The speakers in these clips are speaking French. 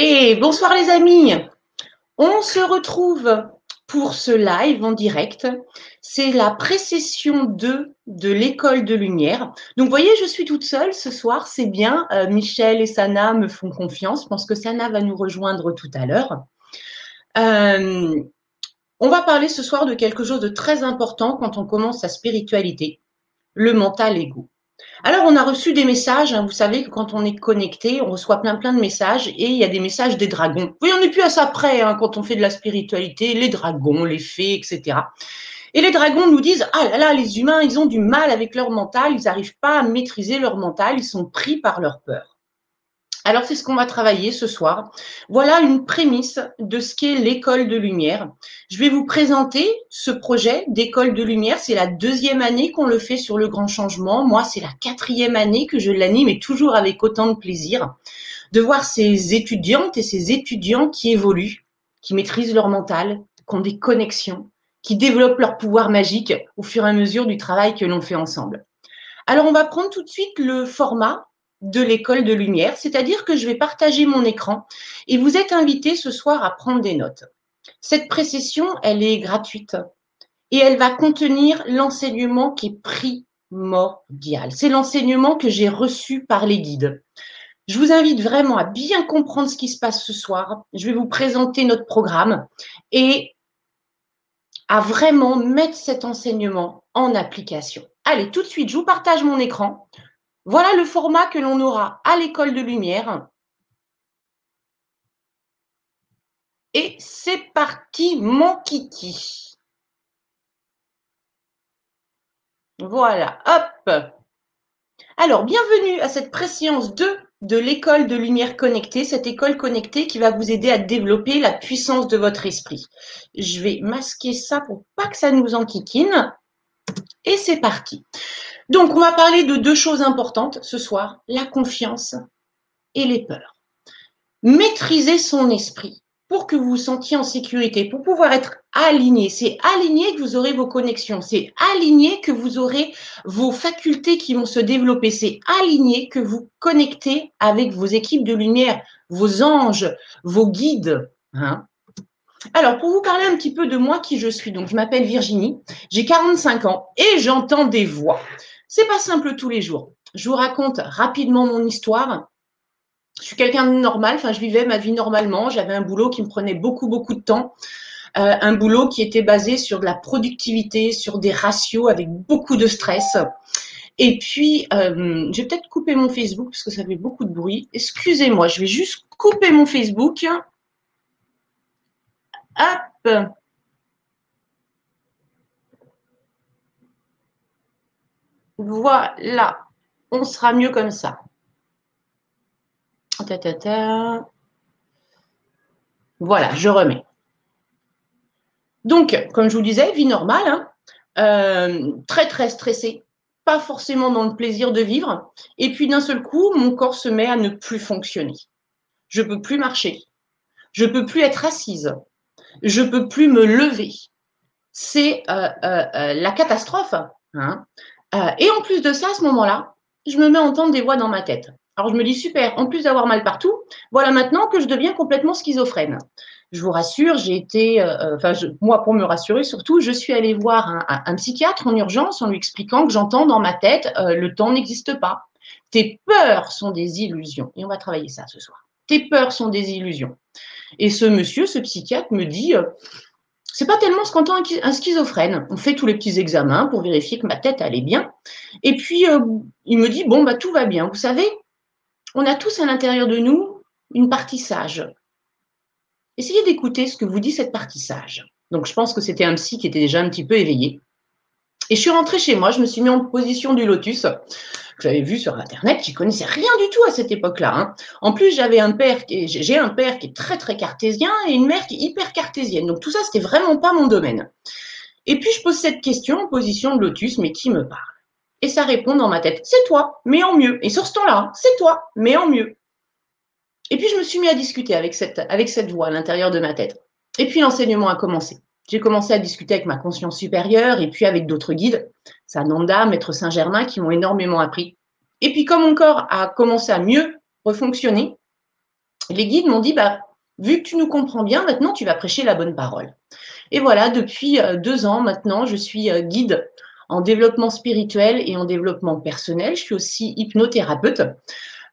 Et bonsoir les amis. On se retrouve pour ce live en direct. C'est la précession 2 de l'école de lumière. Donc, vous voyez, je suis toute seule ce soir, c'est bien. Euh, Michel et Sana me font confiance. Je pense que Sana va nous rejoindre tout à l'heure. Euh, on va parler ce soir de quelque chose de très important quand on commence sa spiritualité, le mental ego. Alors, on a reçu des messages. Hein. vous savez que quand on est connecté, on reçoit plein plein de messages et il y a des messages des dragons. Oui, on n'est plus à ça près hein, quand on fait de la spiritualité, les dragons, les fées, etc. Et les dragons nous disent ah là là, les humains, ils ont du mal avec leur mental, ils n'arrivent pas à maîtriser leur mental, ils sont pris par leur peur. Alors, c'est ce qu'on va travailler ce soir. Voilà une prémisse de ce qu'est l'école de lumière. Je vais vous présenter ce projet d'école de lumière. C'est la deuxième année qu'on le fait sur le grand changement. Moi, c'est la quatrième année que je l'anime et toujours avec autant de plaisir de voir ces étudiantes et ces étudiants qui évoluent, qui maîtrisent leur mental, qui ont des connexions, qui développent leur pouvoir magique au fur et à mesure du travail que l'on fait ensemble. Alors, on va prendre tout de suite le format de l'école de lumière, c'est-à-dire que je vais partager mon écran et vous êtes invité ce soir à prendre des notes. Cette précession, elle est gratuite et elle va contenir l'enseignement qui est primordial. C'est l'enseignement que j'ai reçu par les guides. Je vous invite vraiment à bien comprendre ce qui se passe ce soir. Je vais vous présenter notre programme et à vraiment mettre cet enseignement en application. Allez, tout de suite, je vous partage mon écran. Voilà le format que l'on aura à l'école de lumière. Et c'est parti, mon kiki. Voilà, hop. Alors, bienvenue à cette préséance 2 de l'école de lumière connectée, cette école connectée qui va vous aider à développer la puissance de votre esprit. Je vais masquer ça pour pas que ça nous enquiquine. Et c'est parti. Donc, on va parler de deux choses importantes ce soir, la confiance et les peurs. Maîtriser son esprit pour que vous vous sentiez en sécurité, pour pouvoir être aligné. C'est aligné que vous aurez vos connexions, c'est aligné que vous aurez vos facultés qui vont se développer, c'est aligné que vous connectez avec vos équipes de lumière, vos anges, vos guides. Hein. Alors, pour vous parler un petit peu de moi, qui je suis, donc je m'appelle Virginie, j'ai 45 ans et j'entends des voix. C'est pas simple tous les jours. Je vous raconte rapidement mon histoire. Je suis quelqu'un de normal, enfin je vivais ma vie normalement, j'avais un boulot qui me prenait beaucoup beaucoup de temps. Euh, un boulot qui était basé sur de la productivité, sur des ratios avec beaucoup de stress. Et puis, euh, je vais peut-être couper mon Facebook parce que ça fait beaucoup de bruit. Excusez-moi, je vais juste couper mon Facebook. Hop. Voilà, on sera mieux comme ça. Voilà, je remets. Donc, comme je vous disais, vie normale, hein. euh, très très stressée, pas forcément dans le plaisir de vivre. Et puis d'un seul coup, mon corps se met à ne plus fonctionner. Je peux plus marcher. Je peux plus être assise. Je peux plus me lever. C'est euh, euh, la catastrophe. Hein. Euh, et en plus de ça, à ce moment-là, je me mets à entendre des voix dans ma tête. Alors je me dis super, en plus d'avoir mal partout, voilà maintenant que je deviens complètement schizophrène. Je vous rassure, j'ai été, euh, euh, moi pour me rassurer surtout, je suis allée voir un, psychiatre en urgence en lui expliquant que j'entends dans ma tête le temps n'existe pas. Tes peurs sont des illusions. Et on va travailler ça ce soir. Tes peurs sont des illusions. Et ce monsieur, ce psychiatre me dit, c'est pas tellement ce qu'entend un schizophrène. On fait tous les petits examens pour vérifier que ma tête allait bien. Et puis, euh, il me dit, bon, bah, tout va bien. Vous savez, on a tous à l'intérieur de nous une partie sage. Essayez d'écouter ce que vous dit cette partie sage. Donc, je pense que c'était un psy qui était déjà un petit peu éveillé. Et je suis rentrée chez moi, je me suis mis en position du lotus que j'avais vu sur Internet. J'y connaissais rien du tout à cette époque-là. Hein. En plus, j'avais un père, j'ai un père qui est très très cartésien et une mère qui est hyper cartésienne. Donc tout ça, c'était vraiment pas mon domaine. Et puis je pose cette question en position de lotus, mais qui me parle? Et ça répond dans ma tête, c'est toi, mais en mieux. Et sur ce temps-là, c'est toi, mais en mieux. Et puis je me suis mis à discuter avec cette, avec cette voix à l'intérieur de ma tête. Et puis l'enseignement a commencé. J'ai commencé à discuter avec ma conscience supérieure et puis avec d'autres guides, Sananda, Maître Saint-Germain, qui m'ont énormément appris. Et puis, comme mon corps a commencé à mieux refonctionner, les guides m'ont dit, bah, vu que tu nous comprends bien, maintenant tu vas prêcher la bonne parole. Et voilà, depuis euh, deux ans maintenant, je suis euh, guide en développement spirituel et en développement personnel. Je suis aussi hypnothérapeute.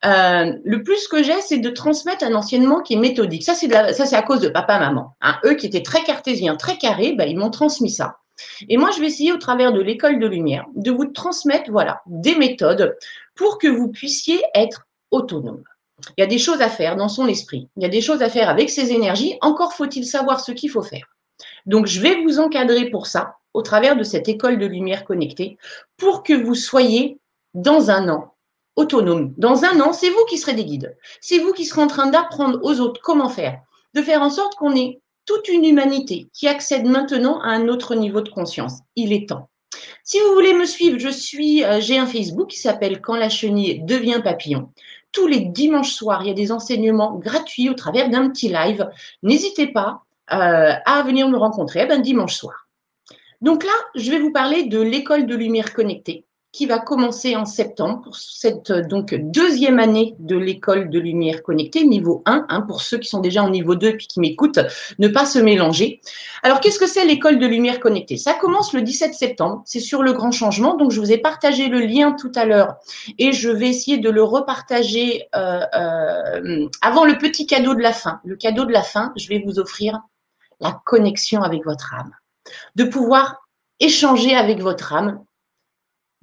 Euh, le plus que j'ai, c'est de transmettre un enseignement qui est méthodique. Ça, c'est à cause de papa, maman. Hein. Eux qui étaient très cartésiens, très carrés, bah, ils m'ont transmis ça. Et moi, je vais essayer au travers de l'école de lumière de vous transmettre, voilà, des méthodes pour que vous puissiez être autonome. Il y a des choses à faire dans son esprit. Il y a des choses à faire avec ses énergies. Encore faut-il savoir ce qu'il faut faire. Donc, je vais vous encadrer pour ça au travers de cette école de lumière connectée pour que vous soyez dans un an autonome. Dans un an, c'est vous qui serez des guides. C'est vous qui serez en train d'apprendre aux autres comment faire. De faire en sorte qu'on ait toute une humanité qui accède maintenant à un autre niveau de conscience. Il est temps. Si vous voulez me suivre, euh, j'ai un Facebook qui s'appelle Quand la chenille devient papillon. Tous les dimanches soirs, il y a des enseignements gratuits au travers d'un petit live. N'hésitez pas euh, à venir me rencontrer ben, dimanche soir. Donc là, je vais vous parler de l'école de lumière connectée qui va commencer en septembre pour cette donc deuxième année de l'école de lumière connectée, niveau 1, hein, pour ceux qui sont déjà en niveau 2 et qui m'écoutent, ne pas se mélanger. Alors, qu'est-ce que c'est l'école de lumière connectée? Ça commence le 17 septembre, c'est sur le grand changement, donc je vous ai partagé le lien tout à l'heure et je vais essayer de le repartager euh, euh, avant le petit cadeau de la fin. Le cadeau de la fin, je vais vous offrir la connexion avec votre âme, de pouvoir échanger avec votre âme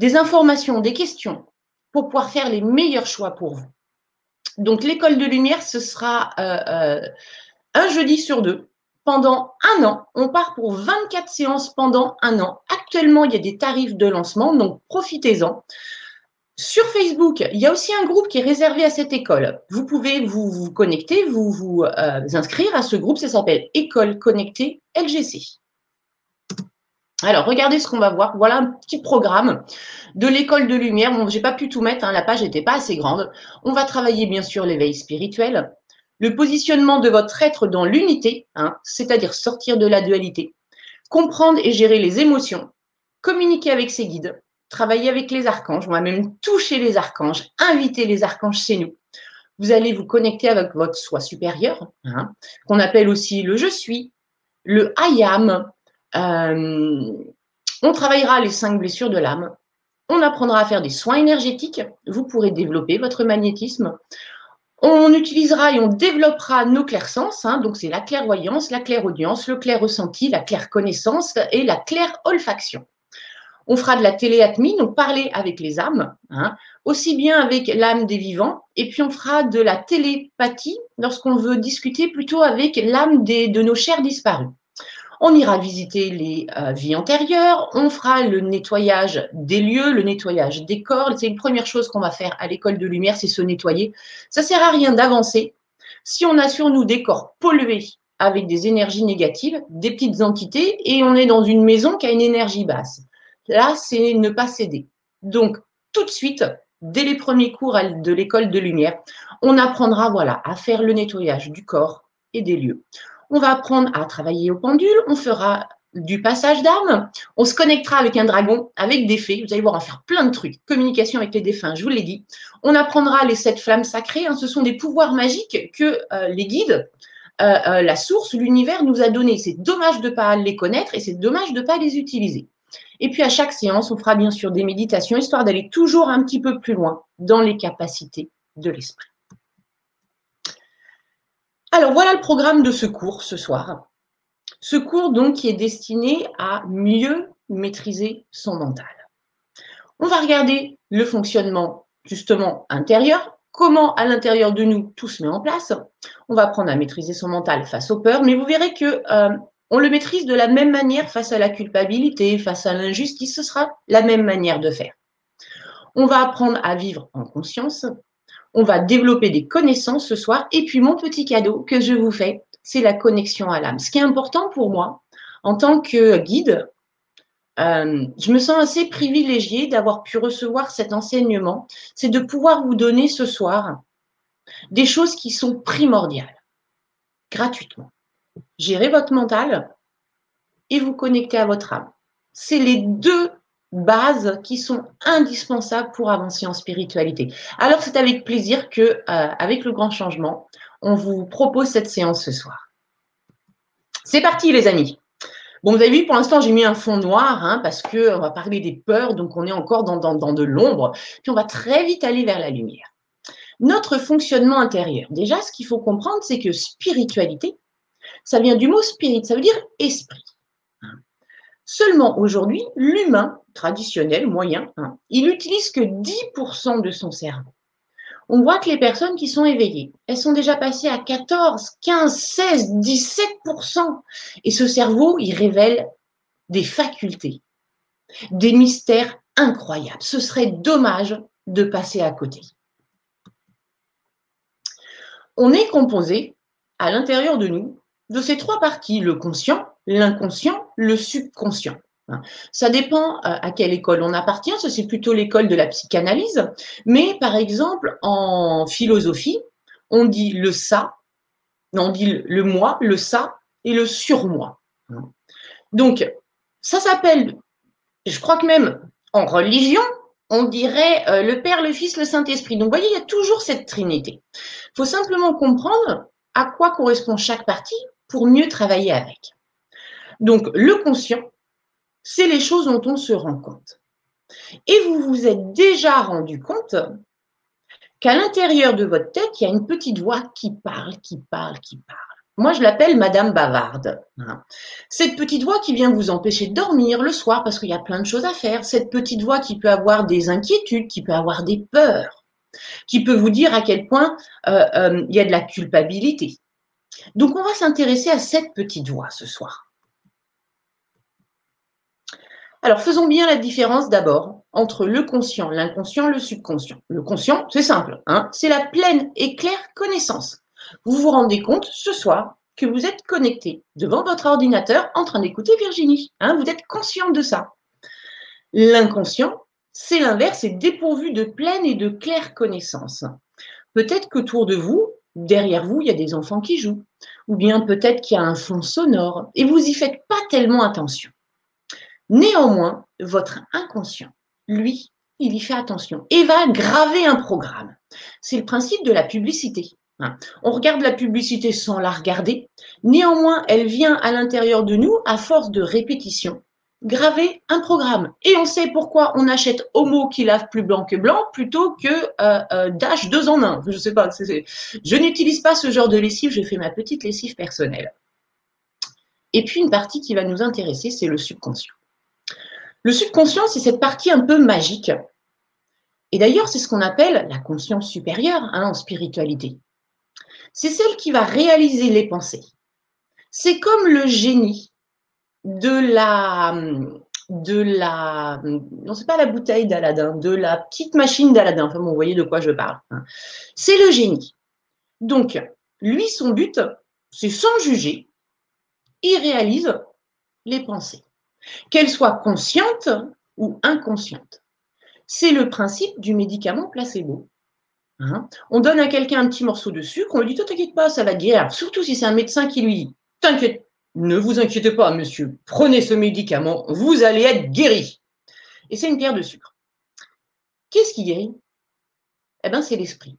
des informations, des questions pour pouvoir faire les meilleurs choix pour vous. Donc l'école de lumière, ce sera euh, euh, un jeudi sur deux pendant un an. On part pour 24 séances pendant un an. Actuellement, il y a des tarifs de lancement, donc profitez-en. Sur Facebook, il y a aussi un groupe qui est réservé à cette école. Vous pouvez vous, vous connecter, vous vous euh, inscrire à ce groupe. Ça s'appelle École connectée LGC. Alors, regardez ce qu'on va voir. Voilà un petit programme de l'école de lumière. Bon, j'ai pas pu tout mettre, hein, la page n'était pas assez grande. On va travailler bien sûr l'éveil spirituel, le positionnement de votre être dans l'unité, hein, c'est-à-dire sortir de la dualité, comprendre et gérer les émotions, communiquer avec ses guides, travailler avec les archanges, on va même toucher les archanges, inviter les archanges chez nous. Vous allez vous connecter avec votre soi supérieur, hein, qu'on appelle aussi le je suis, le I am, euh, on travaillera les cinq blessures de l'âme. On apprendra à faire des soins énergétiques. Vous pourrez développer votre magnétisme. On utilisera et on développera nos clairsens. Hein, donc, c'est la clairvoyance, la clairaudience, le clair ressenti, la claire connaissance et la claire olfaction. On fera de la téléatmie, donc parler avec les âmes, hein, aussi bien avec l'âme des vivants, et puis on fera de la télépathie lorsqu'on veut discuter plutôt avec l'âme de nos chers disparus. On ira visiter les euh, vies antérieures, on fera le nettoyage des lieux, le nettoyage des corps. C'est une première chose qu'on va faire à l'école de lumière, c'est se nettoyer. Ça sert à rien d'avancer si on a sur nous des corps pollués avec des énergies négatives, des petites entités, et on est dans une maison qui a une énergie basse. Là, c'est ne pas céder. Donc, tout de suite, dès les premiers cours de l'école de lumière, on apprendra voilà, à faire le nettoyage du corps et des lieux. On va apprendre à travailler au pendule, on fera du passage d'âme, on se connectera avec un dragon, avec des fées, vous allez voir, on va faire plein de trucs, communication avec les défunts, je vous l'ai dit. On apprendra les sept flammes sacrées, hein. ce sont des pouvoirs magiques que euh, les guides, euh, euh, la source, l'univers nous a donnés. C'est dommage de ne pas les connaître et c'est dommage de ne pas les utiliser. Et puis à chaque séance, on fera bien sûr des méditations, histoire d'aller toujours un petit peu plus loin dans les capacités de l'esprit. Alors voilà le programme de ce cours ce soir. Ce cours donc qui est destiné à mieux maîtriser son mental. On va regarder le fonctionnement justement intérieur, comment à l'intérieur de nous tout se met en place. On va apprendre à maîtriser son mental face aux peurs, mais vous verrez que euh, on le maîtrise de la même manière face à la culpabilité, face à l'injustice, ce sera la même manière de faire. On va apprendre à vivre en conscience, on va développer des connaissances ce soir. Et puis, mon petit cadeau que je vous fais, c'est la connexion à l'âme. Ce qui est important pour moi, en tant que guide, euh, je me sens assez privilégiée d'avoir pu recevoir cet enseignement. C'est de pouvoir vous donner ce soir des choses qui sont primordiales, gratuitement. Gérer votre mental et vous connecter à votre âme. C'est les deux bases qui sont indispensables pour avancer en spiritualité. Alors c'est avec plaisir que, euh, avec le grand changement, on vous propose cette séance ce soir. C'est parti les amis. Bon, vous avez vu, pour l'instant, j'ai mis un fond noir hein, parce qu'on va parler des peurs, donc on est encore dans, dans de l'ombre. Puis on va très vite aller vers la lumière. Notre fonctionnement intérieur. Déjà, ce qu'il faut comprendre, c'est que spiritualité, ça vient du mot spirit, ça veut dire esprit. Seulement aujourd'hui, l'humain traditionnel, moyen, hein, il n'utilise que 10% de son cerveau. On voit que les personnes qui sont éveillées, elles sont déjà passées à 14, 15, 16, 17%. Et ce cerveau, il révèle des facultés, des mystères incroyables. Ce serait dommage de passer à côté on est composé à l'intérieur de nous de ces trois parties, le conscient, l'inconscient, le subconscient. Ça dépend euh, à quelle école on appartient, ça c'est plutôt l'école de la psychanalyse, mais par exemple en philosophie, on dit le ça, on dit le moi, le ça et le surmoi. Donc ça s'appelle, je crois que même en religion, on dirait euh, le Père, le Fils, le Saint-Esprit. Donc, vous voyez, il y a toujours cette trinité. Il faut simplement comprendre à quoi correspond chaque partie pour mieux travailler avec. Donc, le conscient, c'est les choses dont on se rend compte. Et vous vous êtes déjà rendu compte qu'à l'intérieur de votre tête, il y a une petite voix qui parle, qui parle, qui parle. Moi, je l'appelle Madame Bavarde. Cette petite voix qui vient vous empêcher de dormir le soir parce qu'il y a plein de choses à faire. Cette petite voix qui peut avoir des inquiétudes, qui peut avoir des peurs, qui peut vous dire à quel point euh, euh, il y a de la culpabilité. Donc, on va s'intéresser à cette petite voix ce soir. Alors, faisons bien la différence d'abord entre le conscient, l'inconscient, le subconscient. Le conscient, c'est simple, hein, c'est la pleine et claire connaissance vous vous rendez compte ce soir que vous êtes connecté devant votre ordinateur en train d'écouter Virginie. Hein, vous êtes conscient de ça. L'inconscient, c'est l'inverse, c'est dépourvu de pleine et de claire connaissance. Peut-être qu'autour de vous, derrière vous, il y a des enfants qui jouent, ou bien peut-être qu'il y a un fond sonore, et vous y faites pas tellement attention. Néanmoins, votre inconscient, lui, il y fait attention et va graver un programme. C'est le principe de la publicité. Hein. On regarde la publicité sans la regarder. Néanmoins, elle vient à l'intérieur de nous, à force de répétition, graver un programme. Et on sait pourquoi on achète Homo qui lave plus blanc que blanc plutôt que euh, euh, Dash 2 en 1. Je n'utilise pas ce genre de lessive, je fais ma petite lessive personnelle. Et puis une partie qui va nous intéresser, c'est le subconscient. Le subconscient, c'est cette partie un peu magique. Et d'ailleurs, c'est ce qu'on appelle la conscience supérieure hein, en spiritualité c'est celle qui va réaliser les pensées. C'est comme le génie de la, de la, non c'est pas la bouteille d'Aladin, de la petite machine d'Aladin. Enfin, vous voyez de quoi je parle. Hein. C'est le génie. Donc, lui, son but, c'est sans juger, il réalise les pensées, qu'elles soient conscientes ou inconscientes. C'est le principe du médicament placebo. Hein. on donne à quelqu'un un petit morceau de sucre, on lui dit, t'inquiète pas, ça va guérir. Surtout si c'est un médecin qui lui dit, t'inquiète, ne vous inquiétez pas, monsieur, prenez ce médicament, vous allez être guéri. Et c'est une pierre de sucre. Qu'est-ce qui guérit? Eh bien, c'est l'esprit.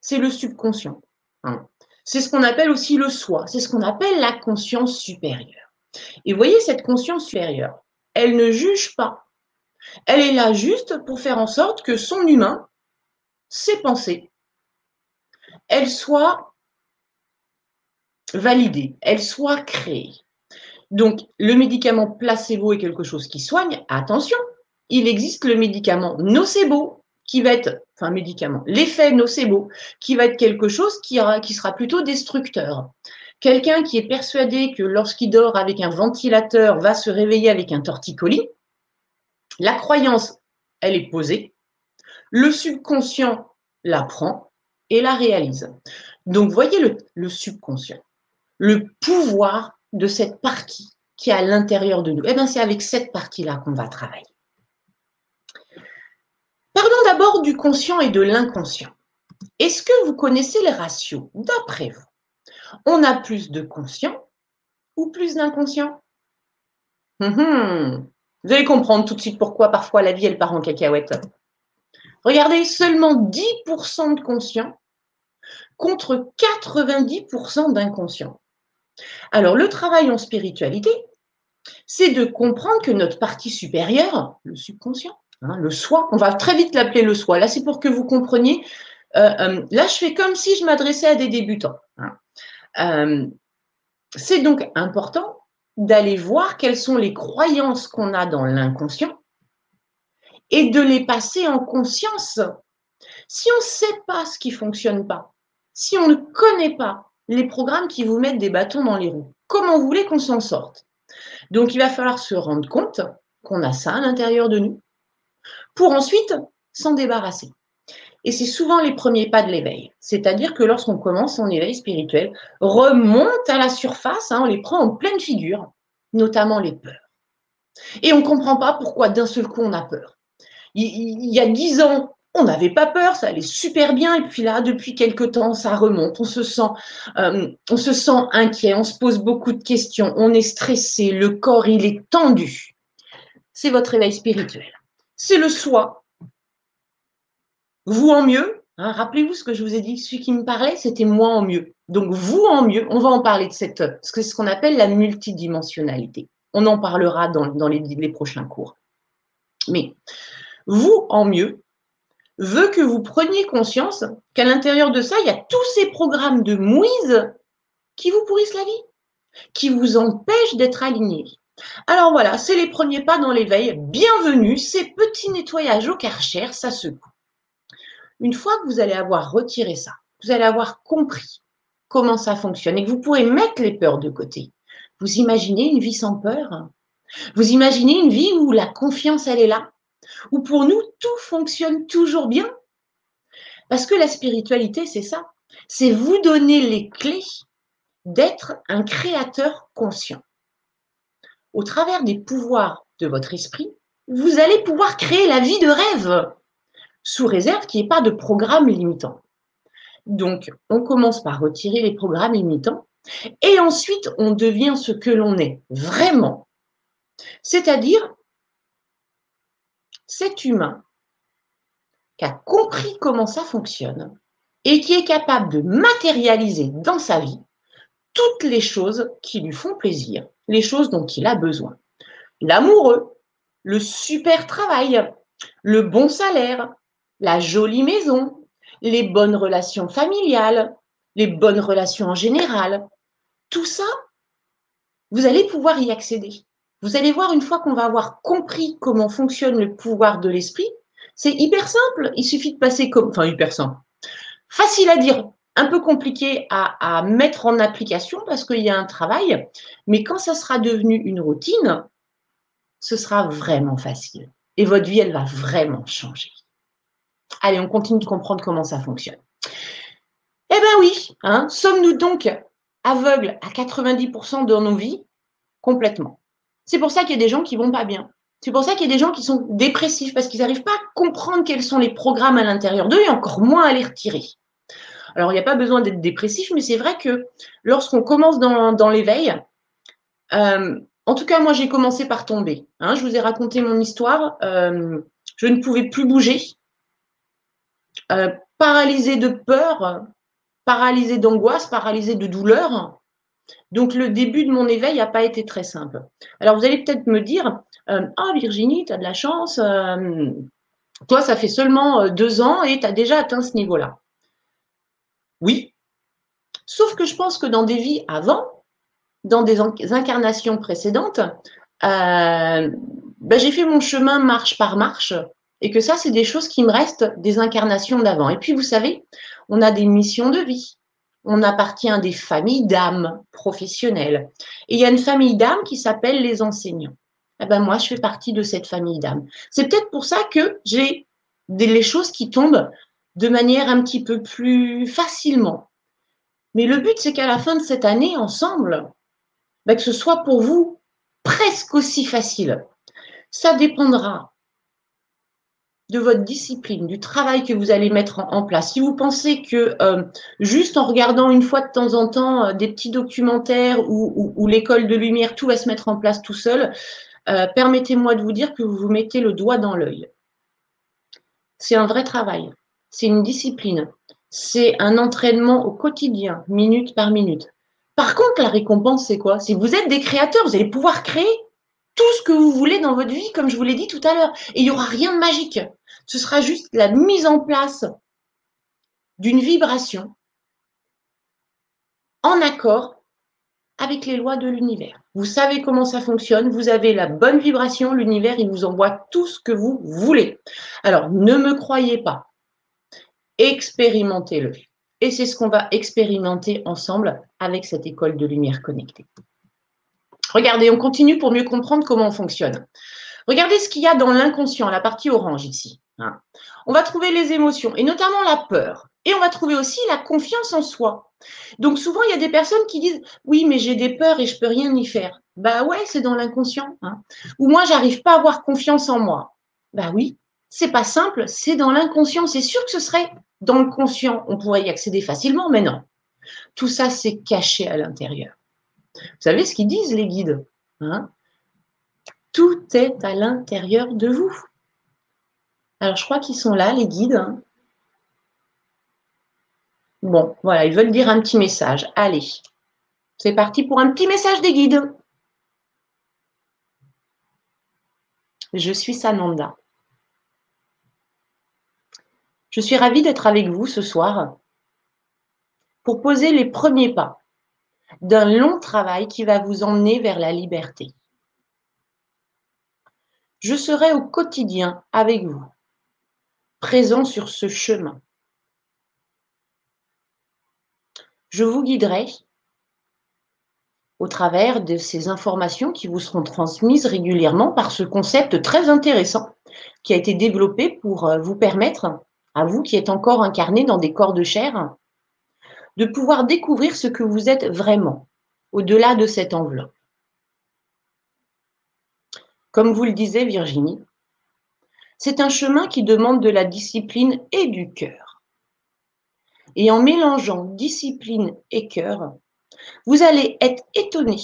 C'est le subconscient. Hein. C'est ce qu'on appelle aussi le soi. C'est ce qu'on appelle la conscience supérieure. Et vous voyez, cette conscience supérieure, elle ne juge pas. Elle est là juste pour faire en sorte que son humain, ces pensées, elles soient validées, elles soient créées. Donc, le médicament placebo est quelque chose qui soigne. Attention, il existe le médicament nocebo qui va être, enfin médicament, l'effet nocebo qui va être quelque chose qui sera plutôt destructeur. Quelqu'un qui est persuadé que lorsqu'il dort avec un ventilateur va se réveiller avec un torticolis, la croyance, elle est posée, le subconscient l'apprend et la réalise. Donc, voyez le, le subconscient, le pouvoir de cette partie qui est à l'intérieur de nous. Eh bien, c'est avec cette partie-là qu'on va travailler. Parlons d'abord du conscient et de l'inconscient. Est-ce que vous connaissez les ratios d'après vous On a plus de conscient ou plus d'inconscient? Hum, hum. Vous allez comprendre tout de suite pourquoi parfois la vie, elle part en cacahuète. Regardez, seulement 10% de conscients contre 90% d'inconscient. Alors, le travail en spiritualité, c'est de comprendre que notre partie supérieure, le subconscient, hein, le soi, on va très vite l'appeler le soi. Là, c'est pour que vous compreniez. Euh, euh, là, je fais comme si je m'adressais à des débutants. Hein. Euh, c'est donc important d'aller voir quelles sont les croyances qu'on a dans l'inconscient et de les passer en conscience. Si on ne sait pas ce qui ne fonctionne pas, si on ne connaît pas les programmes qui vous mettent des bâtons dans les roues, comment vous voulez qu'on s'en sorte? Donc il va falloir se rendre compte qu'on a ça à l'intérieur de nous pour ensuite s'en débarrasser. Et c'est souvent les premiers pas de l'éveil. C'est-à-dire que lorsqu'on commence son éveil spirituel, remonte à la surface, hein, on les prend en pleine figure, notamment les peurs. Et on ne comprend pas pourquoi d'un seul coup on a peur. Il, y a dix ans, on n'avait pas peur, ça allait super bien, et puis là, depuis quelque temps, ça remonte. On se sent, euh, on se sent inquiet, on se pose beaucoup de questions, on est stressé, le corps il est tendu. C'est votre éveil spirituel. C'est le soi vous en mieux, hein, rappelez-vous ce que je vous ai dit, celui qui me parlait, c'était moi en mieux. Donc vous en mieux, on va en parler de cette, ce qu'on appelle la multidimensionnalité. On en parlera dans, les, les prochains cours. Mais vous en mieux veut que vous preniez conscience qu'à l'intérieur de ça, il y a tous ces programmes de mouise qui vous pourrissent la vie, qui vous empêchent d'être aligné. Alors voilà, c'est les premiers pas dans l'éveil. Bienvenue, ces petits nettoyages au karcher, ça secoue. Une fois que vous allez avoir retiré ça, vous allez avoir compris comment ça fonctionne et que vous pourrez mettre les peurs de côté. Vous imaginez une vie sans peur? Vous imaginez une vie où la confiance, elle est là? Où pour nous, tout fonctionne toujours bien? Parce que la spiritualité, c'est ça. C'est vous donner les clés d'être un créateur conscient. Au travers des pouvoirs de votre esprit, vous allez pouvoir créer la vie de rêve sous réserve qu'il n'y ait pas de programme limitant. Donc, on commence par retirer les programmes limitants et ensuite on devient ce que l'on est vraiment, c'est-à-dire cet humain qui a compris comment ça fonctionne et qui est capable de matérialiser dans sa vie toutes les choses qui lui font plaisir, les choses dont il a besoin. L'amoureux, le super travail, le bon salaire, la jolie maison, les bonnes relations familiales, les bonnes relations en général. Tout ça, vous allez pouvoir y accéder. Vous allez voir une fois qu'on va avoir compris comment fonctionne le pouvoir de l'esprit, c'est hyper simple. Il suffit de passer comme, enfin hyper simple, facile à dire, un peu compliqué à, mettre en application parce qu'il y a un travail, mais quand ça sera devenu une routine, ce sera vraiment facile. Et votre vie, elle va vraiment changer. Allez, on continue de comprendre comment ça fonctionne. Eh bien oui, hein, sommes-nous donc aveugles à 90% de nos vies? Complètement. C'est pour ça qu'il y a des gens qui vont pas bien. C'est pour ça qu'il y a des gens qui sont dépressifs parce qu'ils n'arrivent pas à comprendre quels sont les programmes à l'intérieur d'eux et encore moins à les retirer. Alors, il n'y a pas besoin d'être dépressif, mais c'est vrai que lorsqu'on commence dans, l'éveil, euh, en tout cas, moi, j'ai commencé par tomber. Hein. je vous ai raconté mon histoire. Euh, je ne pouvais plus bouger. Euh, paralysé de peur, paralysé d'angoisse, paralysé de douleur. Donc le début de mon éveil n'a pas été très simple. Alors vous allez peut-être me dire, euh, ah Virginie, tu as de la chance, euh, toi ça fait seulement deux ans et tu as déjà atteint ce niveau-là. Oui, sauf que je pense que dans des vies avant, dans des incarnations précédentes, ben, j'ai fait mon chemin marche par marche et que ça, c'est des choses qui me restent des incarnations d'avant. Et puis, vous savez, on a des missions de vie. On appartient à des familles d'âmes professionnelles. Et il y a une famille d'âmes qui s'appelle les enseignants. Eh ben, moi, je fais partie de cette famille d'âmes. C'est peut-être pour ça que j'ai les choses qui tombent de manière un petit peu plus facilement. Mais le but, c'est qu'à la fin de cette année, ensemble, ben, que ce soit pour vous presque aussi facile. Ça dépendra de votre discipline, du travail que vous allez mettre en, place. Si vous pensez que euh, juste en regardant une fois de temps en temps euh, des petits documentaires ou, l'école de lumière, tout va se mettre en place tout seul, euh, permettez-moi de vous dire que vous vous mettez le doigt dans l'œil. C'est un vrai travail, c'est une discipline. c'est un entraînement au quotidien, minute par minute. Par contre, la récompense, c'est quoi? Si vous êtes des créateurs, vous allez pouvoir créer tout ce que vous voulez dans votre vie, comme je vous l'ai dit tout à l'heure. Et il n'y aura rien de magique. Ce sera juste la mise en place d'une vibration en accord avec les lois de l'univers. Vous savez comment ça fonctionne, vous avez la bonne vibration, l'univers, il vous envoie tout ce que vous voulez. Alors, ne me croyez pas, expérimentez-le. Et c'est ce qu'on va expérimenter ensemble avec cette école de lumière connectée. Regardez, on continue pour mieux comprendre comment on fonctionne. Regardez ce qu'il y a dans l'inconscient, la partie orange ici. Hein. On va trouver les émotions, et notamment la peur. Et on va trouver aussi la confiance en soi. Donc souvent, il y a des personnes qui disent Oui, mais j'ai des peurs et je peux rien y faire. Bah ouais, c'est dans l'inconscient. Hein. Ou moi, j'arrive pas à avoir confiance en moi. Bah oui, c'est pas simple, c'est dans l'inconscient. C'est sûr que ce serait dans le conscient. On pourrait y accéder facilement, mais non. Tout ça, c'est caché à l'intérieur. Vous savez ce qu'ils disent, les guides hein? Tout est à l'intérieur de vous. Alors, je crois qu'ils sont là, les guides. Bon, voilà, ils veulent dire un petit message. Allez, c'est parti pour un petit message des guides. Je suis Sananda. Je suis ravie d'être avec vous ce soir pour poser les premiers pas d'un long travail qui va vous emmener vers la liberté. Je serai au quotidien avec vous, présent sur ce chemin. Je vous guiderai au travers de ces informations qui vous seront transmises régulièrement par ce concept très intéressant qui a été développé pour euh, vous permettre, à vous qui êtes encore incarné dans des corps de chair, de pouvoir découvrir ce que vous êtes vraiment, au-delà de cette enveloppe. Comme vous le disait Virginie, c'est un chemin qui demande de la discipline et du cœur. Et en mélangeant discipline et cœur, vous allez être étonné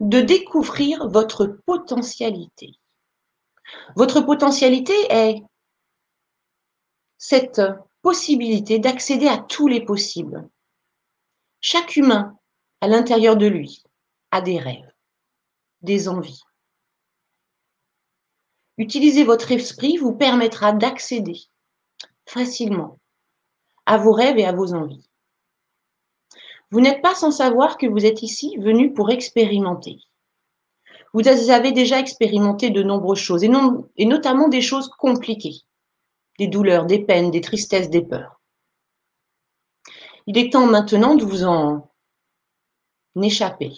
de découvrir votre potentialité. Votre potentialité est cette possibilité d'accéder à tous les possibles, chaque humain, à l'intérieur de lui, a des rêves, des envies. Utiliser votre esprit vous permettra d'accéder facilement à vos rêves et à vos envies. Vous n'êtes pas sans savoir que vous êtes ici venu pour expérimenter. Vous avez déjà expérimenté de nombreuses choses, et, et notamment des choses compliquées, des douleurs, des peines, des tristesses, des peurs. Il est temps maintenant de vous en échapper.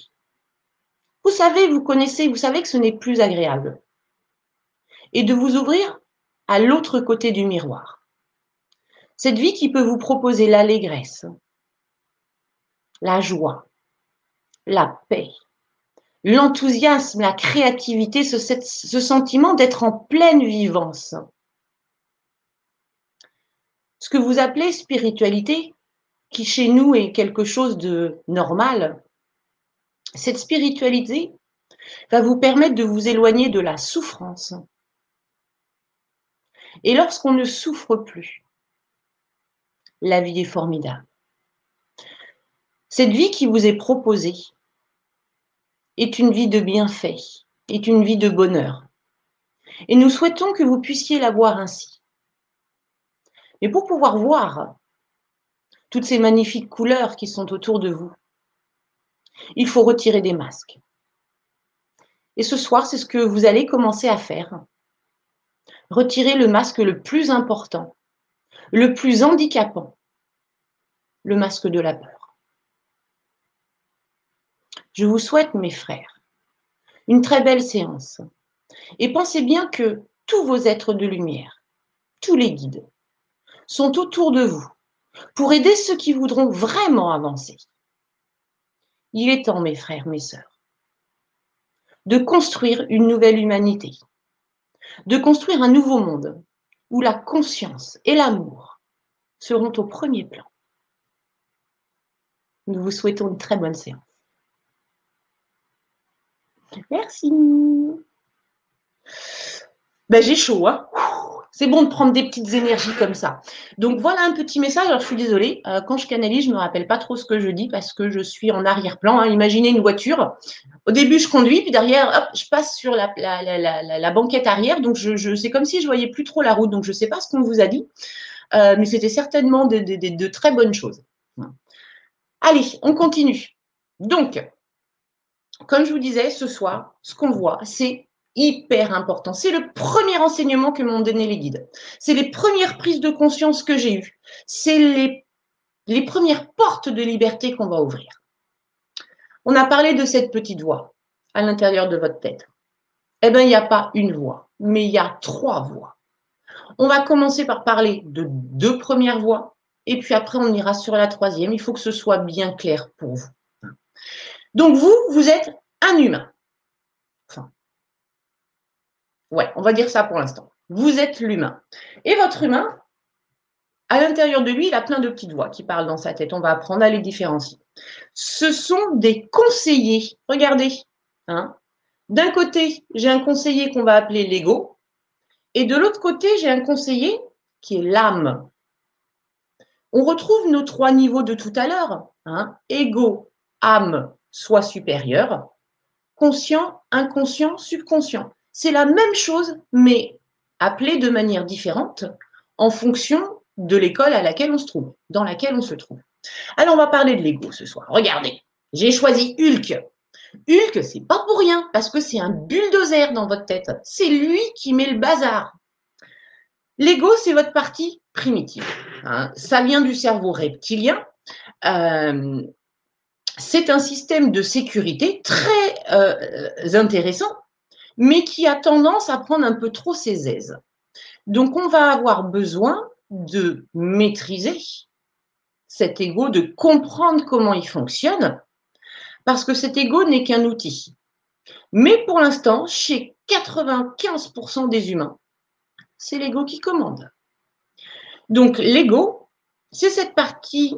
Vous savez, vous connaissez, vous savez que ce n'est plus agréable. Et de vous ouvrir à l'autre côté du miroir. Cette vie qui peut vous proposer l'allégresse, la joie, la paix, l'enthousiasme, la créativité, ce, sentiment d'être en pleine vivance. Ce que vous appelez spiritualité qui chez nous est quelque chose de normal, cette spiritualité va vous permettre de vous éloigner de la souffrance. Et lorsqu'on ne souffre plus, la vie est formidable. Cette vie qui vous est proposée est une vie de bienfait, est une vie de bonheur. Et nous souhaitons que vous puissiez la voir ainsi. Mais pour pouvoir voir toutes ces magnifiques couleurs qui sont autour de vous. Il faut retirer des masques. Et ce soir, c'est ce que vous allez commencer à faire. Retirer le masque le plus important, le plus handicapant, le masque de la peur. Je vous souhaite, mes frères, une très belle séance. Et pensez bien que tous vos êtres de lumière, tous les guides, sont autour de vous pour aider ceux qui voudront vraiment avancer. Il est temps, mes frères, mes sœurs, de construire une nouvelle humanité, de construire un nouveau monde où la conscience et l'amour seront au premier plan. Nous vous souhaitons une très bonne séance. Merci. Ben, j'ai chaud, hein C'est bon de prendre des petites énergies comme ça. Donc voilà un petit message. Alors je suis désolée, euh, quand je canalise, je ne me rappelle pas trop ce que je dis parce que je suis en arrière-plan. Hein. Imaginez une voiture. Au début, je conduis, puis derrière, hop, je passe sur la, banquette arrière. Donc je, je c'est comme si je voyais plus trop la route. Donc je ne sais pas ce qu'on vous a dit, euh, mais c'était certainement de, de très bonnes choses. Allez, on continue. Donc, comme je vous disais, ce soir, ce qu'on voit, c'est hyper important. C'est le premier enseignement que m'ont donné les guides. C'est les premières prises de conscience que j'ai eues. C'est les, premières portes de liberté qu'on va ouvrir. On a parlé de cette petite voix à l'intérieur de votre tête. Eh bien, il n'y a pas une voix, mais il y a trois voix. On va commencer par parler de deux premières voix, et puis après, on ira sur la troisième. Il faut que ce soit bien clair pour vous. Donc, vous, vous êtes un humain. Ouais, on va dire ça pour l'instant. Vous êtes l'humain. Et votre humain, à l'intérieur de lui, il a plein de petites voix qui parlent dans sa tête. On va apprendre à les différencier. Ce sont des conseillers. Regardez. Hein. D'un côté, j'ai un conseiller qu'on va appeler l'ego. Et de l'autre côté, j'ai un conseiller qui est l'âme. On retrouve nos trois niveaux de tout à l'heure. Hein. Ego, âme, soi supérieur. Conscient, inconscient, subconscient c'est la même chose, mais appelée de manière différente en fonction de l'école à laquelle on se trouve, dans laquelle on se trouve. Alors, on va parler de l'ego ce soir. Regardez, j'ai choisi Hulk. Hulk, c'est pas pour rien, parce que c'est un bulldozer dans votre tête. C'est lui qui met le bazar. L'ego, c'est votre partie primitive. Hein. Ça vient du cerveau reptilien. Euh, c'est un système de sécurité très euh, intéressant mais qui a tendance à prendre un peu trop ses aises. Donc, on va avoir besoin de maîtriser cet ego, de comprendre comment il fonctionne, parce que cet ego n'est qu'un outil. Mais pour l'instant, chez 95% des humains, c'est l'ego qui commande. Donc l'ego, c'est cette partie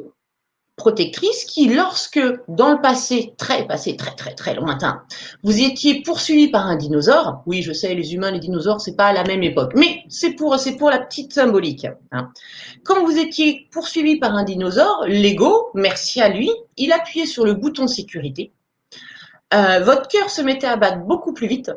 protectrice qui, lorsque dans le passé, très passé, très très très lointain, vous étiez poursuivi par un dinosaure, oui, je sais, les humains, les dinosaures, c'est pas à la même époque, mais c'est pour pour la petite symbolique. Hein. Quand vous étiez poursuivi par un dinosaure, l'ego, merci à lui, il appuyait sur le bouton sécurité. Euh, votre cœur se mettait à battre beaucoup plus vite,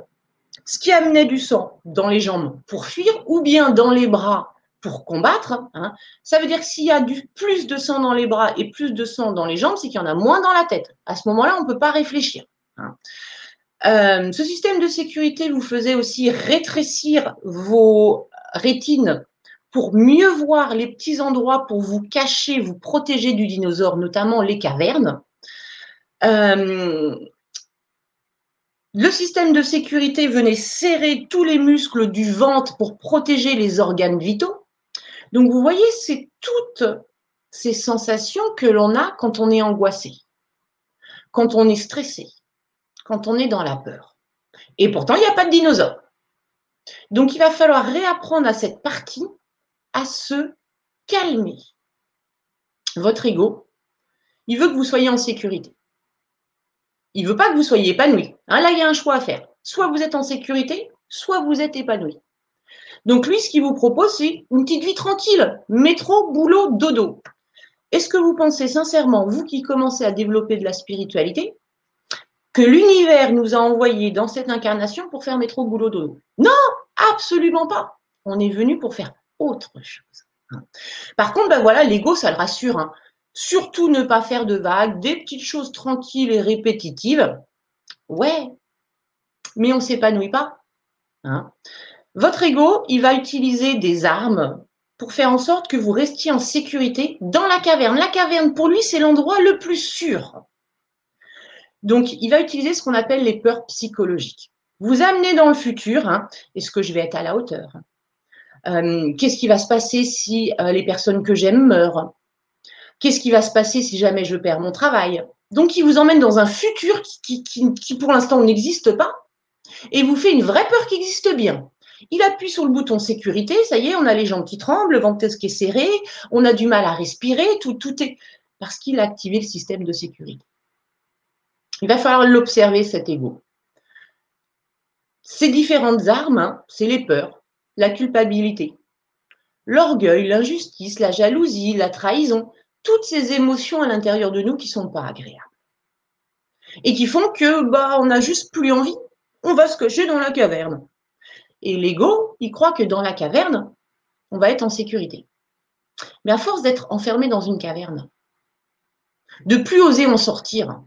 ce qui amenait du sang dans les jambes pour fuir, ou bien dans les bras pour combattre, hein, ça veut dire que s'il y a plus de sang dans les bras et plus de sang dans les jambes, c'est qu'il y en a moins dans la tête. À ce moment-là, on ne peut pas réfléchir. Hein. Euh, ce système de sécurité vous faisait aussi rétrécir vos rétines pour mieux voir les petits endroits pour vous cacher, vous protéger du dinosaure, notamment les cavernes. Euh, le système de sécurité venait serrer tous les muscles du ventre pour protéger les organes vitaux. Donc, vous voyez, c'est toutes ces sensations que l'on a quand on est angoissé, quand on est stressé, quand on est dans la peur. Et pourtant, il n'y a pas de dinosaure. Donc, il va falloir réapprendre à cette partie à se calmer. Votre ego, il veut que vous soyez en sécurité. Il ne veut pas que vous soyez épanoui. Hein, là, il y a un choix à faire. Soit vous êtes en sécurité, soit vous êtes épanoui. Donc lui, ce qu'il vous propose, c'est une petite vie tranquille, métro, boulot, dodo. Est-ce que vous pensez sincèrement, vous qui commencez à développer de la spiritualité, que l'univers nous a envoyés dans cette incarnation pour faire métro, boulot, dodo? Non, absolument pas. On est venu pour faire autre chose. Par contre, ben voilà, l'ego, ça le rassure. Hein. Surtout ne pas faire de vagues, des petites choses tranquilles et répétitives. Ouais, mais on ne s'épanouit pas. Hein. Votre ego, il va utiliser des armes pour faire en sorte que vous restiez en sécurité dans la caverne. La caverne, pour lui, c'est l'endroit le plus sûr. Donc, il va utiliser ce qu'on appelle les peurs psychologiques. Vous amenez dans le futur, hein, est-ce que je vais être à la hauteur euh, Qu'est-ce qui va se passer si euh, les personnes que j'aime meurent? Qu'est-ce qui va se passer si jamais je perds mon travail? Donc, il vous emmène dans un futur qui pour l'instant n'existe pas et vous fait une vraie peur qui existe bien. Il appuie sur le bouton sécurité, ça y est, on a les jambes qui tremblent, le ventre qui est serré, on a du mal à respirer, tout, tout est parce qu'il a activé le système de sécurité. Il va falloir l'observer, cet ego. Ces différentes armes, hein, c'est les peurs, la culpabilité, l'orgueil, l'injustice, la jalousie, la trahison, toutes ces émotions à l'intérieur de nous qui sont pas agréables et qui font que bah on n'a juste plus envie. On va se cacher dans la caverne. Et l'ego, il croit que dans la caverne, on va être en sécurité. Mais à force d'être enfermé dans une caverne, de plus oser en sortir,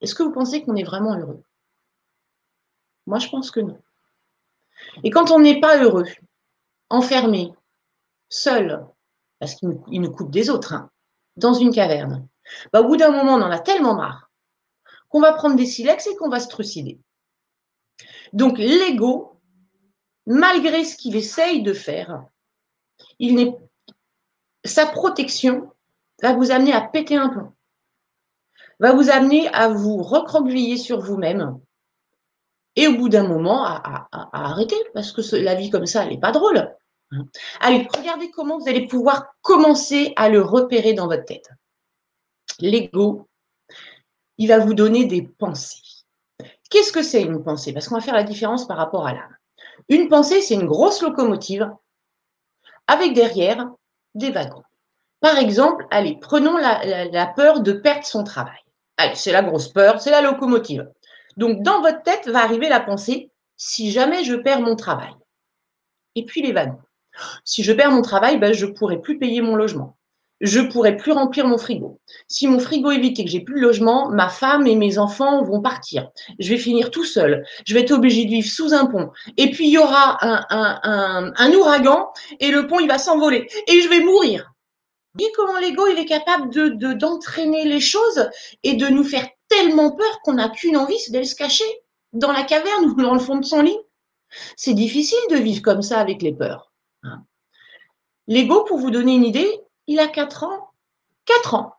est-ce que vous pensez qu'on est vraiment heureux? Moi, je pense que non. Et quand on n'est pas heureux, enfermé, seul, parce qu'il nous coupe des autres, hein, dans une caverne, bah, au bout d'un moment, on en a tellement marre qu'on va prendre des silex et qu'on va se trucider. Donc l'ego, malgré ce qu'il essaye de faire, sa protection va vous amener à péter un plomb, va vous amener à vous recroqueviller sur vous-même et au bout d'un moment à, arrêter parce que la vie comme ça, elle n'est pas drôle. Allez, regardez comment vous allez pouvoir commencer à le repérer dans votre tête. L'ego, il va vous donner des pensées. Qu'est-ce que c'est une pensée? Parce qu'on va faire la différence par rapport à l'âme. Une pensée, c'est une grosse locomotive avec derrière des wagons. Par exemple, allez, prenons la, peur de perdre son travail. Allez, c'est la grosse peur, c'est la locomotive. Donc, dans votre tête va arriver la pensée, si jamais je perds mon travail. Et puis les wagons. Si je perds mon travail, ben, je ne pourrai plus payer mon logement je pourrai plus remplir mon frigo. Si mon frigo est vide et que j'ai plus de logement, ma femme et mes enfants vont partir. Je vais finir tout seul. Je vais être obligé de vivre sous un pont. Et puis il y aura un, ouragan et le pont il va s'envoler et je vais mourir. Vous comment l'ego il est capable de d'entraîner les choses et de nous faire tellement peur qu'on n'a qu'une envie, c'est d'aller se cacher dans la caverne ou dans le fond de son lit. C'est difficile de vivre comme ça avec les peurs. Hein. L'ego, pour vous donner une idée, il a 4 ans 4 ans.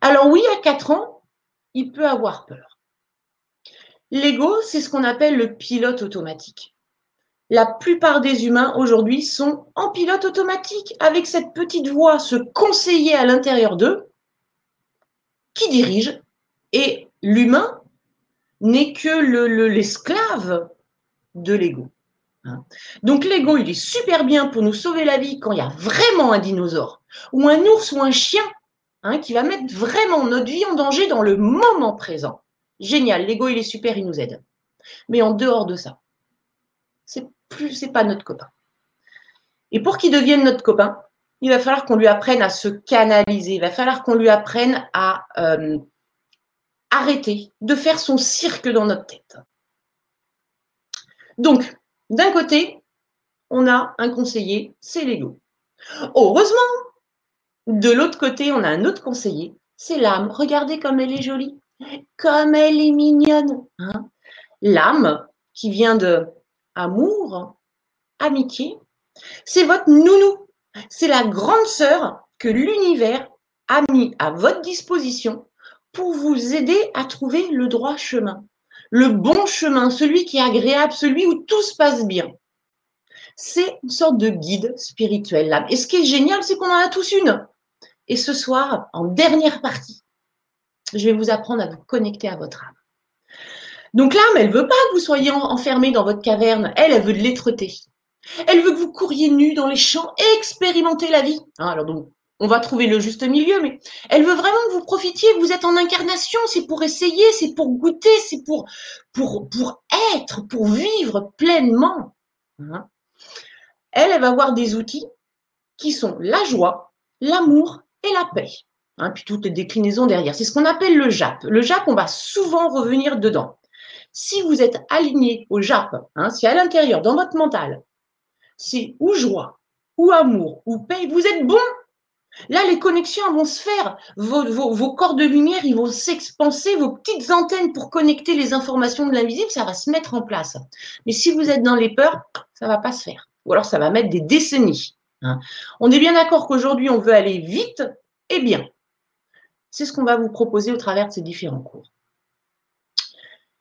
Alors oui, à 4 ans, il peut avoir peur. L'ego, c'est ce qu'on appelle le pilote automatique. La plupart des humains aujourd'hui sont en pilote automatique avec cette petite voix, ce conseiller à l'intérieur d'eux qui dirige. Et l'humain n'est que l'esclave de l'ego. Hein. Donc l'ego, il est super bien pour nous sauver la vie quand il y a vraiment un dinosaure ou un ours ou un chien hein, qui va mettre vraiment notre vie en danger dans le moment présent. Génial, l'ego, il est super, il nous aide. Mais en dehors de ça, c'est plus, pas notre copain. Et pour qu'il devienne notre copain, il va falloir qu'on lui apprenne à se canaliser. Il va falloir qu'on lui apprenne à euh, arrêter de faire son cirque dans notre tête. Donc, d'un côté, on a un conseiller, c'est l'ego. Heureusement, de l'autre côté, on a un autre conseiller, c'est l'âme. Regardez comme elle est jolie, comme elle est mignonne. Hein. l'âme qui vient de amour, amitié, c'est votre nounou. C'est la grande sœur que l'univers a mis à votre disposition pour vous aider à trouver le droit chemin le bon chemin, celui qui est agréable, celui où tout se passe bien. C'est une sorte de guide spirituel, l'âme. Et ce qui est génial, c'est qu'on en a tous une. Et ce soir, en dernière partie, je vais vous apprendre à vous connecter à votre âme. Donc l'âme, elle veut pas que vous soyez enfermé dans votre caverne. Elle, elle veut de l'étreté. Elle veut que vous couriez nu dans les champs et expérimenter la vie. Hein, alors donc, on va trouver le juste milieu, mais elle veut vraiment que vous profitiez, vous êtes en incarnation, c'est pour essayer, c'est pour goûter, c'est pour, pour, pour être, pour vivre pleinement. Hein. Elle, elle va avoir des outils qui sont la joie, l'amour et la paix. Hein, puis toutes les déclinaisons derrière. C'est ce qu'on appelle le JAP. Le JAP, on va souvent revenir dedans. Si vous êtes aligné au JAP, hein, si à l'intérieur, dans votre mental, c'est ou joie, ou amour, ou paix, vous êtes bon Là, les connexions vont se faire. Vos, corps de lumière, ils vont s'expanser. Vos petites antennes pour connecter les informations de l'invisible, ça va se mettre en place. Mais si vous êtes dans les peurs, ça va pas se faire. Ou alors, ça va mettre des décennies. Hein. On est bien d'accord qu'aujourd'hui, on veut aller vite et bien. C'est ce qu'on va vous proposer au travers de ces différents cours.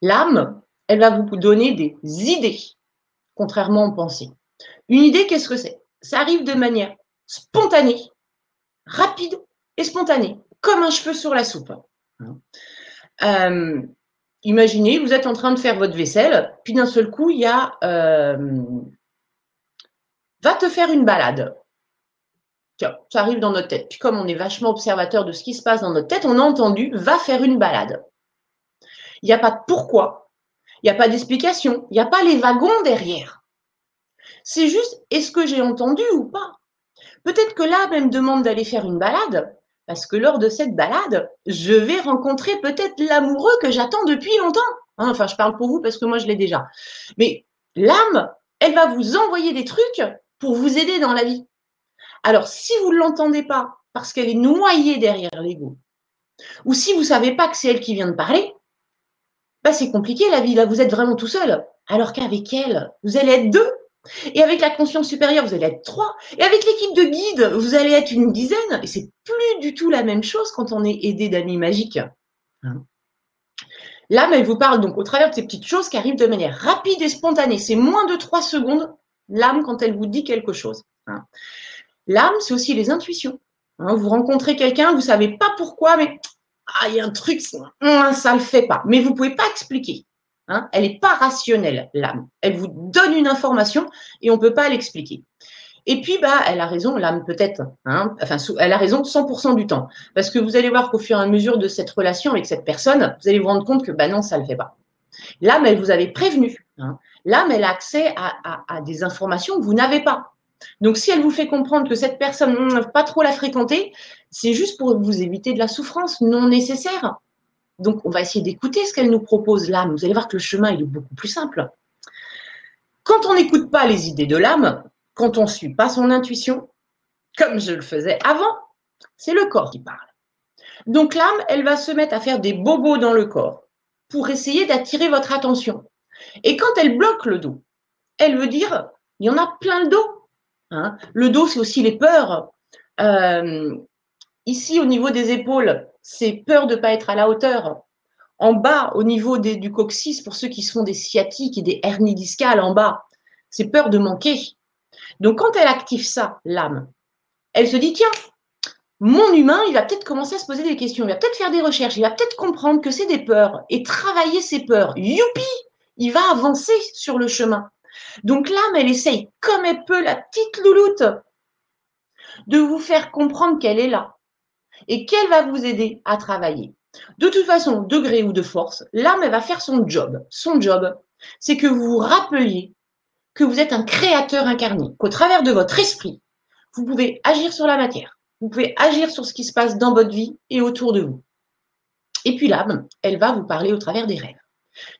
L'âme, elle va vous donner des idées, contrairement aux pensées. Une idée, qu'est-ce que c'est? Ça arrive de manière spontanée rapide et spontané, comme un cheveu sur la soupe. Euh, imaginez, vous êtes en train de faire votre vaisselle, puis d'un seul coup, il y a euh, va te faire une balade. Tiens, ça arrive dans notre tête. Puis comme on est vachement observateur de ce qui se passe dans notre tête, on a entendu va faire une balade. Il n'y a pas de pourquoi, il n'y a pas d'explication, il n'y a pas les wagons derrière. C'est juste est-ce que j'ai entendu ou pas? Peut-être que là, elle me demande d'aller faire une balade, parce que lors de cette balade, je vais rencontrer peut-être l'amoureux que j'attends depuis longtemps. Hein, enfin, je parle pour vous parce que moi, je l'ai déjà. Mais l'âme, elle va vous envoyer des trucs pour vous aider dans la vie. Alors, si vous ne l'entendez pas parce qu'elle est noyée derrière l'ego, ou si vous ne savez pas que c'est elle qui vient de parler, bah, c'est compliqué la vie. Là, vous êtes vraiment tout seul. Alors qu'avec elle, vous allez être deux. Et avec la conscience supérieure, vous allez être trois. Et avec l'équipe de guides, vous allez être une dizaine. Et c'est plus du tout la même chose quand on est aidé d'amis magiques. Hein. L'âme, elle vous parle donc au travers de ces petites choses qui arrivent de manière rapide et spontanée. C'est moins de trois secondes, l'âme, quand elle vous dit quelque chose. Hein. L'âme, c'est aussi les intuitions. Hein. vous rencontrez quelqu'un, vous ne savez pas pourquoi, mais ah, il y a un truc, ça ne le fait pas. Mais vous ne pouvez pas expliquer. Hein. elle n'est pas rationnelle, l'âme. Elle vous donne une information et on ne peut pas l'expliquer. Et puis, bah, elle a raison, l'âme peut-être, hein, enfin, elle a raison 100% du temps. Parce que vous allez voir qu'au fur et à mesure de cette relation avec cette personne, vous allez vous rendre compte que, bah non, ça ne le fait pas. L'âme, elle vous avait prévenu. Hein. L'âme, elle a accès à, des informations que vous n'avez pas. Donc, si elle vous fait comprendre que cette personne, ne hmm, pas trop la fréquenter, c'est juste pour vous éviter de la souffrance non nécessaire. Donc, on va essayer d'écouter ce qu'elle nous propose, l'âme. Vous allez voir que le chemin, est beaucoup plus simple. Quand on n'écoute pas les idées de l'âme, quand on ne suit pas son intuition, comme je le faisais avant, c'est le corps qui parle. Donc l'âme, elle va se mettre à faire des bobos dans le corps pour essayer d'attirer votre attention. Et quand elle bloque le dos, elle veut dire, il y en a plein le dos. Hein. le dos, c'est aussi les peurs. Euh, ici, au niveau des épaules, c'est peur de ne pas être à la hauteur. En bas, au niveau du coccyx, pour ceux qui sont des sciatiques et des hernies discales en bas, c'est peur de manquer. Donc, quand elle active ça, l'âme, elle se dit, tiens, mon humain, il va peut-être commencer à se poser des questions, il va peut-être faire des recherches, il va peut-être comprendre que c'est des peurs et travailler ses peurs. Youpi Il va avancer sur le chemin. Donc l'âme, elle essaye comme elle peut, la petite louloute, de vous faire comprendre qu'elle est là et qu'elle va vous aider à travailler? De toute façon, degré ou de force, l'âme, elle va faire son job. Son job, c'est que vous vous rappeliez que vous êtes un créateur incarné, qu'au travers de votre esprit, vous pouvez agir sur la matière, vous pouvez agir sur ce qui se passe dans votre vie et autour de vous. Et puis l'âme, elle va vous parler au travers des rêves.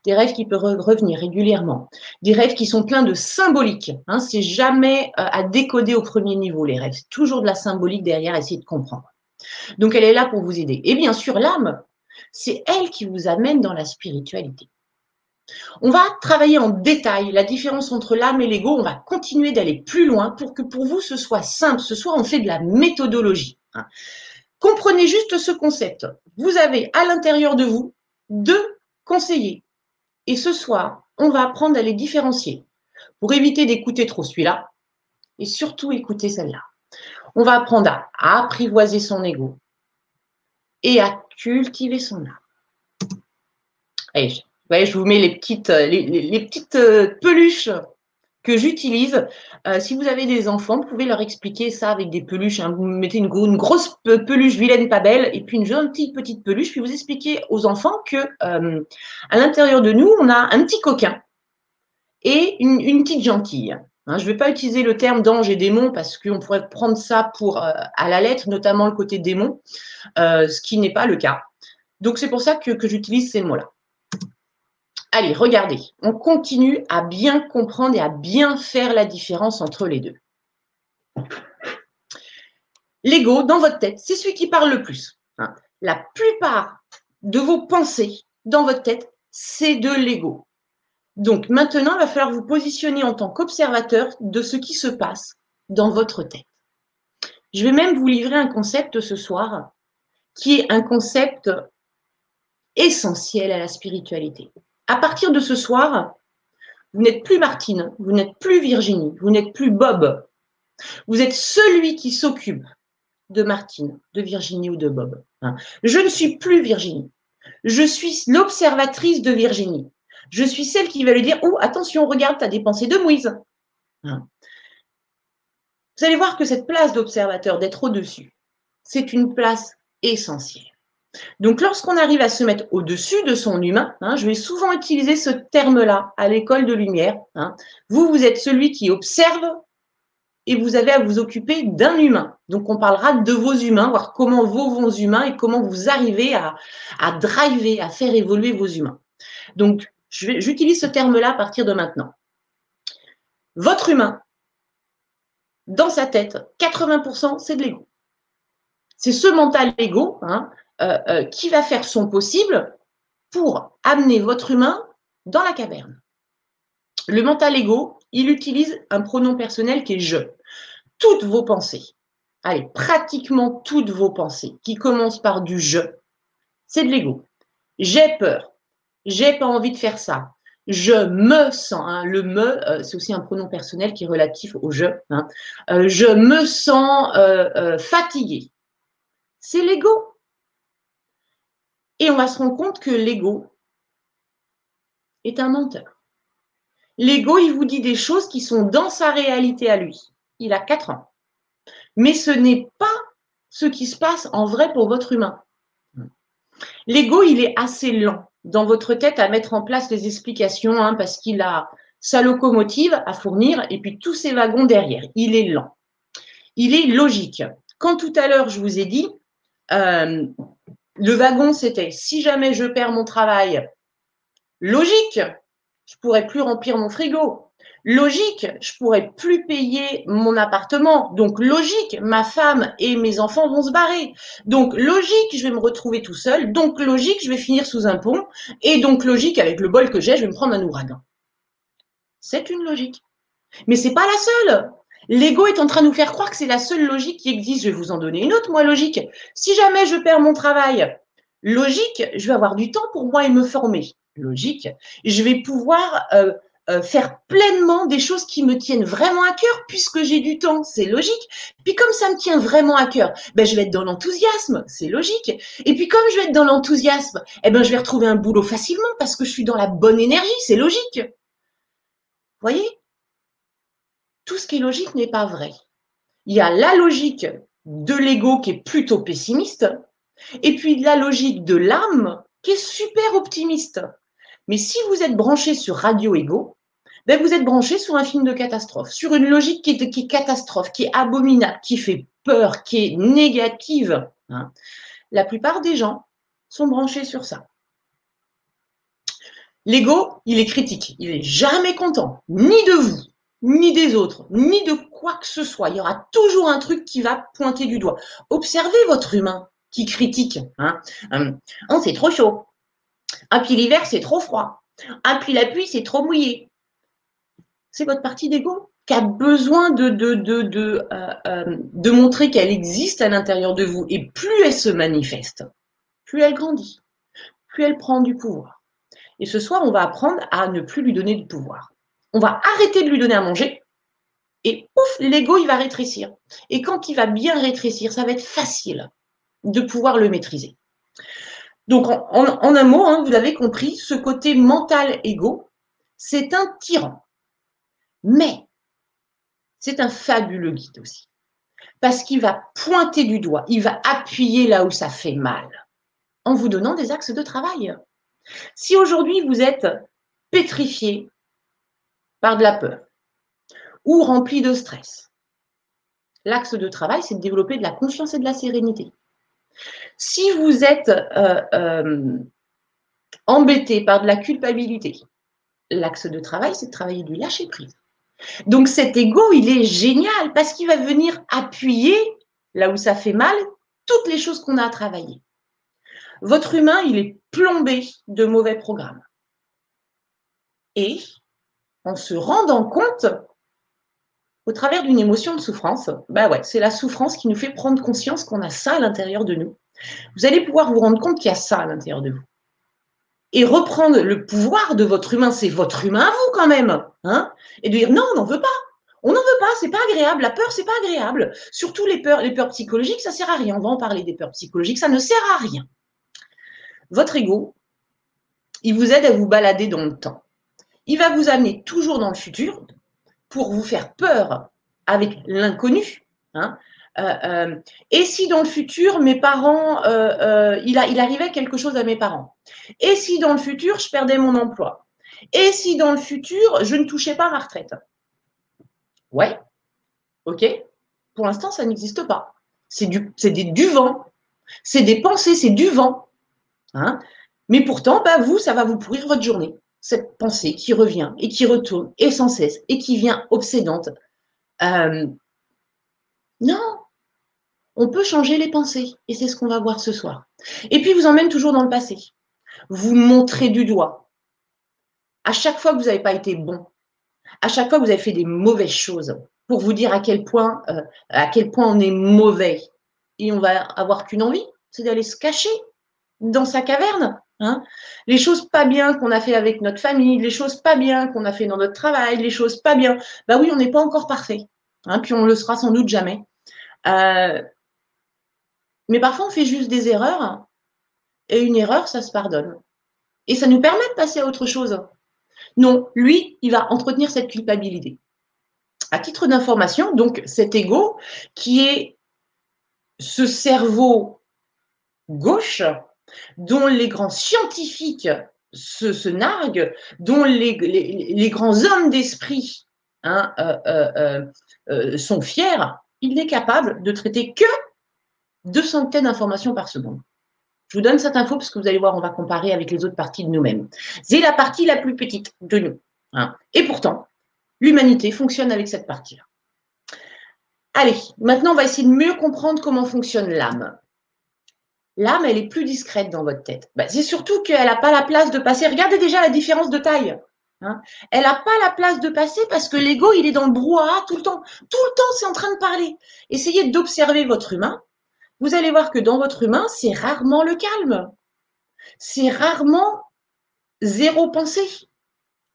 Des rêves qui peuvent revenir régulièrement, des rêves qui sont pleins de symbolique. Hein, c'est jamais euh, à décoder au premier niveau les rêves, c'est toujours de la symbolique derrière, essayer de comprendre. Donc elle est là pour vous aider. Et bien sûr, l'âme, c'est elle qui vous amène dans la spiritualité. On va travailler en détail la différence entre l'âme et l'ego. On va continuer d'aller plus loin pour que pour vous ce soit simple. Ce soit on fait de la méthodologie. Hein. Comprenez juste ce concept. Vous avez à l'intérieur de vous deux conseillers. Et ce soir, on va apprendre à les différencier pour éviter d'écouter trop celui-là et surtout écouter celle-là. On va apprendre à apprivoiser son ego et à cultiver son âme. Je vous mets les petites, euh, euh, peluches que j'utilise. Euh, si vous avez des enfants, vous pouvez leur expliquer ça avec des peluches. Hein. Vous mettez une, grosse peluche vilaine pas belle et puis une gentille petite peluche. Puis vous expliquez aux enfants que à l'intérieur de nous, on a un petit coquin et une, petite gentille. Hein. je ne vais pas utiliser le terme d'ange et démon parce qu'on pourrait prendre ça pour à la lettre, notamment le côté démon, ce qui n'est pas le cas. Donc c'est pour ça que j'utilise ces mots-là. Allez, regardez, on continue à bien comprendre et à bien faire la différence entre les deux. L'ego, dans votre tête, c'est celui qui parle le plus. Hein. La plupart de vos pensées dans votre tête, c'est de l'ego. Donc maintenant, il va falloir vous positionner en tant qu'observateur de ce qui se passe dans votre tête. Je vais même vous livrer un concept ce soir qui est un concept essentiel à la spiritualité à partir de ce soir, vous n'êtes plus Martine, vous n'êtes plus Virginie, vous n'êtes plus Bob. Vous êtes celui qui s'occupe de Martine, de Virginie ou de Bob. Hein. Je ne suis plus Virginie. Je suis l'observatrice de Virginie. Je suis celle qui va lui dire Oh, attention, regarde, tu as des pensées de Moïse. Hein. Vous allez voir que cette place d'observateur, d'être au-dessus, c'est une place essentielle. Donc, lorsqu'on arrive à se mettre au-dessus de son humain, hein, je vais souvent utiliser ce terme-là à l'école de lumière. Hein. vous, vous êtes celui qui observe et vous avez à vous occuper d'un humain. Donc, on parlera de vos humains, voir comment vont vos humains et comment vous arrivez à, à driver, à faire évoluer vos humains. Donc, j'utilise ce terme-là à partir de maintenant. Votre humain, dans sa tête, 80%, c'est de l'ego. C'est ce mental ego hein, euh, euh, qui va faire son possible pour amener votre humain dans la caverne. Le mental ego, il utilise un pronom personnel qui est je. Toutes vos pensées, allez, pratiquement toutes vos pensées qui commencent par du je, c'est de l'ego. J'ai peur, j'ai pas envie de faire ça, je me sens, hein, le me, euh, c'est aussi un pronom personnel qui est relatif au je. Hein. je me sens fatigué. C'est l'ego. Et on va se rendre compte que l'ego est un menteur. L'ego, il vous dit des choses qui sont dans sa réalité à lui. Il a 4 ans. Mais ce n'est pas ce qui se passe en vrai pour votre humain. L'ego, il est assez lent dans votre tête à mettre en place les explications hein, parce qu'il a sa locomotive à fournir et puis tous ses wagons derrière. Il est lent. Il est logique. Quand tout à l'heure, je vous ai dit, euh, le wagon, c'était si jamais je perds mon travail, logique, je pourrais plus remplir mon frigo. Logique, je pourrais plus payer mon appartement. Donc logique, ma femme et mes enfants vont se barrer. Donc logique, je vais me retrouver tout seul. Donc logique, je vais finir sous un pont. Et donc logique, avec le bol que j'ai, je vais me prendre un ouragan. C'est une logique. Mais c'est pas la seule. L'ego est en train de nous faire croire que c'est la seule logique qui existe. Je vais vous en donner une autre, moi, logique. Si jamais je perds mon travail, logique, je vais avoir du temps pour moi et me former. Logique. Je vais pouvoir euh, euh, faire pleinement des choses qui me tiennent vraiment à cœur puisque j'ai du temps. C'est logique. Puis comme ça me tient vraiment à cœur, ben, je vais être dans l'enthousiasme. C'est logique. Et puis comme je vais être dans l'enthousiasme, eh ben, je vais retrouver un boulot facilement parce que je suis dans la bonne énergie. C'est logique. Voyez? Tout ce qui est logique n'est pas vrai. Il y a la logique de l'ego qui est plutôt pessimiste, et puis la logique de l'âme qui est super optimiste. Mais si vous êtes branché sur Radio Ego, ben vous êtes branché sur un film de catastrophe, sur une logique qui est, qui catastrophe, qui est abominable, qui fait peur, qui est négative. Hein. La plupart des gens sont branchés sur ça. L'ego, il est critique, il est jamais content, ni de vous, ni des autres, ni de quoi que ce soit. Il y aura toujours un truc qui va pointer du doigt. Observez votre humain qui critique. Hein. Hum, c'est trop chaud. Ah, puis l'hiver, c'est trop froid. Ah, puis la pluie, c'est trop mouillé. C'est votre partie d'ego qui a besoin de, de, de, de, euh, euh, de montrer qu'elle existe à l'intérieur de vous. Et plus elle se manifeste, plus elle grandit, plus elle prend du pouvoir. Et ce soir, on va apprendre à ne plus lui donner du pouvoir on va arrêter de lui donner à manger et ouf, l'ego, il va rétrécir. Et quand il va bien rétrécir, ça va être facile de pouvoir le maîtriser. Donc, en, un mot, hein, vous l'avez compris, ce côté mental égo, c'est un tyran. Mais c'est un fabuleux guide aussi. Parce qu'il va pointer du doigt, il va appuyer là où ça fait mal, en vous donnant des axes de travail. Si aujourd'hui vous êtes pétrifié, par de la peur ou rempli de stress. L'axe de travail, c'est de développer de la confiance et de la sérénité. Si vous êtes euh, euh, embêté par de la culpabilité, l'axe de travail, c'est de travailler du lâcher prise. Donc cet ego, il est génial parce qu'il va venir appuyer là où ça fait mal toutes les choses qu'on a à travailler. Votre humain, il est plombé de mauvais programmes. Et en se rendant compte au travers d'une émotion de souffrance. Bah ouais, c'est la souffrance qui nous fait prendre conscience qu'on a ça à l'intérieur de nous. Vous allez pouvoir vous rendre compte qu'il y a ça à l'intérieur de vous. Et reprendre le pouvoir de votre humain, c'est votre humain à vous quand même. Hein et de dire non, on n'en veut pas. On n'en veut pas, c'est pas agréable. La peur, c'est pas agréable. Surtout les peurs, psychologiques, ça sert à rien. On va en parler des peurs psychologiques, ça ne sert à rien. Votre ego, il vous aide à vous balader dans le temps. Il va vous amener toujours dans le futur pour vous faire peur avec l'inconnu. Hein, euh, euh, et si dans le futur, mes parents, euh, il, arrivait quelque chose à mes parents? Et si dans le futur, je perdais mon emploi? Et si dans le futur, je ne touchais pas ma retraite? Ouais, ok. Pour l'instant, ça n'existe pas. C'est du, du vent. C'est des pensées, c'est du vent. Hein? Mais pourtant, bah, vous, ça va vous pourrir votre journée. Cette pensée qui revient et qui retourne et sans cesse et qui vient obsédante. non, on peut changer les pensées et c'est ce qu'on va voir ce soir. Et puis vous emmène toujours dans le passé. Vous montrez du doigt. À chaque fois que vous n'avez pas été bon, à chaque fois que vous avez fait des mauvaises choses, pour vous dire à quel point, euh, on est mauvais. Et on va avoir qu'une envie, c'est d'aller se cacher dans sa caverne. Hein. les choses pas bien qu'on a fait avec notre famille, les choses pas bien qu'on a fait dans notre travail, les choses pas bien. Bah oui, on n'est pas encore parfait. Hein, puis on le sera sans doute jamais. Euh, mais parfois, on fait juste des erreurs. Et une erreur, ça se pardonne. Et ça nous permet de passer à autre chose. Non, lui, il va entretenir cette culpabilité. À titre d'information, donc cet ego qui est ce cerveau gauche dont les grands scientifiques se, narguent, dont les, grands hommes d'esprit hein, euh, euh, euh, sont fiers, il n'est capable de traiter que deux centaines d'informations par seconde. Je vous donne cette info parce que vous allez voir, on va comparer avec les autres parties de nous-mêmes. C'est la partie la plus petite de nous. Hein. Et pourtant, l'humanité fonctionne avec cette partie-là. Allez, maintenant, on va essayer de mieux comprendre comment fonctionne l'âme. L'âme, elle est plus discrète dans votre tête. Bah, c'est surtout qu'elle n'a pas la place de passer. Regardez déjà la différence de taille. Hein. Elle n'a pas la place de passer parce que l'ego, il est dans le brouhaha tout le temps. Tout le temps, c'est en train de parler. Essayez d'observer votre humain vous allez voir que dans votre humain, c'est rarement le calme. C'est rarement zéro pensée.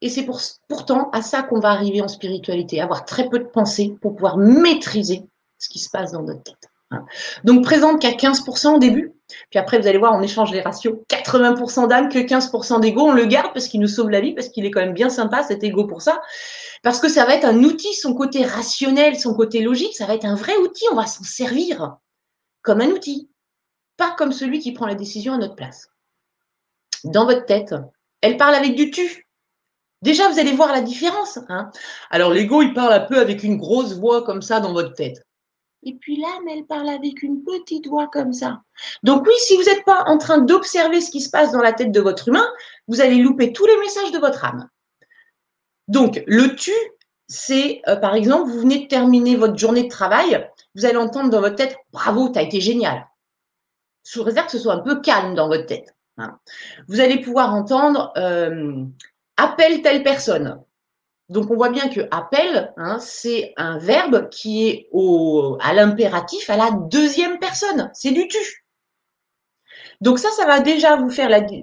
Et c'est pourtant à ça qu'on va arriver en spiritualité, avoir très peu de pensée pour pouvoir maîtriser ce qui se passe dans notre tête. Hein. Donc présente qu'à 15% au début, puis après vous allez voir, on échange les ratios, 80% d'âme que 15% d'ego, on le garde parce qu'il nous sauve la vie, parce qu'il est quand même bien sympa cet ego pour ça, parce que ça va être un outil, son côté rationnel, son côté logique, ça va être un vrai outil, on va s'en servir comme un outil, pas comme celui qui prend la décision à notre place. Dans votre tête, elle parle avec du tu. Déjà, vous allez voir la différence. Hein. Alors, l'ego, il parle un peu avec une grosse voix comme ça dans votre tête. Et puis l'âme, elle parle avec une petite voix comme ça. Donc oui, si vous n'êtes pas en train d'observer ce qui se passe dans la tête de votre humain, vous allez louper tous les messages de votre âme. Donc, le tu, c'est, euh, par exemple, vous venez de terminer votre journée de travail, vous allez entendre dans votre tête Bravo, tu as été génial. Sous réserve que ce soit un peu calme dans votre tête. Hein. Vous allez pouvoir entendre euh, Appelle telle personne. Donc on voit bien que appel, hein, c'est un verbe qui est au, à l'impératif à la deuxième personne. C'est du tu. Donc ça, ça va déjà vous,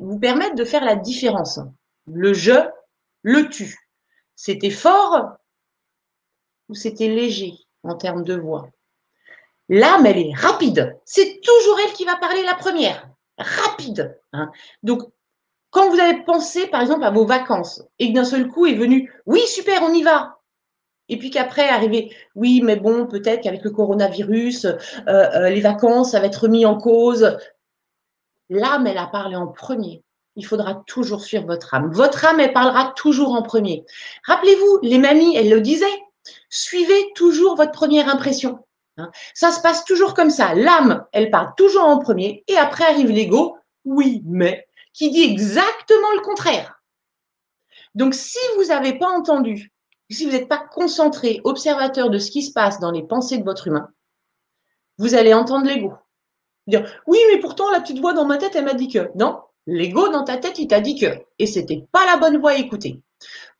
vous permettre de faire la différence. Le je, le tu. C'était fort ou c'était léger en termes de voix? L'âme, elle est rapide. C'est toujours elle qui va parler la première. Rapide. Hein. Donc, quand vous avez pensé, par exemple, à vos vacances, et que d'un seul coup est venu, oui, super, on y va. Et puis qu'après, arrivé, oui, mais bon, peut-être qu'avec le coronavirus, euh, euh, les vacances, ça va être remis en cause. L'âme, elle a parlé en premier. Il faudra toujours suivre votre âme. Votre âme, elle parlera toujours en premier. Rappelez-vous, les mamies, elles le disaient. Suivez toujours votre première impression. Hein. Ça se passe toujours comme ça. L'âme, elle parle toujours en premier et après arrive l'ego, oui, mais, qui dit exactement le contraire. Donc, si vous n'avez pas entendu, si vous n'êtes pas concentré, observateur de ce qui se passe dans les pensées de votre humain, vous allez entendre l'ego. Dire, oui, mais pourtant, la petite voix dans ma tête, elle m'a dit que. Non, l'ego dans ta tête, il t'a dit que. Et c'était pas la bonne voix à écouter.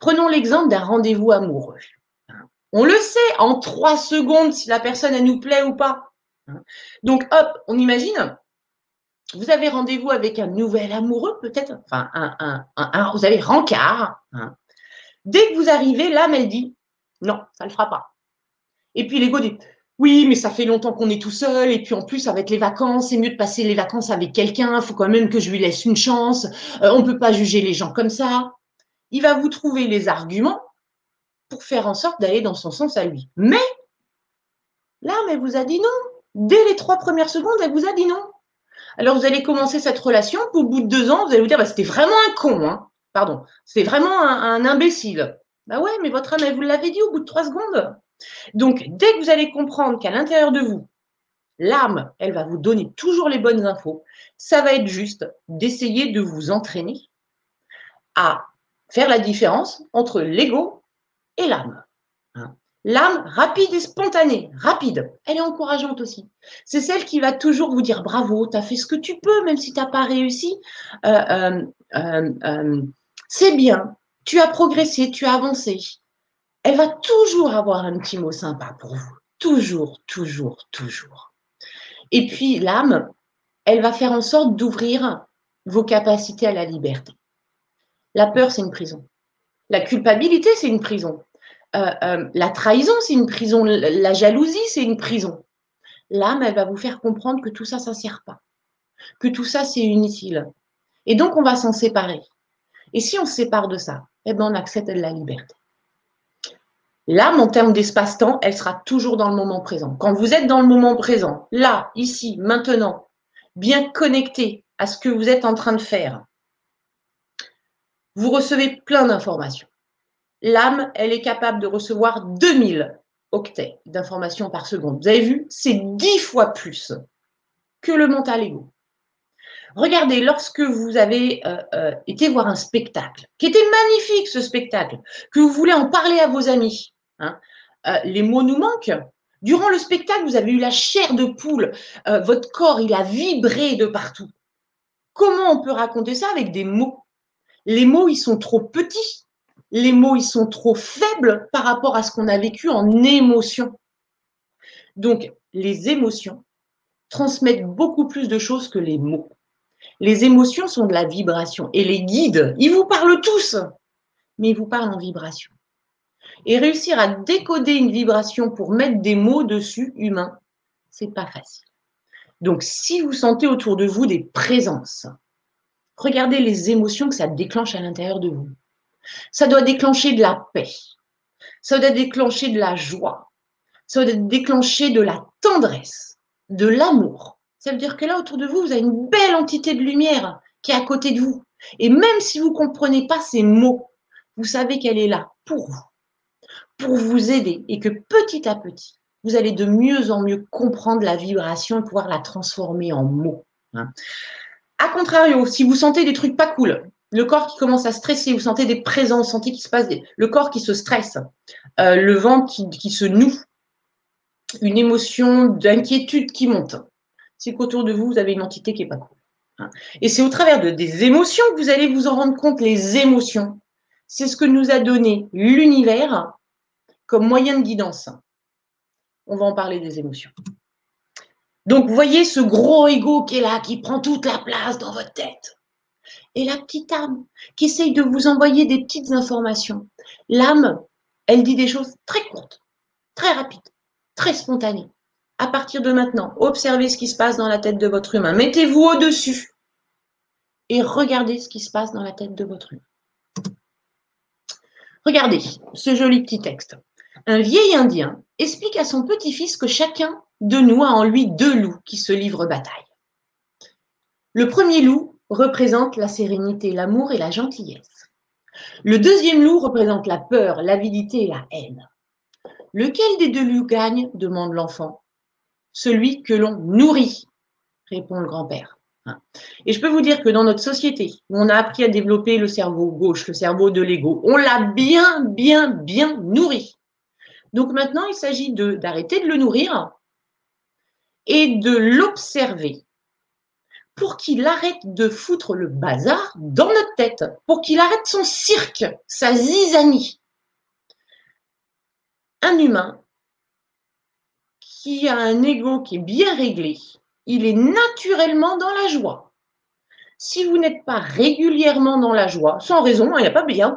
Prenons l'exemple d'un rendez-vous amoureux. On le sait en trois secondes si la personne, elle nous plaît ou pas. Donc, hop, on imagine, vous avez rendez-vous avec un nouvel amoureux, peut-être, enfin, un, vous avez rencard. Hein. Dès que vous arrivez, l'âme, elle dit, non, ça ne le fera pas. Et puis l'ego dit, oui, mais ça fait longtemps qu'on est tout seul, et puis en plus, avec les vacances, c'est mieux de passer les vacances avec quelqu'un, il faut quand même que je lui laisse une chance, euh, on ne peut pas juger les gens comme ça. Il va vous trouver les arguments pour faire en sorte d'aller dans son sens à lui. Mais L'âme, elle vous a dit non. Dès les trois premières secondes, elle vous a dit non. Alors, vous allez commencer cette relation, puis au bout de deux ans, vous allez vous dire, bah, c'était vraiment un con, hein. Pardon, c'était vraiment un, imbécile. Bah ouais, mais votre âme, elle vous l'avait dit au bout de trois secondes. Donc, dès que vous allez comprendre qu'à l'intérieur de vous, l'âme, elle va vous donner toujours les bonnes infos, ça va être juste d'essayer de vous entraîner à faire la différence entre l'ego et l'âme. Hein. L'âme rapide et spontanée, rapide, elle est encourageante aussi. C'est celle qui va toujours vous dire bravo, tu as fait ce que tu peux, même si tu n'as pas réussi. Euh, euh, euh, c'est bien, tu as progressé, tu as avancé. Elle va toujours avoir un petit mot sympa pour vous. Toujours, toujours, toujours. Et puis l'âme, elle va faire en sorte d'ouvrir vos capacités à la liberté. La peur, c'est une prison. La culpabilité, c'est une prison. Euh, euh, la trahison, c'est une prison. La jalousie, c'est une prison. L'âme, elle va vous faire comprendre que tout ça, ça ne sert pas. Que tout ça, c'est inutile. Et donc, on va s'en séparer. Et si on se sépare de ça, eh ben, on accède à la liberté. L'âme, en termes d'espace-temps, elle sera toujours dans le moment présent. Quand vous êtes dans le moment présent, là, ici, maintenant, bien connecté à ce que vous êtes en train de faire, vous recevez plein d'informations. L'âme, elle est capable de recevoir 2000 octets d'informations par seconde. Vous avez vu, c'est 10 fois plus que le mental ego. Regardez, lorsque vous avez euh, euh, été voir un spectacle, qui était magnifique ce spectacle, que vous voulez en parler à vos amis, hein, euh, les mots nous manquent. Durant le spectacle, vous avez eu la chair de poule, votre corps, il a vibré de partout. Comment on peut raconter ça avec des mots? Les mots, ils sont trop petits. Les mots, ils sont trop faibles par rapport à ce qu'on a vécu en émotion. Donc, les émotions transmettent beaucoup plus de choses que les mots. Les émotions sont de la vibration et les guides, ils vous parlent tous, mais ils vous parlent en vibration. Et réussir à décoder une vibration pour mettre des mots dessus humains, c'est pas facile. Donc, si vous sentez autour de vous des présences, Regardez les émotions que ça déclenche à l'intérieur de vous. Ça doit déclencher de la paix. Ça doit déclencher de la joie. Ça doit déclencher de la tendresse, de l'amour. Ça veut dire que là, autour de vous, vous avez une belle entité de lumière qui est à côté de vous. Et même si vous ne comprenez pas ces mots, vous savez qu'elle est là pour vous, pour vous aider et que petit à petit, vous allez de mieux en mieux comprendre la vibration et pouvoir la transformer en mots. Hein. A contrario, si vous sentez des trucs pas cool, le corps qui commence à stresser, vous sentez des présences, vous sentez qu'il se passe des, le corps qui se stresse, euh, le ventre qui, se noue, une émotion d'inquiétude qui monte, c'est qu'autour de vous, vous avez une entité qui n'est pas cool. Hein. Et c'est au travers de, des émotions que vous allez vous en rendre compte. Les émotions, c'est ce que nous a donné l'univers comme moyen de guidance. On va en parler des émotions. Donc, voyez ce gros ego qui est là, qui prend toute la place dans votre tête. Et la petite âme qui essaye de vous envoyer des petites informations. L'âme, elle dit des choses très courtes, très rapides, très spontanées. À partir de maintenant, observez ce qui se passe dans la tête de votre humain. Mettez-vous au-dessus et regardez ce qui se passe dans la tête de votre humain. Regardez ce joli petit texte. Un vieil Indien explique à son petit-fils que chacun de nous a en lui deux loups qui se livrent bataille. Le premier loup représente la sérénité, l'amour et la gentillesse. Le deuxième loup représente la peur, l'avidité et la haine. Lequel des deux loups gagne demande l'enfant. Celui que l'on nourrit, répond le grand-père. Et je peux vous dire que dans notre société, où on a appris à développer le cerveau gauche, le cerveau de l'ego, on l'a bien, bien, bien nourri. Donc maintenant, il s'agit d'arrêter de le nourrir et de l'observer pour qu'il arrête de foutre le bazar dans notre tête, pour qu'il arrête son cirque, sa zizanie. Un humain qui a un ego qui est bien réglé, il est naturellement dans la joie. Si vous n'êtes pas régulièrement dans la joie, sans raison, hein, il n'y a,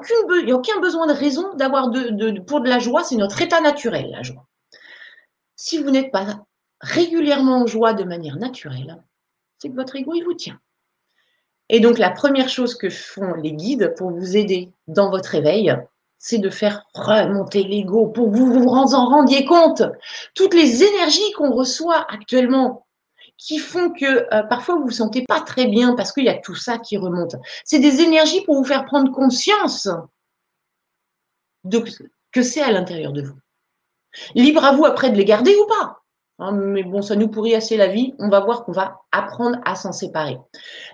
aucun besoin de raison d'avoir pour de la joie, c'est notre état naturel, la joie. Si vous n'êtes pas régulièrement en joie de manière naturelle, c'est que votre ego, il vous tient. Et donc, la première chose que font les guides pour vous aider dans votre éveil, c'est de faire remonter l'ego pour que vous vous en rendiez compte. Toutes les énergies qu'on reçoit actuellement qui font que euh, parfois vous vous sentez pas très bien parce qu'il y a tout ça qui remonte. C'est des énergies pour vous faire prendre conscience de que c'est à l'intérieur de vous. Libre à vous après de les garder ou pas. Hein, mais bon, ça nous pourrit assez la vie. On va voir qu'on va apprendre à s'en séparer.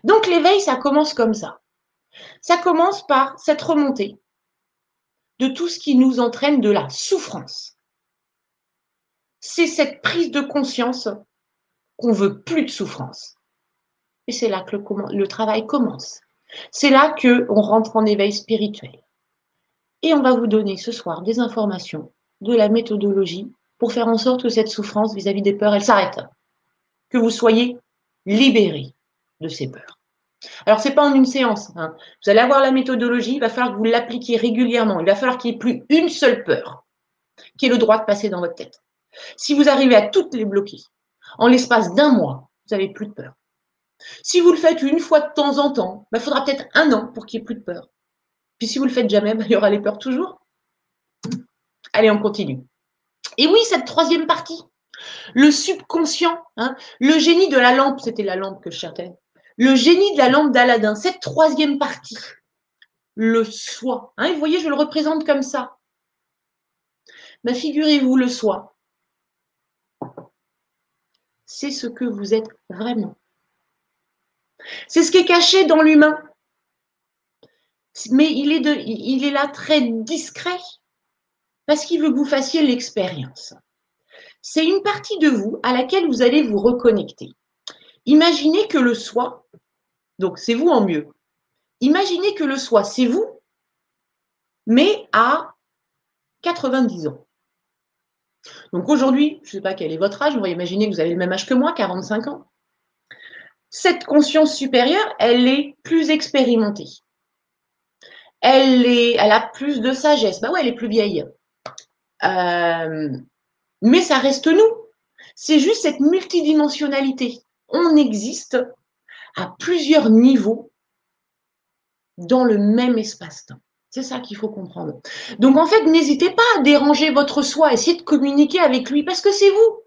Donc l'éveil, ça commence comme ça. Ça commence par cette remontée de tout ce qui nous entraîne de la souffrance. C'est cette prise de conscience qu'on veut plus de souffrance. Et c'est là que le, travail commence. C'est là qu'on rentre en éveil spirituel. Et on va vous donner ce soir des informations, de la méthodologie pour faire en sorte que cette souffrance vis-à-vis des peurs, elle s'arrête. Que vous soyez libérés de ces peurs. Alors, ce n'est pas en une séance. Hein. Vous allez avoir la méthodologie, il va falloir que vous l'appliquiez régulièrement. Il va falloir qu'il n'y ait plus une seule peur qui ait le droit de passer dans votre tête. Si vous arrivez à toutes les bloquer, en l'espace d'un mois, vous n'avez plus de peur. Si vous le faites une fois de temps en temps, il bah, faudra peut-être un an pour qu'il n'y ait plus de peur. Puis si vous le faites jamais, bah, il y aura les peurs toujours. Allez, on continue. Et oui, cette troisième partie, le subconscient, hein, le génie de la lampe, c'était la lampe que je cherchais, le génie de la lampe d'Aladin, cette troisième partie, le soi. Hein, vous voyez, je le représente comme ça. Mais bah, figurez-vous le soi. C'est ce que vous êtes vraiment. C'est ce qui est caché dans l'humain. Mais il est là très discret parce qu'il veut que vous fassiez l'expérience. C'est une partie de vous à laquelle vous allez vous reconnecter. Imaginez que le soi, donc c'est vous en mieux, imaginez que le soi, c'est vous, mais à 90 ans. Donc aujourd'hui, je ne sais pas quel est votre âge, on va imaginer que vous avez le même âge que moi, 45 ans. Cette conscience supérieure, elle est plus expérimentée. Elle, est, elle a plus de sagesse. Bah ouais, elle est plus vieille. Euh, mais ça reste nous. C'est juste cette multidimensionnalité. On existe à plusieurs niveaux dans le même espace-temps. C'est ça qu'il faut comprendre. Donc en fait, n'hésitez pas à déranger votre soi, essayez de communiquer avec lui parce que c'est vous.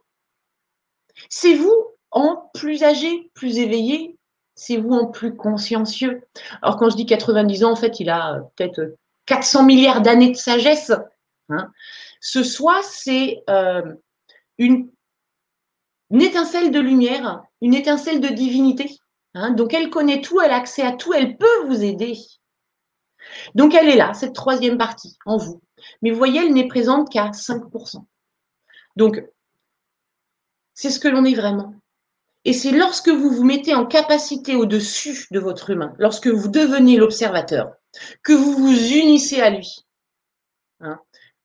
C'est vous en plus âgé, plus éveillé, c'est vous en plus consciencieux. Alors quand je dis 90 ans, en fait, il a peut-être 400 milliards d'années de sagesse. Hein. Ce soi, c'est euh, une, étincelle de lumière, une étincelle de divinité. Hein. Donc elle connaît tout, elle a accès à tout, elle peut vous aider. Donc elle est là, cette troisième partie, en vous. Mais vous voyez, elle n'est présente qu'à 5%. Donc, c'est ce que l'on est vraiment. Et c'est lorsque vous vous mettez en capacité au-dessus de votre humain, lorsque vous devenez l'observateur, que vous vous unissez à lui,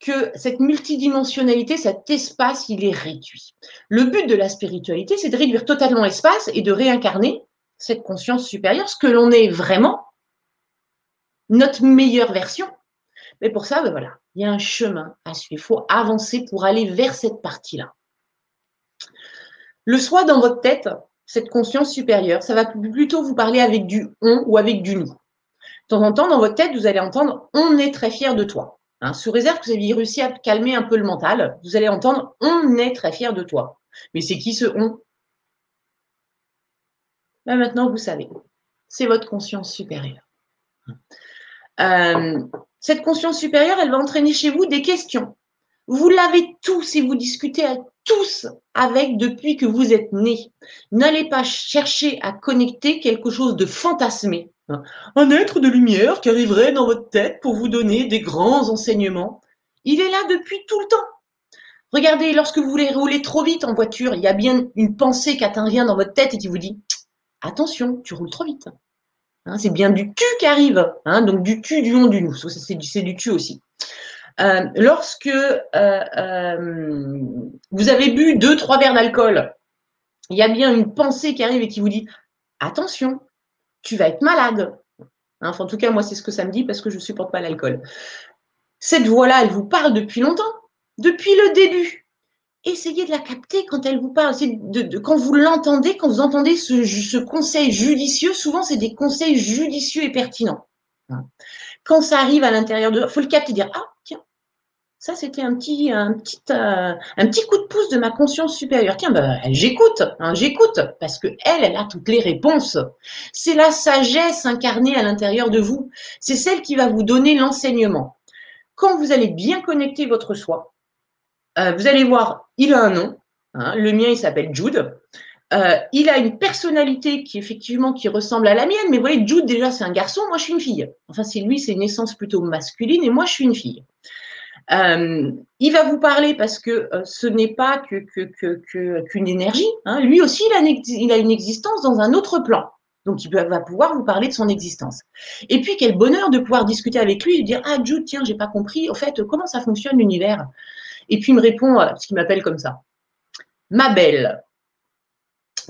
que cette multidimensionnalité, cet espace, il est réduit. Le but de la spiritualité, c'est de réduire totalement l'espace et de réincarner cette conscience supérieure, ce que l'on est vraiment, notre meilleure version. Mais pour ça, ben voilà, il y a un chemin à suivre. Il faut avancer pour aller vers cette partie-là. Le soi dans votre tête, cette conscience supérieure, ça va plutôt vous parler avec du on ou avec du nous. De temps en temps, dans votre tête, vous allez entendre on est très fier de toi. Hein, sous réserve que vous avez réussi à calmer un peu le mental, vous allez entendre on est très fier de toi. Mais c'est qui ce on? Là maintenant, vous savez. C'est votre conscience supérieure. Euh, cette conscience supérieure, elle va entraîner chez vous des questions. Vous l'avez tous et vous discutez tous avec depuis que vous êtes né. N'allez pas chercher à connecter quelque chose de fantasmé un être de lumière qui arriverait dans votre tête pour vous donner des grands enseignements. Il est là depuis tout le temps. Regardez, lorsque vous voulez rouler trop vite en voiture, il y a bien une pensée qui intervient dans votre tête et qui vous dit attention, tu roules trop vite. Hein, c'est bien du cul qui arrive, hein, donc du cul, du long, du nous. C'est du, du tu aussi. Euh, lorsque euh, euh, vous avez bu deux, trois verres d'alcool, il y a bien une pensée qui arrive et qui vous dit attention, tu vas être malade. Hein, enfin, en tout cas, moi, c'est ce que ça me dit parce que je ne supporte pas l'alcool. Cette voix-là, elle vous parle depuis longtemps, depuis le début. Essayez de la capter quand elle vous parle. Quand vous l'entendez, quand vous entendez ce, conseil judicieux, souvent c'est des conseils judicieux et pertinents. Hein. Quand ça arrive à l'intérieur de, faut le capter et dire ah ça c'était un petit un petit euh, un petit coup de pouce de ma conscience supérieure. Tiens, ben, j'écoute, hein, j'écoute parce que elle, elle a toutes les réponses. C'est la sagesse incarnée à l'intérieur de vous. C'est celle qui va vous donner l'enseignement. Quand vous allez bien connecter votre soi, euh, vous allez voir, il a un nom. Hein, le mien, il s'appelle Jude. Euh, il a une personnalité qui effectivement qui ressemble à la mienne, mais vous voyez, Jude déjà c'est un garçon, moi je suis une fille. Enfin, c'est lui, c'est une essence plutôt masculine, et moi je suis une fille. Euh, il va vous parler parce que euh, ce n'est pas qu'une énergie. Hein. Lui aussi, il a, une, existence dans un autre plan. Donc, il va pouvoir vous parler de son existence. Et puis, quel bonheur de pouvoir discuter avec lui et dire Ah, Jude, tiens, j'ai pas compris. Au fait, comment ça fonctionne l'univers? Et puis, il me répond, parce qu'il m'appelle comme ça Ma belle,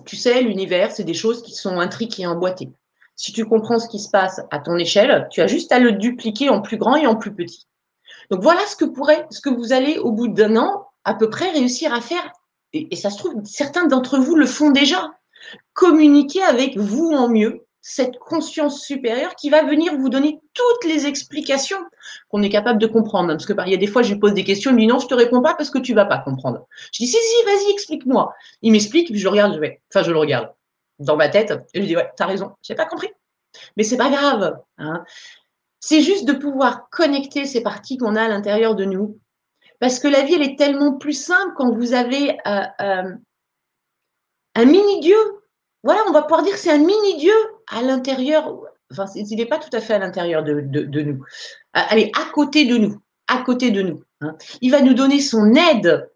tu sais, l'univers, c'est des choses qui sont intriquées et emboîtées. Si tu comprends ce qui se passe à ton échelle, tu as juste à le dupliquer en plus grand et en plus petit. Donc voilà ce que pourrait, ce que vous allez au bout d'un an à peu près réussir à faire. Et, ça se trouve, certains d'entre vous le font déjà. Communiquer avec vous en mieux, cette conscience supérieure qui va venir vous donner toutes les explications qu'on est capable de comprendre. Parce que il y a des fois, je lui pose des questions, il me dit non, je te réponds pas parce que tu vas pas comprendre. Je dis si, si, vas-y, explique-moi. Il m'explique, puis je regarde, je vais, enfin, je le regarde dans ma tête, et je lui dis ouais, t'as raison, j'ai pas compris. Mais c'est pas grave. Hein. C'est juste de pouvoir connecter ces parties qu'on a à l'intérieur de nous. Parce que la vie, elle est tellement plus simple quand vous avez euh, euh, un mini-dieu. Voilà, on va pouvoir dire c'est un mini-dieu à l'intérieur. Enfin, il n'est pas tout à fait à l'intérieur de, nous. Euh, allez, à côté de nous. À côté de nous. Hein. Il va nous donner son aide.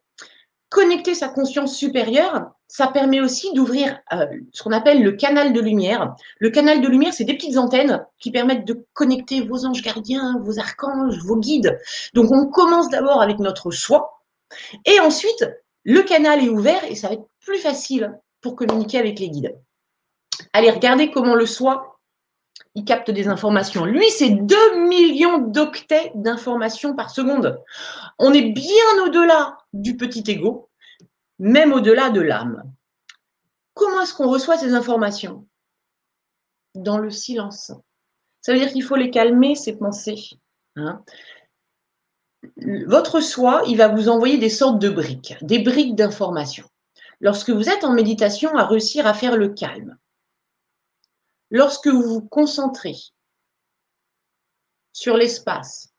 Connecter sa conscience supérieure, ça permet aussi d'ouvrir euh, ce qu'on appelle le canal de lumière. Le canal de lumière, c'est des petites antennes qui permettent de connecter vos anges gardiens, vos archanges, vos guides. Donc on commence d'abord avec notre soi et ensuite le canal est ouvert et ça va être plus facile pour communiquer avec les guides. Allez, regardez comment le soi, il capte des informations. Lui, c'est 2 millions d'octets d'informations par seconde. On est bien au-delà du petit ego même au-delà de l'âme. Comment est-ce qu'on reçoit ces informations? Dans le silence. Ça veut dire qu'il faut les calmer, ces pensées. Hein. Votre soi, il va vous envoyer des sortes de briques, des briques d'informations. Lorsque vous êtes en méditation, à réussir à faire le calme. Lorsque vous vous concentrez sur l'espace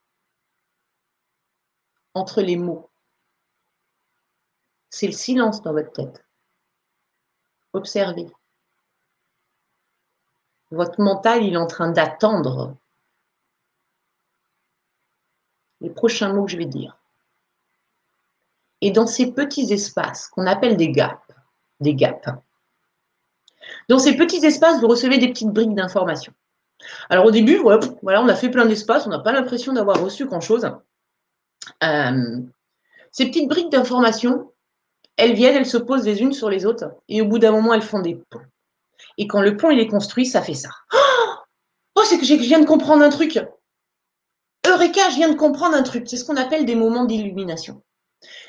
entre les mots, c'est le silence dans votre tête. Observez. Votre mental, il est en train d'attendre les prochains mots que je vais dire. Et dans ces petits espaces qu'on appelle des gaps, des gaps, dans ces petits espaces, vous recevez des petites briques d'informations. Alors au début, on a fait plein d'espaces, on n'a pas l'impression d'avoir reçu grand-chose. Euh, ces petites briques d'informations, elles viennent, elles se posent les unes sur les autres, et au bout d'un moment, elles font des ponts. Et quand le pont est construit, ça fait ça. Oh, c'est que je viens de comprendre un truc. Eureka, je viens de comprendre un truc. C'est ce qu'on appelle des moments d'illumination.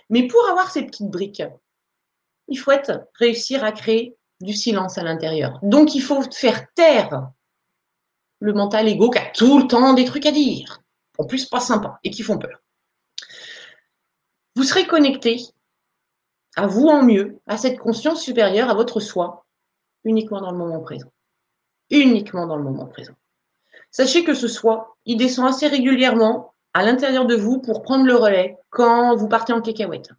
Mais pour avoir ces petites briques, il faut réussir à créer du silence à l'intérieur. Donc, il faut faire taire le mental égo qui a tout le temps des trucs à dire. En plus, pas sympa et qui font peur. Vous serez connecté à vous en mieux, à cette conscience supérieure, à votre soi, uniquement dans le moment présent. Uniquement dans le moment présent. Sachez que ce soi, il descend assez régulièrement à l'intérieur de vous pour prendre le relais quand vous partez en cacahuète.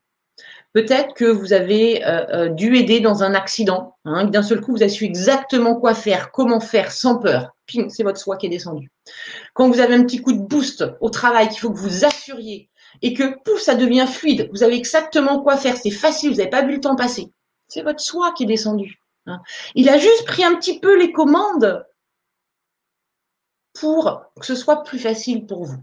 Peut-être que vous avez euh, euh, dû aider dans un accident, hein, d'un seul coup vous avez su exactement quoi faire, comment faire, sans peur. Ping, c'est votre soi qui est descendu. Quand vous avez un petit coup de boost au travail qu'il faut que vous assuriez et que pouf, ça devient fluide. Vous avez exactement quoi faire. C'est facile, vous n'avez pas vu le temps passer. C'est votre soi qui est descendu. Hein. Il a juste pris un petit peu les commandes pour que ce soit plus facile pour vous.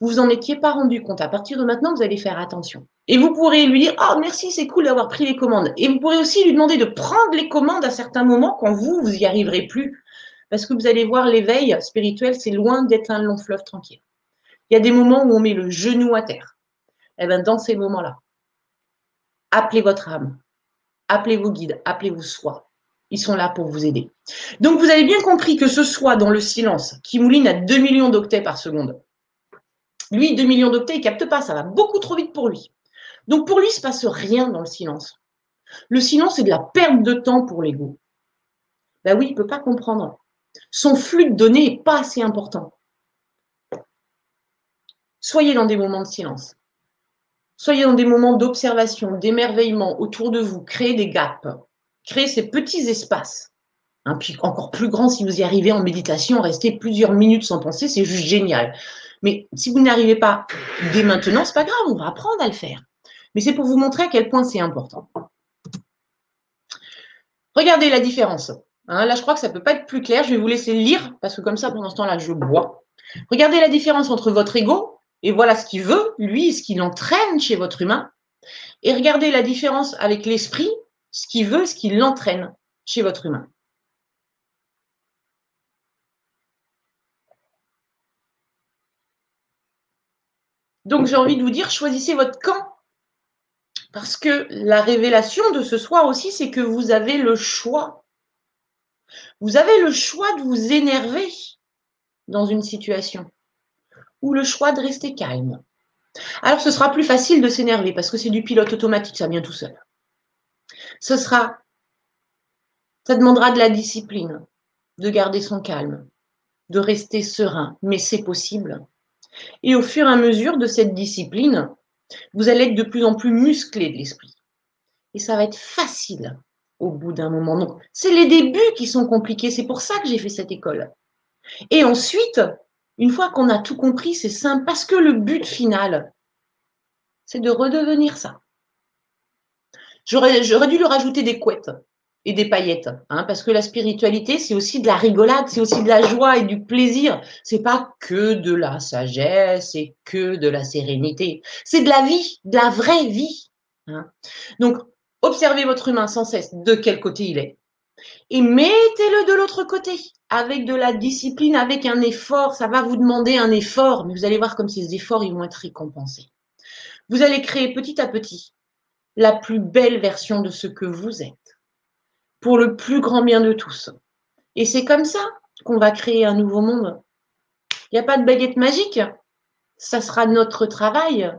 Vous vous en étiez pas rendu compte. À partir de maintenant, vous allez faire attention. Et vous pourrez lui dire, oh merci, c'est cool d'avoir pris les commandes. Et vous pourrez aussi lui demander de prendre les commandes à certains moments quand vous, vous y arriverez plus. Parce que vous allez voir l'éveil spirituel, c'est loin d'être un long fleuve tranquille. Il y a des moments où on met le genou à terre. Et eh bien, dans ces moments-là, appelez votre âme, appelez vos guides, appelez-vous soi Ils sont là pour vous aider. Donc, vous avez bien compris que ce soit dans le silence, qui mouline à 2 millions d'octets par seconde. Lui, 2 millions d'octets, il capte pas, ça va beaucoup trop vite pour lui. Donc, pour lui, il ne se passe rien dans le silence. Le silence, c'est de la perte de temps pour l'ego. Ben oui, il ne peut pas comprendre. Son flux de données n'est pas assez important. Soyez dans des moments de silence. Soyez dans des moments d'observation, d'émerveillement autour de vous. Créez des gaps. Créez ces petits espaces. Puis encore plus grand si vous y arrivez en méditation, restez plusieurs minutes sans penser, c'est juste génial. Mais si vous n'arrivez pas dès maintenant, c'est pas grave, on va apprendre à le faire. Mais c'est pour vous montrer à quel point c'est important. Regardez la différence. Hein, là, je crois que ça ne peut pas être plus clair. Je vais vous laisser lire parce que comme ça, pendant ce temps-là, je bois. Regardez la différence entre votre ego et voilà ce qu'il veut, lui, ce qu'il entraîne chez votre humain. Et regardez la différence avec l'esprit, ce qu'il veut, ce qu'il l'entraîne chez votre humain. Donc j'ai envie de vous dire, choisissez votre camp. Parce que la révélation de ce soir aussi, c'est que vous avez le choix. Vous avez le choix de vous énerver dans une situation ou le choix de rester calme. Alors ce sera plus facile de s'énerver parce que c'est du pilote automatique, ça vient tout seul. Ce sera, ça demandera de la discipline, de garder son calme, de rester serein, mais c'est possible. Et au fur et à mesure de cette discipline, vous allez être de plus en plus musclé de l'esprit. Et ça va être facile au bout d'un moment. Donc, c'est les débuts qui sont compliqués. C'est pour ça que j'ai fait cette école. Et ensuite, une fois qu'on a tout compris, c'est simple parce que le but final, c'est de redevenir ça. J'aurais dû leur rajouter des couettes et des paillettes, hein, parce que la spiritualité, c'est aussi de la rigolade, c'est aussi de la joie et du plaisir. C'est pas que de la sagesse et que de la sérénité. C'est de la vie, de la vraie vie. Hein. Donc, observez votre humain sans cesse de quel côté il est. Et mettez-le de l'autre côté, avec de la discipline, avec un effort. Ça va vous demander un effort, mais vous allez voir comme ces efforts, ils vont être récompensés. Vous allez créer petit à petit la plus belle version de ce que vous êtes pour le plus grand bien de tous. Et c'est comme ça qu'on va créer un nouveau monde. Il n'y a pas de baguette magique. Ça sera notre travail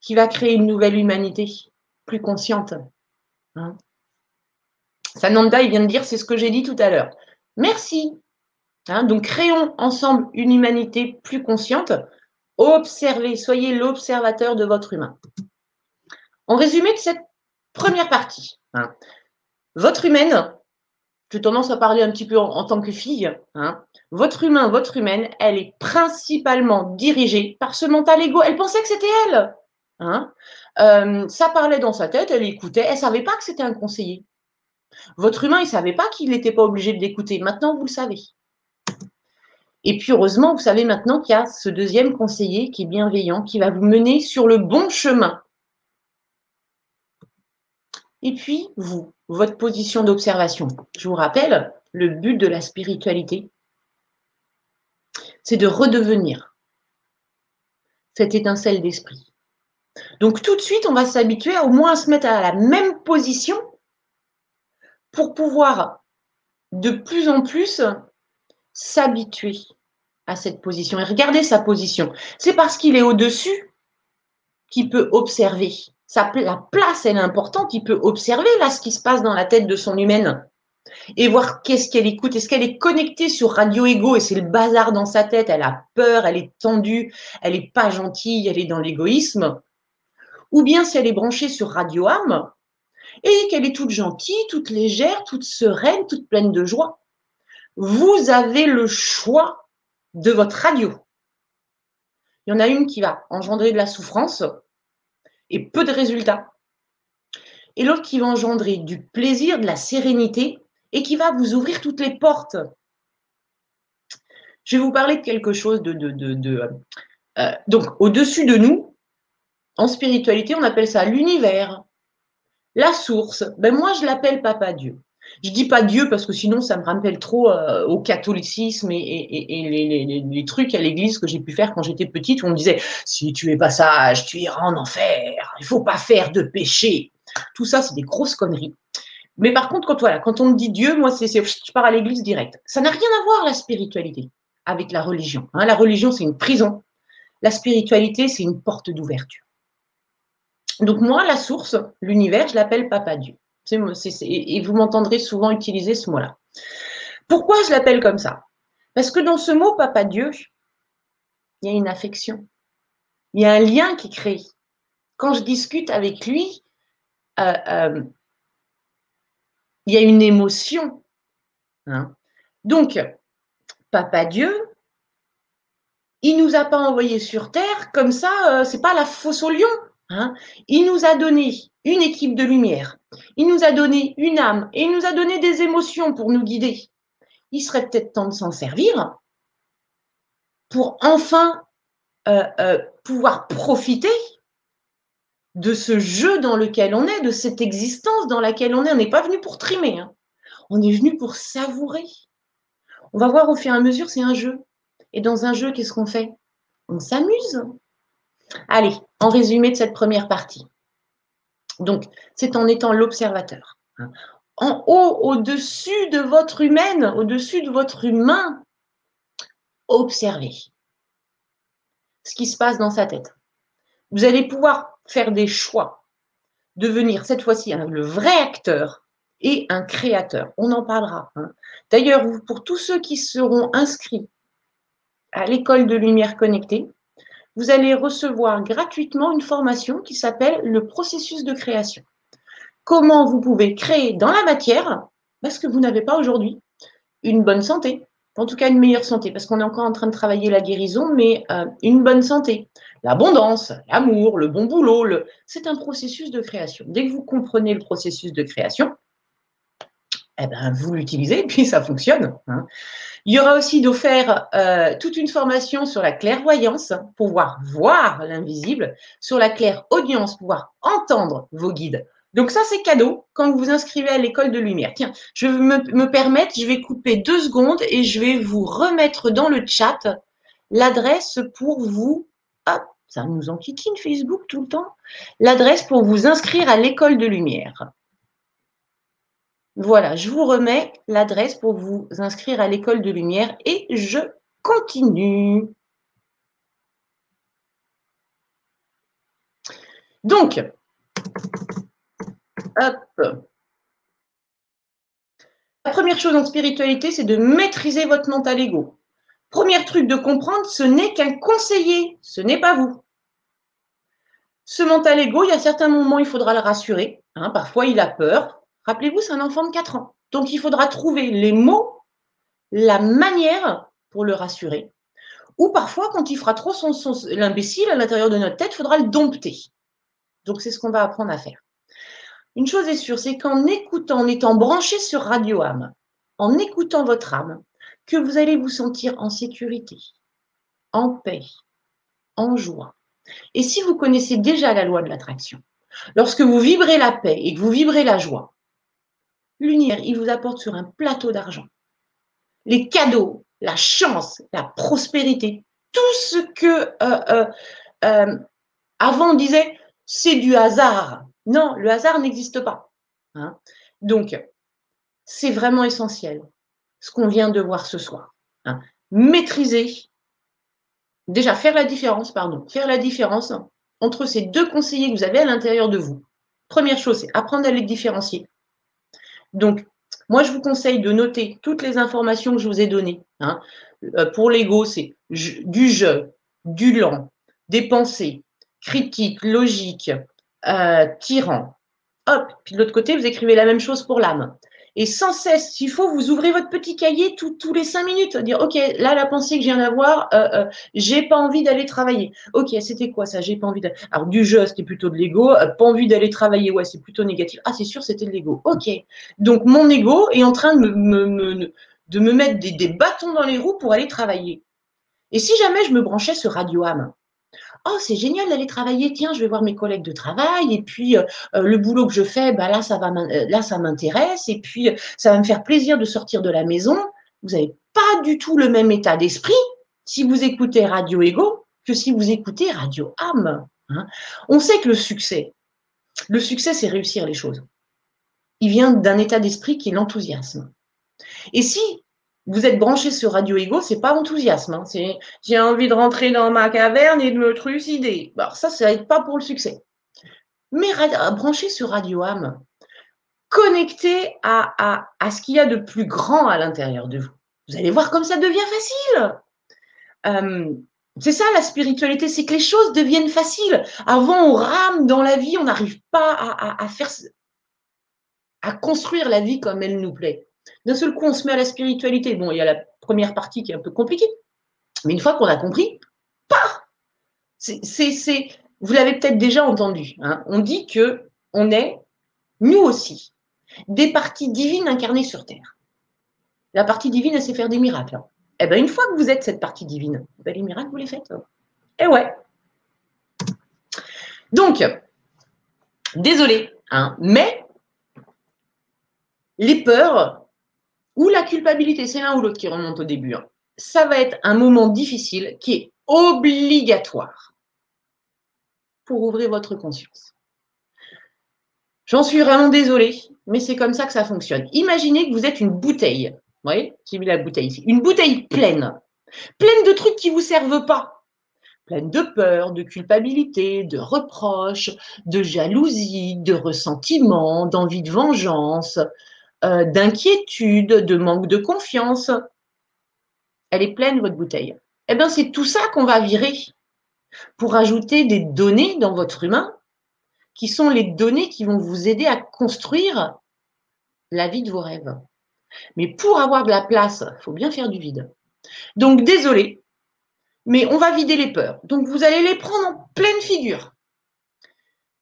qui va créer une nouvelle humanité plus consciente. Hein Sananda, il vient de dire, c'est ce que j'ai dit tout à l'heure. Merci. Hein, donc, créons ensemble une humanité plus consciente. Observez, soyez l'observateur de votre humain. En résumé de cette première partie, hein, votre humaine, j'ai tendance à parler un petit peu en, tant que fille, hein, votre humain, votre humaine, elle est principalement dirigée par ce mental ego. Elle pensait que c'était elle. Euh, ça parlait dans sa tête, elle écoutait, elle ne savait pas que c'était un conseiller. Votre humain, il ne savait pas qu'il n'était pas obligé de l'écouter. Maintenant, vous le savez. Et puis, heureusement, vous savez maintenant qu'il y a ce deuxième conseiller qui est bienveillant, qui va vous mener sur le bon chemin. Et puis, vous, votre position d'observation. Je vous rappelle, le but de la spiritualité, c'est de redevenir cette étincelle d'esprit. Donc tout de suite, on va s'habituer au moins à se mettre à la même position pour pouvoir de plus en plus s'habituer à cette position et regarder sa position. C'est parce qu'il est au-dessus qu'il peut observer la place, elle est importante. Il peut observer là ce qui se passe dans la tête de son humaine et voir qu'est-ce qu'elle écoute. Est-ce qu'elle est connectée sur Radio Ego et c'est le bazar dans sa tête? Elle a peur, elle est tendue, elle n'est pas gentille, elle est dans l'égoïsme. Ou bien si elle est branchée sur Radio Âme et qu'elle est toute gentille, toute légère, toute sereine, toute pleine de joie. Vous avez le choix de votre radio. Il y en a une qui va engendrer de la souffrance, et peu de résultats. Et l'autre qui va engendrer du plaisir, de la sérénité et qui va vous ouvrir toutes les portes. Je vais vous parler de quelque chose de... euh, donc, au-dessus de nous, en spiritualité, on appelle ça l'univers, la source. Ben moi, je l'appelle Papa Dieu. Je dis pas Dieu parce que sinon ça me rappelle trop euh, au catholicisme et, les, trucs à l'église que j'ai pu faire quand j'étais petite où on me disait si tu es pas sage, tu iras en enfer, il faut pas faire de péché. Tout ça, c'est des grosses conneries. Mais par contre, quand, voilà, quand on me dit Dieu, moi, c'est, je pars à l'église direct. Ça n'a rien à voir, la spiritualité, avec la religion. Hein. La religion, c'est une prison. La spiritualité, c'est une porte d'ouverture. Donc moi, la source, l'univers, je l'appelle Papa Dieu. et vous m'entendrez souvent utiliser ce mot-là. Pourquoi je l'appelle comme ça? Parce que dans ce mot Papa Dieu, il y a une affection. Il y a un lien qui crée. Quand je discute avec lui, euh, euh, il y a une émotion. Hein. Donc, Papa Dieu, il nous a pas envoyés sur Terre comme ça, euh, c'est pas la fosse au lion. Hein. Il nous a donné une équipe de lumière, il nous a donné une âme et il nous a donné des émotions pour nous guider. Il serait peut-être temps de s'en servir pour enfin euh, euh, pouvoir profiter de ce jeu dans lequel on est, de cette existence dans laquelle on est. On n'est pas venu pour trimer, hein. on est venu pour savourer. On va voir au fur et à mesure, c'est un jeu. Et dans un jeu, qu'est-ce qu'on fait? On s'amuse. Allez, en résumé de cette première partie. Donc, c'est en étant l'observateur. Hein. En haut, au-dessus de votre humaine, au-dessus de votre humain, observez ce qui se passe dans sa tête. Vous allez pouvoir faire des choix, devenir cette fois-ci le vrai acteur et un créateur. On en parlera. Hein. D'ailleurs, pour tous ceux qui seront inscrits à l'école de lumière connectée, vous allez recevoir gratuitement une formation qui s'appelle le processus de création. Comment vous pouvez créer dans la matière, parce que vous n'avez pas aujourd'hui, une bonne santé, en tout cas une meilleure santé, parce qu'on est encore en train de travailler la guérison, mais euh, une bonne santé, l'abondance, l'amour, le bon boulot, c'est un processus de création. Dès que vous comprenez le processus de création, eh ben, vous l'utilisez puis ça fonctionne. Hein. Il y aura aussi d'offert euh, toute une formation sur la clairvoyance, pouvoir voir l'invisible, sur la clairaudience, pouvoir entendre vos guides. Donc ça, c'est cadeau quand vous vous inscrivez à l'école de lumière. Tiens, je vais me, permettre, je vais couper deux secondes et je vais vous remettre dans le chat l'adresse pour vous. Hop, ça nous enquiquine Facebook tout le temps. L'adresse pour vous inscrire à l'école de lumière. Voilà, je vous remets l'adresse pour vous inscrire à l'école de lumière et je continue. Donc, hop. La première chose en spiritualité, c'est de maîtriser votre mental ego. Premier truc de comprendre, ce n'est qu'un conseiller, ce n'est pas vous. Ce mental ego, il y a certains moments, il faudra le rassurer. Hein. parfois, il a peur, Rappelez-vous, c'est un enfant de 4 ans. Donc, il faudra trouver les mots, la manière pour le rassurer. Ou parfois, quand il fera trop son, l'imbécile à l'intérieur de notre tête, il faudra le dompter. Donc, c'est ce qu'on va apprendre à faire. Une chose est sûre, c'est qu'en écoutant, en étant branché sur Radio âme, en écoutant votre âme, que vous allez vous sentir en sécurité, en paix, en joie. Et si vous connaissez déjà la loi de l'attraction, lorsque vous vibrez la paix et que vous vibrez la joie, l'univers, il vous apporte sur un plateau d'argent les cadeaux, la chance, la prospérité, tout ce que euh, euh, euh, avant on disait c'est du hasard. Non, le hasard n'existe pas. Hein. Donc, c'est vraiment essentiel ce qu'on vient de voir ce soir. Hein. Maîtriser, déjà faire la différence, pardon, faire la différence entre ces deux conseillers que vous avez à l'intérieur de vous. Première chose, c'est apprendre à les différencier. Donc, moi, je vous conseille de noter toutes les informations que je vous ai données. Hein. Euh, pour l'ego, c'est du je, du lent, des pensées, critique, logique, euh, tyran. Hop, puis de l'autre côté, vous écrivez la même chose pour l'âme. Et sans cesse, s'il faut, vous ouvrez votre petit cahier tous les cinq minutes, dire ok, là la pensée que je viens d'avoir, euh, euh, j'ai pas envie d'aller travailler. Ok, c'était quoi ça J'ai pas envie. d'aller… Alors du jeu, c'était plutôt de l'ego. Euh, pas envie d'aller travailler, ouais, c'est plutôt négatif. Ah, c'est sûr, c'était de l'ego. Ok. Donc mon ego est en train de me, mettre des, bâtons dans les roues pour aller travailler. Et si jamais je me branchais sur Radio âme, oh c'est génial d'aller travailler, tiens, je vais voir mes collègues de travail, et puis euh, euh, le boulot que je fais, bah, là, ça va, euh, là, ça m'intéresse, et puis ça va me faire plaisir de sortir de la maison. Vous n'avez pas du tout le même état d'esprit si vous écoutez Radio Ego que si vous écoutez Radio âme. Hein. On sait que le succès, le succès, c'est réussir les choses. il vient d'un état d'esprit qui est l'enthousiasme. Et si vous êtes branché sur Radio Ego, c'est pas enthousiasme. Hein, j'ai envie de rentrer dans ma caverne et de me trucider. Alors ça, ça n'aide pas pour le succès. Mais branché sur Radio Âme, connecté à, à, ce qu'il y a de plus grand à l'intérieur de vous. Vous allez voir comme ça devient facile. Euh, c'est ça la spiritualité, c'est que les choses deviennent faciles. Avant, on rame dans la vie, on n'arrive pas à, à, faire, à construire la vie comme elle nous plaît. D'un seul coup, on se met à la spiritualité. Bon, il y a la première partie qui est un peu compliquée, mais une fois qu'on a compris, pas. C'est, vous l'avez peut-être déjà entendu. Hein. on dit que on est, nous aussi, des parties divines incarnées sur Terre. La partie divine, elle sait faire des miracles. Hein. Eh bien, une fois que vous êtes cette partie divine, ben, les miracles, vous les faites. Eh ouais. Donc, désolé, hein, mais les peurs ou la culpabilité, c'est l'un ou l'autre qui remonte au début. Hein. Ça va être un moment difficile qui est obligatoire pour ouvrir votre conscience. J'en suis vraiment désolée, mais c'est comme ça que ça fonctionne. Imaginez que vous êtes une bouteille. Vous voyez J'ai mis la bouteille ici. Une bouteille pleine. Pleine de trucs qui ne vous servent pas. Pleine de peur, de culpabilité, de reproches, de jalousie, de ressentiment, d'envie de vengeance, euh, d'inquiétude, de manque de confiance. Elle est pleine, votre bouteille. Eh bien, c'est tout ça qu'on va virer pour ajouter des données dans votre humain qui sont les données qui vont vous aider à construire la vie de vos rêves. Mais pour avoir de la place, il faut bien faire du vide. Donc, désolé, mais on va vider les peurs. Donc, vous allez les prendre en pleine figure.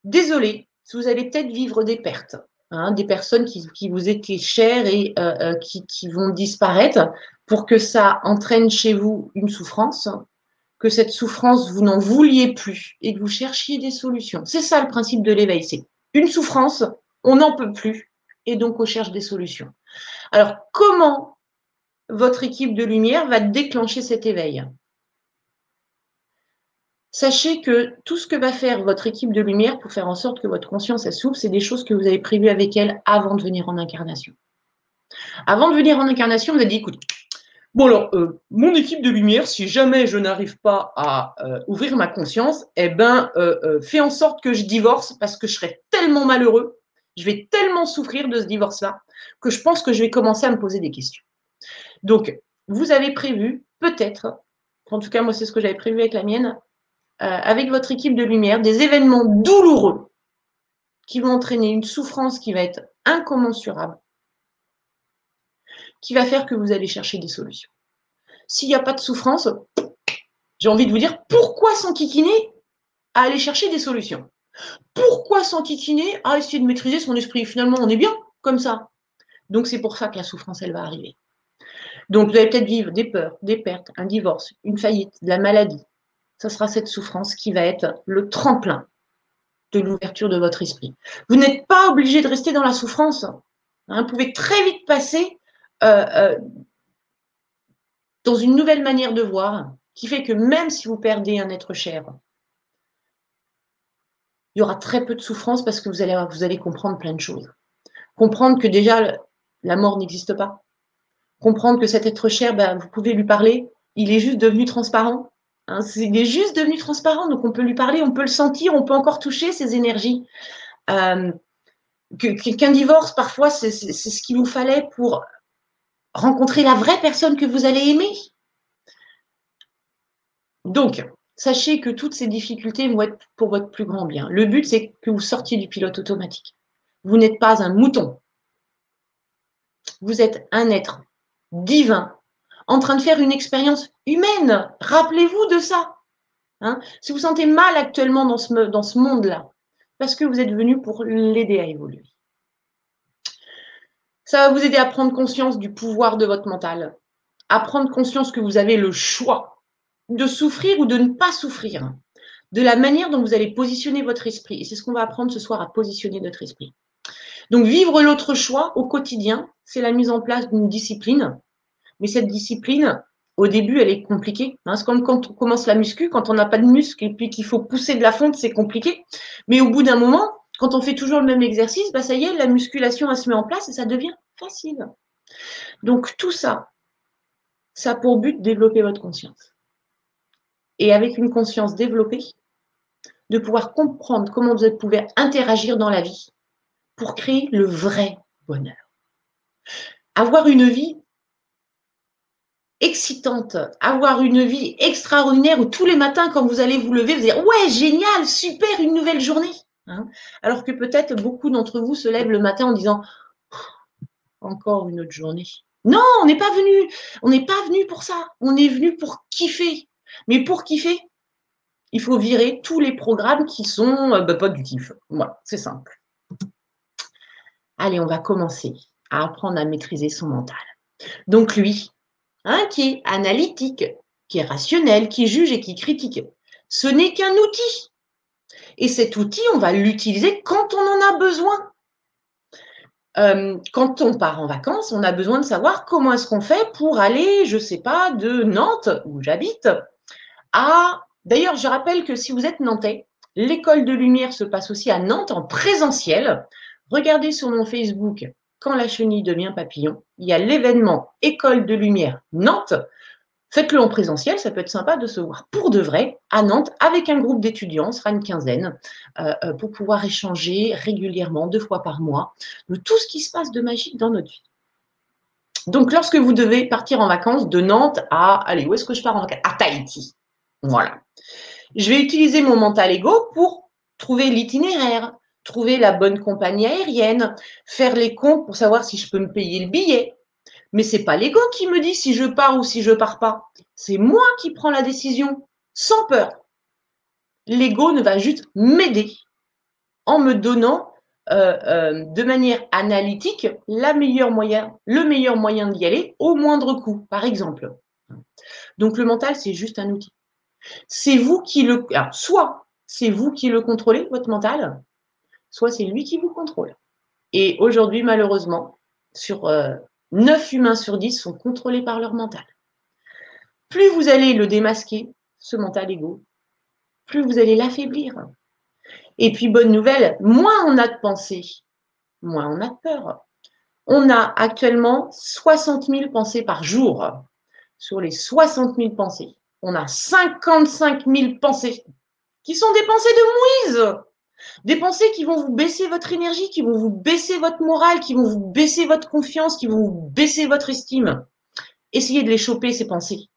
Désolé, vous allez peut-être vivre des pertes. Hein, des personnes qui, vous étaient chères et euh, euh, qui, qui, vont disparaître pour que ça entraîne chez vous une souffrance, que cette souffrance, vous n'en vouliez plus et que vous cherchiez des solutions. C'est ça le principe de l'éveil, c'est une souffrance, on n'en peut plus et donc on cherche des solutions. Alors, comment votre équipe de lumière va déclencher cet éveil? Sachez que tout ce que va faire votre équipe de lumière pour faire en sorte que votre conscience s'ouvre, c'est des choses que vous avez prévues avec elle avant de venir en incarnation. Avant de venir en incarnation, vous avez dit, écoute, bon alors, euh, mon équipe de lumière, si jamais je n'arrive pas à euh, ouvrir ma conscience, eh ben, euh, fais en sorte que je divorce parce que je serai tellement malheureux, je vais tellement souffrir de ce divorce-là, que je pense que je vais commencer à me poser des questions. Donc, vous avez prévu, peut-être, en tout cas moi c'est ce que j'avais prévu avec la mienne, euh, avec votre équipe de lumière des événements douloureux qui vont entraîner une souffrance qui va être incommensurable, qui va faire que vous allez chercher des solutions. S'il n'y a pas de souffrance, j'ai envie de vous dire, pourquoi s'enquiquiner à aller chercher des solutions? Pourquoi s'enquiquiner à essayer de maîtriser son esprit? Finalement, on est bien comme ça. Donc c'est pour ça que la souffrance, elle va arriver. Donc vous allez peut-être vivre des peurs, des pertes, un divorce, une faillite, de la maladie, ce sera cette souffrance qui va être le tremplin de l'ouverture de votre esprit. Vous n'êtes pas obligé de rester dans la souffrance. Hein. vous pouvez très vite passer euh, euh, dans une nouvelle manière de voir qui fait que même si vous perdez un être cher, il y aura très peu de souffrance parce que vous allez, comprendre plein de choses. Comprendre que déjà la mort n'existe pas. Comprendre que cet être cher, ben, vous pouvez lui parler, il est juste devenu transparent. Hein, il est juste devenu transparent, donc on peut lui parler, on peut le sentir, on peut encore toucher ses énergies. Euh, Qu'un divorce, parfois, c'est ce qu'il vous fallait pour rencontrer la vraie personne que vous allez aimer. Donc, sachez que toutes ces difficultés vont être pour votre plus grand bien. Le but, c'est que vous sortiez du pilote automatique. Vous n'êtes pas un mouton. Vous êtes un être divin en train de faire une expérience humaine. Rappelez-vous de ça. Hein. si vous sentez mal actuellement dans ce, dans ce monde-là, parce que vous êtes venu pour l'aider à évoluer. Ça va vous aider à prendre conscience du pouvoir de votre mental, à prendre conscience que vous avez le choix de souffrir ou de ne pas souffrir, de la manière dont vous allez positionner votre esprit. Et c'est ce qu'on va apprendre ce soir à positionner notre esprit. Donc vivre l'autre choix au quotidien, c'est la mise en place d'une discipline mais cette discipline, au début, elle est compliquée. Hein. C'est comme quand on commence la muscu, quand on n'a pas de muscle et puis qu'il faut pousser de la fonte, c'est compliqué. Mais au bout d'un moment, Quand on fait toujours le même exercice, bah ça y est, la musculation elle se met en place et ça devient facile. Donc tout ça, ça a pour but de développer votre conscience. Et avec une conscience développée, de pouvoir comprendre comment vous pouvez interagir dans la vie pour créer le vrai bonheur. Avoir une vie excitante, avoir une vie extraordinaire où tous les matins, quand vous allez vous lever, vous dire ouais, génial, super, une nouvelle journée. Hein. Alors que peut-être beaucoup d'entre vous se lèvent le matin en disant encore une autre journée. Non, on n'est pas venu, on n'est pas venu pour ça. On est venu pour kiffer. Mais pour kiffer, il faut virer tous les programmes qui sont euh, bah, pas du kiff. Voilà, c'est simple. Allez, on va commencer à apprendre à maîtriser son mental. Donc lui, hein, qui est analytique, qui est rationnel, qui juge et qui critique, ce n'est qu'un outil. Et cet outil, on va l'utiliser quand on en a besoin. Euh, quand on part en vacances, on a besoin de savoir comment est-ce qu'on fait pour aller, je ne sais pas, de Nantes, où j'habite, à D'ailleurs, je rappelle que si vous êtes nantais, l'école de lumière se passe aussi à Nantes en présentiel. Regardez sur mon Facebook quand la chenille devient papillon. Il y a l'événement École de lumière Nantes. Faites-le en présentiel, ça peut être sympa de se voir pour de vrai à Nantes avec un groupe d'étudiants, on sera une quinzaine, euh, euh, pour pouvoir échanger régulièrement, deux fois par mois, de tout ce qui se passe de magique dans notre vie. Donc, lorsque vous devez partir en vacances de Nantes à, allez, où est-ce que je pars en vacances? À Tahiti. Voilà. Je vais utiliser mon mental ego pour trouver l'itinéraire, trouver la bonne compagnie aérienne, faire les comptes pour savoir si je peux me payer le billet. Mais c'est pas l'ego qui me dit si je pars ou si je pars pas. C'est moi qui prends la décision sans peur. L'ego ne va juste m'aider en me donnant euh, euh, de manière analytique le meilleur moyen d'y aller au moindre coût, par exemple. Donc le mental, c'est juste un outil. C'est vous qui le. soit c'est vous qui le contrôlez, votre mental, soit c'est lui qui vous contrôle. Et aujourd'hui, malheureusement, sur 9 euh, humains sur 10 sont contrôlés par leur mental. Plus vous allez le démasquer, ce mental égo, plus vous allez l'affaiblir. Et puis, bonne nouvelle, moins on a de pensées, moins on a de peur. On a actuellement 60 000 pensées par jour. Sur les 60 000 pensées, on a 55 000 pensées qui sont des pensées de mouise. Des pensées qui vont vous baisser votre énergie, qui vont vous baisser votre morale, qui vont vous baisser votre confiance, qui vont vous baisser votre estime. Essayez de les choper, ces pensées,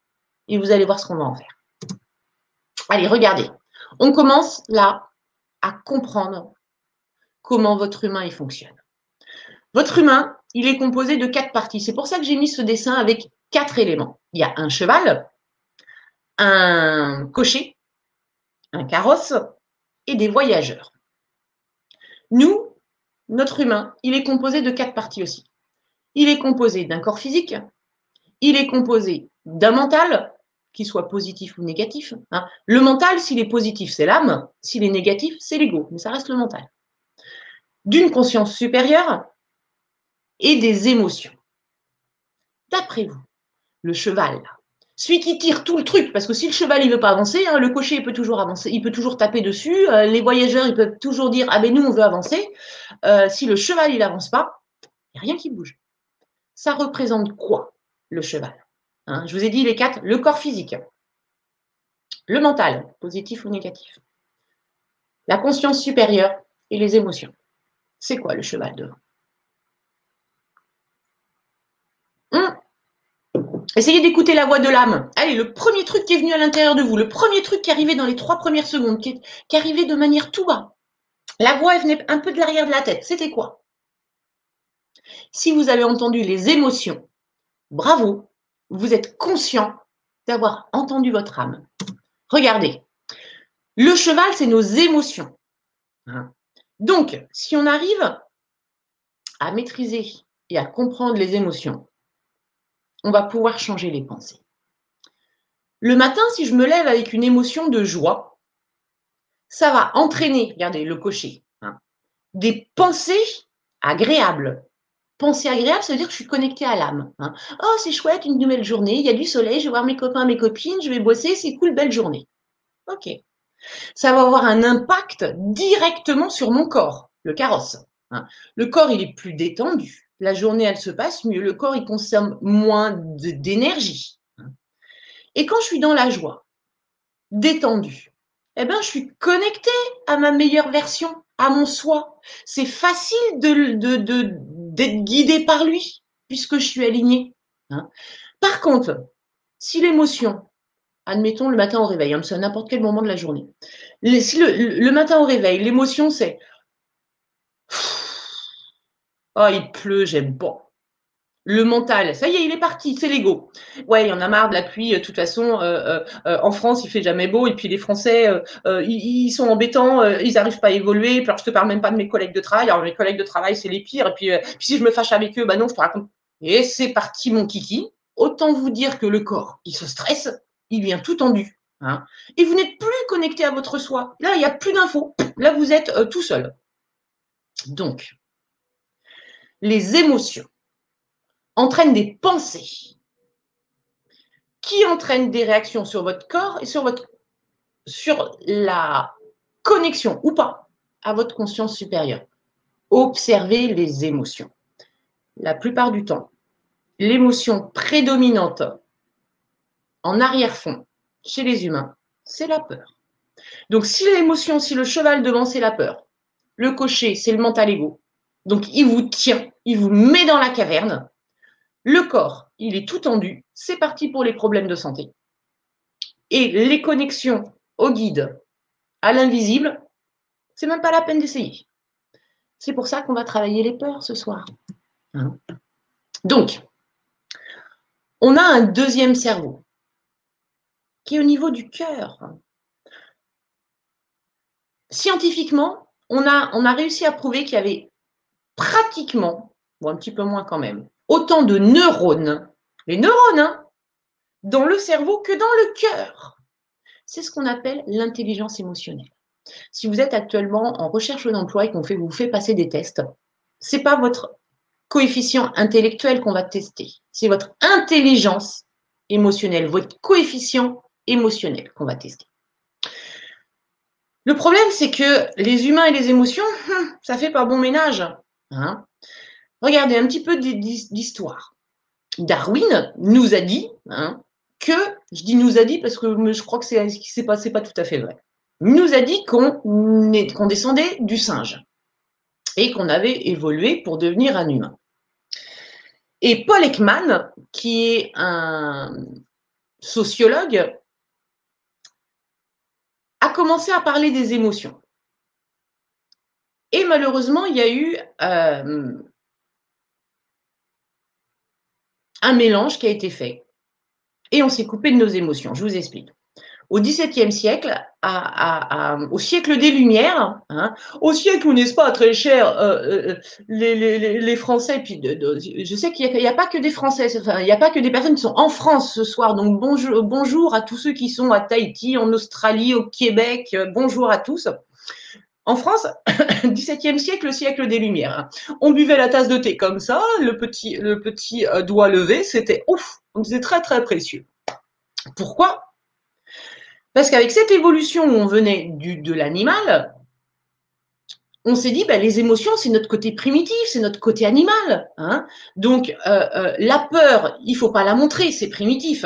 et vous allez voir ce qu'on va en faire. Allez, regardez. On commence là à comprendre comment votre humain fonctionne. Votre humain, il est composé de quatre parties. C'est pour ça que j'ai mis ce dessin avec quatre éléments. Il y a un cheval, un cocher, un carrosse et des voyageurs. Nous, notre humain, il est composé de quatre parties aussi. Il est composé d'un corps physique, il est composé d'un mental, qu'il soit positif ou négatif. Hein. Le mental, s'il est positif, c'est l'âme, s'il est négatif, c'est l'ego, mais ça reste le mental. D'une conscience supérieure et des émotions. D'après vous, le cheval, celui qui tire tout le truc, parce que si le cheval il veut pas avancer, hein, le cocher peut toujours avancer, il peut toujours taper dessus, euh, les voyageurs ils peuvent toujours dire ah ben nous on veut avancer. Euh, si le cheval il avance pas, il n'y a rien qui bouge. Ça représente quoi le cheval hein? Je vous ai dit les quatre le corps physique, le mental, positif ou négatif, la conscience supérieure et les émotions. C'est quoi le cheval devant Essayez d'écouter la voix de l'âme. Allez, le premier truc qui est venu à l'intérieur de vous, le premier truc qui arrivé dans les trois premières secondes, qui est, arrivé de manière tout bas. La voix, elle venait un peu de l'arrière de la tête. C'était quoi? Si vous avez entendu les émotions, bravo, vous êtes conscient d'avoir entendu votre âme. Regardez, le cheval, c'est nos émotions. Hein. Donc, si on arrive à maîtriser et à comprendre les émotions, on va pouvoir changer les pensées. Le matin, si je me lève avec une émotion de joie, ça va entraîner, regardez le cocher, hein, des pensées agréables. Pensées agréables, ça veut dire que je suis connectée à l'âme. Hein. Oh, c'est chouette, une nouvelle journée, il y a du soleil, je vais voir mes copains, mes copines, je vais bosser, c'est cool, belle journée. Ok. Ça va avoir un impact directement sur mon corps. le carrosse. Hein. Le corps, il est plus détendu. La journée, elle se passe mieux. Le corps, il consomme moins d'énergie. Et quand je suis dans la joie, détendue, eh ben, je suis connectée à ma meilleure version, à mon soi. C'est facile d'être de, de, guidé par lui, puisque je suis alignée. Hein. Par contre, si l'émotion, admettons le matin au réveil, hein, c'est à n'importe quel moment de la journée, si le, matin au réveil, l'émotion c'est Oh, il pleut, j'aime pas. Le mental, ça y est, il est parti, c'est l'ego. Ouais, il y en a marre de la pluie. De toute façon, euh, euh, en France, il fait jamais beau. Et puis les Français, euh, ils, sont embêtants, ils n'arrivent pas à évoluer. Alors, je te parle même pas de mes collègues de travail. Alors mes collègues de travail, c'est les pires. Et puis, puis, si je me fâche avec eux, bah non, je te raconte. Et c'est parti, mon kiki. Autant vous dire que le corps, il se stresse, il vient tout tendu. Hein, et vous n'êtes plus connecté à votre soi. Là, il n'y a plus d'infos. Là, vous êtes tout seul. Donc, les émotions entraînent des pensées qui entraînent des réactions sur votre corps et sur, la connexion ou pas à votre conscience supérieure. Observez les émotions. La plupart du temps, l'émotion prédominante en arrière-fond chez les humains, c'est la peur. Donc si l'émotion, si le cheval devant c'est la peur, le cocher c'est le mental ego, donc il vous tient, il vous met dans la caverne, le corps, il est tout tendu, c'est parti pour les problèmes de santé. Et les connexions au guide, à l'invisible, c'est même pas la peine d'essayer. C'est pour ça qu'on va travailler les peurs ce soir. Hein. Donc, on a un deuxième cerveau qui est au niveau du cœur. Scientifiquement, on a, on a réussi à prouver qu'il y avait pratiquement, ou un petit peu moins quand même, autant de neurones, les neurones, hein, dans le cerveau que dans le cœur. C'est ce qu'on appelle l'intelligence émotionnelle. Si vous êtes actuellement en recherche d'emploi et qu'on vous fait passer des tests, c'est pas votre coefficient intellectuel qu'on va tester, c'est votre intelligence émotionnelle, votre coefficient émotionnel qu'on va tester. Le problème, c'est que les humains et les émotions, hum, ça fait pas bon ménage. Hein. Regardez un petit peu d'histoire. Darwin nous a dit hein, que, je dis nous a dit parce que je crois que ce qui s'est passé pas tout à fait vrai. nous a dit qu'on descendait du singe et qu'on avait évolué pour devenir un humain. Et Paul Ekman, qui est un sociologue, a commencé à parler des émotions. Et malheureusement, il y a eu euh, un mélange qui a été fait. Et on s'est coupé de nos émotions. Je vous explique. Au XVIIe siècle, au siècle des Lumières, hein, au siècle où, n'est-ce pas, très cher, euh, euh, les, Français, puis je sais qu'il n'y a, pas que des Français, il n'y a pas que des personnes qui sont en France ce soir, donc bonjour, bonjour à tous ceux qui sont à Tahiti, en Australie, au Québec, bonjour à tous. En France, 17e siècle, le siècle des Lumières. On buvait la tasse de thé comme ça, le petit, le petit euh, doigt levé, c'était ouf, c'était très très précieux. Pourquoi? Parce qu'avec cette évolution où on venait du, de l'animal, on s'est dit, ben, les émotions, c'est notre côté primitif, c'est notre côté animal. Hein Donc, euh, euh, la peur, il faut pas la montrer, c'est primitif.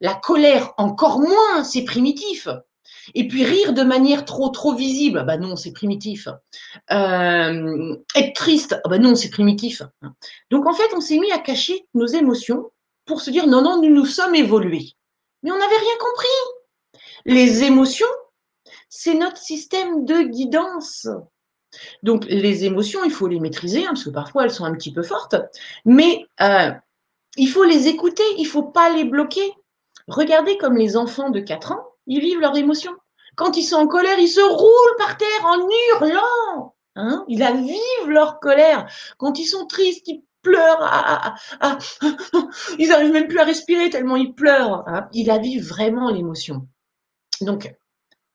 La colère, encore moins, c'est primitif. Et puis rire de manière trop trop visible, bah non, c'est primitif. Euh, être triste, bah non, c'est primitif. Donc en fait, on s'est mis à cacher nos émotions pour se dire non, non, nous nous sommes évolués. Mais on n'avait rien compris. Les émotions, c'est notre système de guidance. Donc les émotions, il faut les maîtriser, hein, parce que parfois elles sont un petit peu fortes, mais euh, il faut les écouter, il ne faut pas les bloquer. Regardez comme les enfants de 4 ans, ils vivent leurs émotions. Quand ils sont en colère, ils se roulent par terre en hurlant. Hein ils la vivent leur colère. Quand ils sont tristes, ils pleurent. Ah, ah, ah, ils n'arrivent même plus à respirer tellement ils pleurent. Hein ils la vivent vraiment l'émotion. Donc,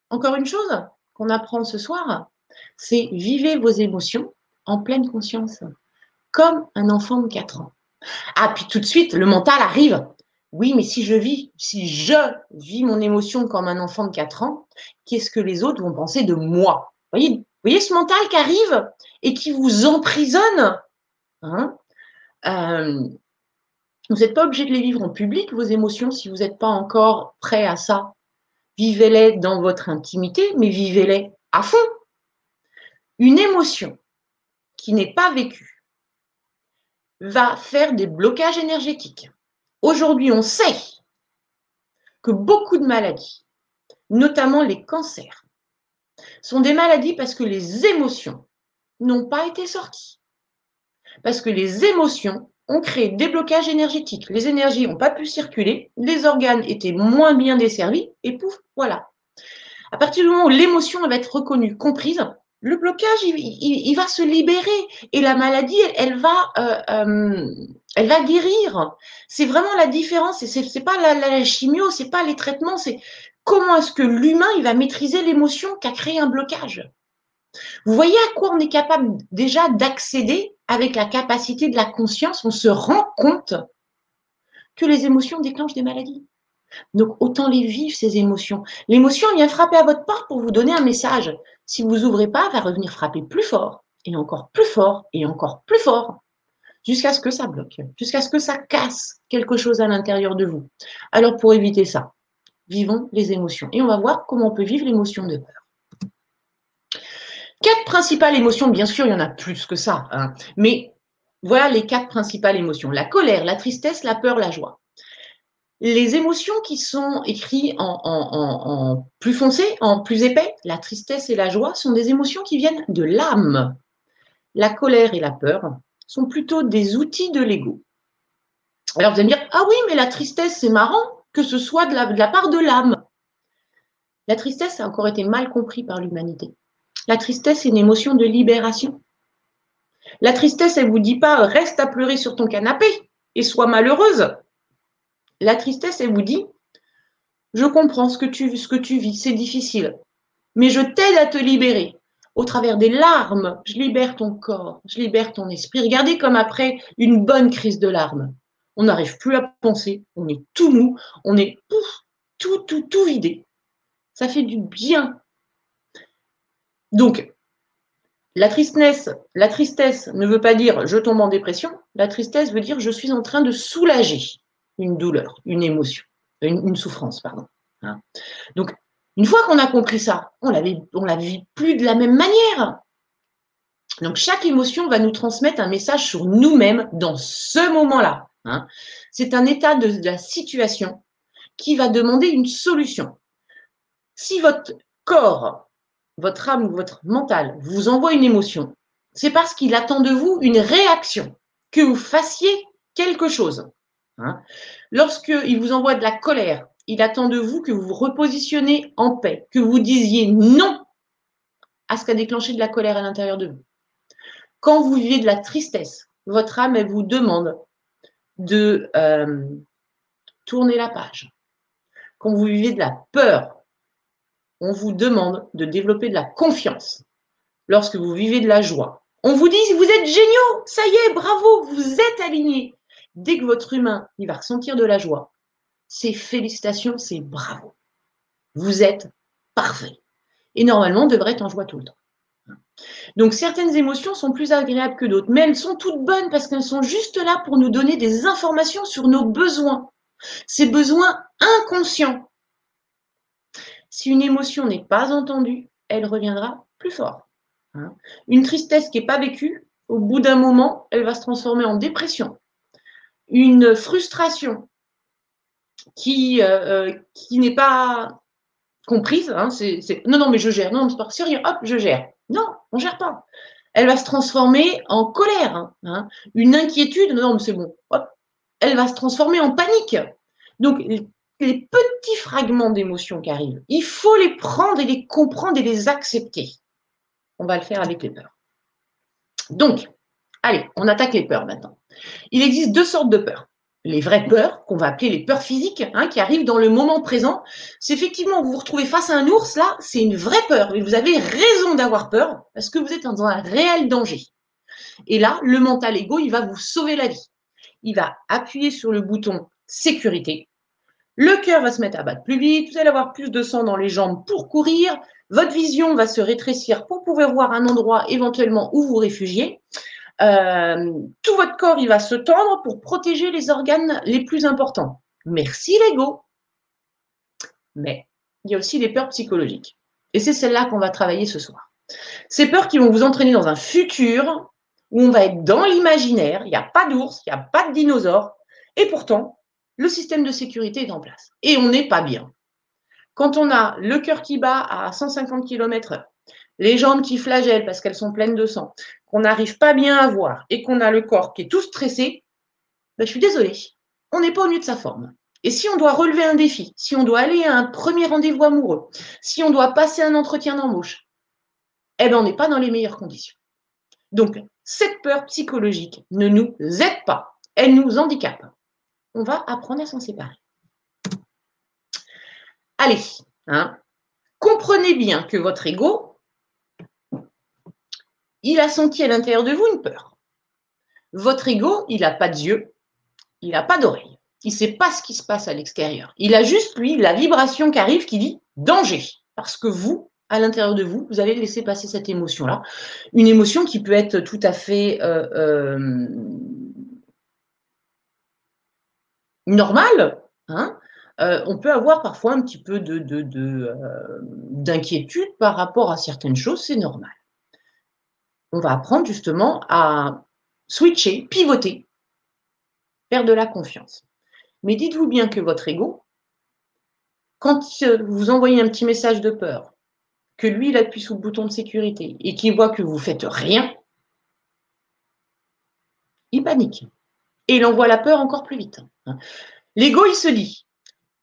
encore une chose qu'on apprend ce soir, c'est vivez vos émotions en pleine conscience, comme un enfant de 4 ans. Ah, puis tout de suite, le mental arrive. Oui, mais si je vis, si je vis mon émotion comme un enfant de 4 ans, qu'est-ce que les autres vont penser de moi? Voyez, voyez ce mental qui arrive et qui vous emprisonnent, hein, euh, vous n'êtes pas obligé de les vivre en public, vos émotions, si vous n'êtes pas encore prêt à ça. Vivez-les dans votre intimité, mais vivez-les à fond. Une émotion qui n'est pas vécue va faire des blocages énergétiques. Aujourd'hui, on sait que beaucoup de maladies, notamment les cancers, sont des maladies parce que les émotions n'ont pas été sorties. Parce que les émotions ont créé des blocages énergétiques. Les énergies n'ont pas pu circuler, les organes étaient moins bien desservis, et pouf, voilà. À partir du moment où l'émotion va être reconnue, comprise, le blocage, il, va se libérer et la maladie, elle, va, euh, euh, elle va guérir. C'est vraiment la différence. Et c'est, c'est pas la, chimio, c'est pas les traitements, c'est comment est-ce que l'humain, va maîtriser l'émotion qui a créé un blocage. Vous voyez à quoi on est capable déjà d'accéder avec la capacité de la conscience? On se rend compte que les émotions déclenchent des maladies. Donc autant les vivre, ces émotions. L'émotion vient frapper à votre porte pour vous donner un message. Si vous ouvrez pas, elle va revenir frapper plus fort, et encore plus fort, et encore plus fort, jusqu'à ce que ça bloque, jusqu'à ce que ça casse quelque chose à l'intérieur de vous. Alors pour éviter ça, vivons les émotions. Et on va voir comment on peut vivre l'émotion de peur. Quatre principales émotions, bien sûr, il y en a plus que ça, hein. mais voilà les quatre principales émotions. La colère, la tristesse, la peur, la joie. Les émotions qui sont écrites en, plus foncé, en plus épais, la tristesse et la joie, sont des émotions qui viennent de l'âme. La colère et la peur sont plutôt des outils de l'ego. Alors vous allez me dire, ah oui, mais la tristesse, c'est marrant que ce soit de la, part de l'âme. La tristesse a encore été mal compris par l'humanité. La tristesse est une émotion de libération. La tristesse, elle ne vous dit pas reste à pleurer sur ton canapé et sois malheureuse. La tristesse, elle vous dit je comprends ce que tu vis, c'est difficile, mais je t'aide à te libérer. Au travers des larmes, je libère ton corps, je libère ton esprit. Regardez comme après une bonne crise de larmes, on n'arrive plus à penser, on est tout mou, on est tout, tout, tout vidé. Ça fait du bien donc, la tristesse, ne veut pas dire je tombe en dépression. La tristesse veut dire je suis en train de soulager une douleur, une émotion, une, souffrance, pardon. Hein. Donc, une fois qu'on a compris ça, on la on la vit plus de la même manière. Donc, chaque émotion va nous transmettre un message sur nous-mêmes dans ce moment-là. Hein. C'est un état de la situation qui va demander une solution. Si votre corps votre âme ou votre mental vous envoie une émotion, c'est parce qu'il attend de vous une réaction, que vous fassiez quelque chose. Hein. Lorsqu'il vous envoie de la colère, il attend de vous que vous vous repositionnez en paix, que vous disiez non à ce qui a déclenché de la colère à l'intérieur de vous. Quand vous vivez de la tristesse, votre âme, elle vous demande de euh, tourner la page. Quand vous vivez de la peur, on vous demande de développer de la confiance lorsque vous vivez de la joie. On vous dit, vous êtes géniaux, ça y est, bravo, vous êtes alignés. Dès que votre humain, il va ressentir de la joie, c'est félicitations, c'est bravo. Vous êtes parfait. Et normalement, on devrait être en joie tout le temps. Donc certaines émotions sont plus agréables que d'autres, mais elles sont toutes bonnes parce qu'elles sont juste là pour nous donner des informations sur nos besoins. Ces besoins inconscients si une émotion n'est pas entendue, elle reviendra plus fort. Hein. Une tristesse qui n'est pas vécue, au bout d'un moment, elle va se transformer en dépression. Une frustration qui, euh, euh, qui n'est pas comprise, hein, c'est non, non, mais je gère, non, c'est rien, hop, je gère. Non, on ne gère pas. Elle va se transformer en colère, hein. une inquiétude, non, mais c'est bon, hop, elle va se transformer en panique. Donc, les petits fragments d'émotions qui arrivent, il faut les prendre et les comprendre et les accepter. On va le faire avec les peurs. Donc, allez, on attaque les peurs maintenant. Il existe deux sortes de peurs. Les vraies peurs, qu'on va appeler les peurs physiques, hein, qui arrivent dans le moment présent. C'est effectivement, vous vous retrouvez face à un ours, là, c'est une vraie peur. Et vous avez raison d'avoir peur, parce que vous êtes dans un réel danger. Et là, le mental ego, il va vous sauver la vie. Il va appuyer sur le bouton sécurité le cœur va se mettre à battre plus vite, vous allez avoir plus de sang dans les jambes pour courir, Votre vision va se rétrécir pour pouvoir voir un endroit éventuellement où vous réfugiez. Euh, tout votre corps, il va se tendre pour protéger les organes les plus importants. Merci l'ego. Mais il y a aussi les peurs psychologiques. Et c'est celle-là qu'on va travailler ce soir. Ces peurs qui vont vous entraîner dans un futur où on va être dans l'imaginaire, il n'y a pas d'ours, il n'y a pas de dinosaures, et pourtant, le système de sécurité est en place. Et on n'est pas bien. Quand on a le cœur qui bat à 150 km/h, les jambes qui flagellent parce qu'elles sont pleines de sang, qu'on n'arrive pas bien à voir et qu'on a le corps qui est tout stressé, ben, je suis désolée, on n'est pas au mieux de sa forme. Et si on doit relever un défi, si on doit aller à un premier rendez-vous amoureux, si on doit passer un entretien d'embauche, eh ben on n'est pas dans les meilleures conditions. Donc, cette peur psychologique ne nous aide pas, elle nous handicape. On va apprendre à s'en séparer. Allez, hein, comprenez bien que votre ego, il a senti à l'intérieur de vous une peur. Votre ego, il n'a pas d'yeux, il n'a pas d'oreille. Il ne sait pas ce qui se passe à l'extérieur. Il a juste, lui, la vibration qui arrive qui dit danger. Parce que vous, à l'intérieur de vous, vous allez laisser passer cette émotion-là. Une émotion qui peut être tout à fait euh, euh, normale. Hein. Euh, on peut avoir parfois un petit peu d'inquiétude de, par rapport à certaines choses, c'est normal. On va apprendre justement à switcher, pivoter, perdre de la confiance. Mais dites-vous bien que votre ego, quand vous envoyez un petit message de peur, que lui, il appuie sur le bouton de sécurité et qu'il voit que vous faites rien, il panique. Et il envoie la peur encore plus vite. L'ego, il se dit,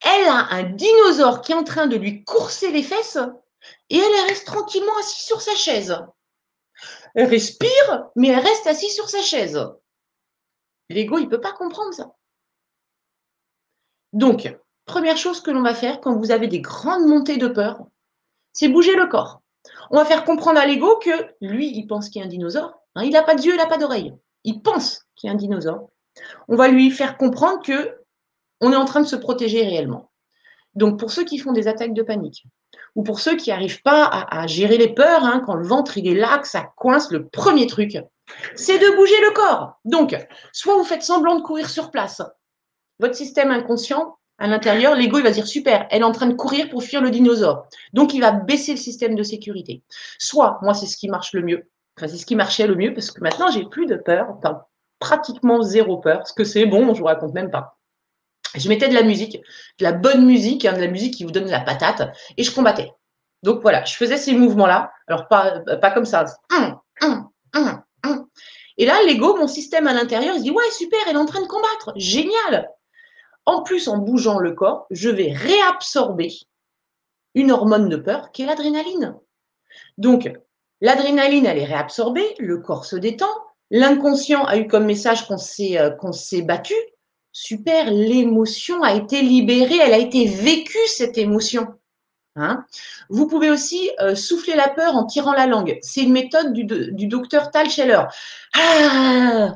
elle a un dinosaure qui est en train de lui courser les fesses et elle reste tranquillement assise sur sa chaise. Elle respire, mais elle reste assise sur sa chaise. L'ego, il ne peut pas comprendre ça. Donc, première chose que l'on va faire quand vous avez des grandes montées de peur, c'est bouger le corps. On va faire comprendre à l'ego que lui, il pense qu'il y a un dinosaure. Hein, il n'a pas d'yeux, il n'a pas d'oreille. Il pense qu'il y a un dinosaure. On va lui faire comprendre que on est en train de se protéger réellement. Donc, pour ceux qui font des attaques de panique, ou pour ceux qui n'arrivent pas à, gérer les peurs, hein, quand le ventre il est là, que ça coince, le premier truc, c'est de bouger le corps. Donc, soit vous faites semblant de courir sur place, votre système inconscient, à l'intérieur, l'ego, il va dire super, elle est en train de courir pour fuir le dinosaure. Donc, il va baisser le système de sécurité. Soit, moi, c'est ce qui marche le mieux. Enfin, c'est ce qui marchait le mieux parce que maintenant, j'ai plus de peur, enfin, pratiquement zéro peur. Ce que c'est bon, je vous raconte même pas. Je mettais de la musique, de la bonne musique, hein, de la musique qui vous donne la patate, et je combattais. Donc voilà, je faisais ces mouvements-là. Alors pas, comme ça. Et là, l'ego, mon système à l'intérieur, il se dit ouais super, elle est en train de combattre, génial. En plus, en bougeant le corps, je vais réabsorber une hormone de peur qui est l'adrénaline. Donc, l'adrénaline, elle est réabsorbée, le corps se détend, l'inconscient a eu comme message qu'on s'est, euh, qu'on s'est battu. Super, l'émotion a été libérée, elle a été vécue, cette émotion. Hein Vous pouvez aussi euh, souffler la peur en tirant la langue. C'est une méthode du, docteur Tal Scheller. Ah,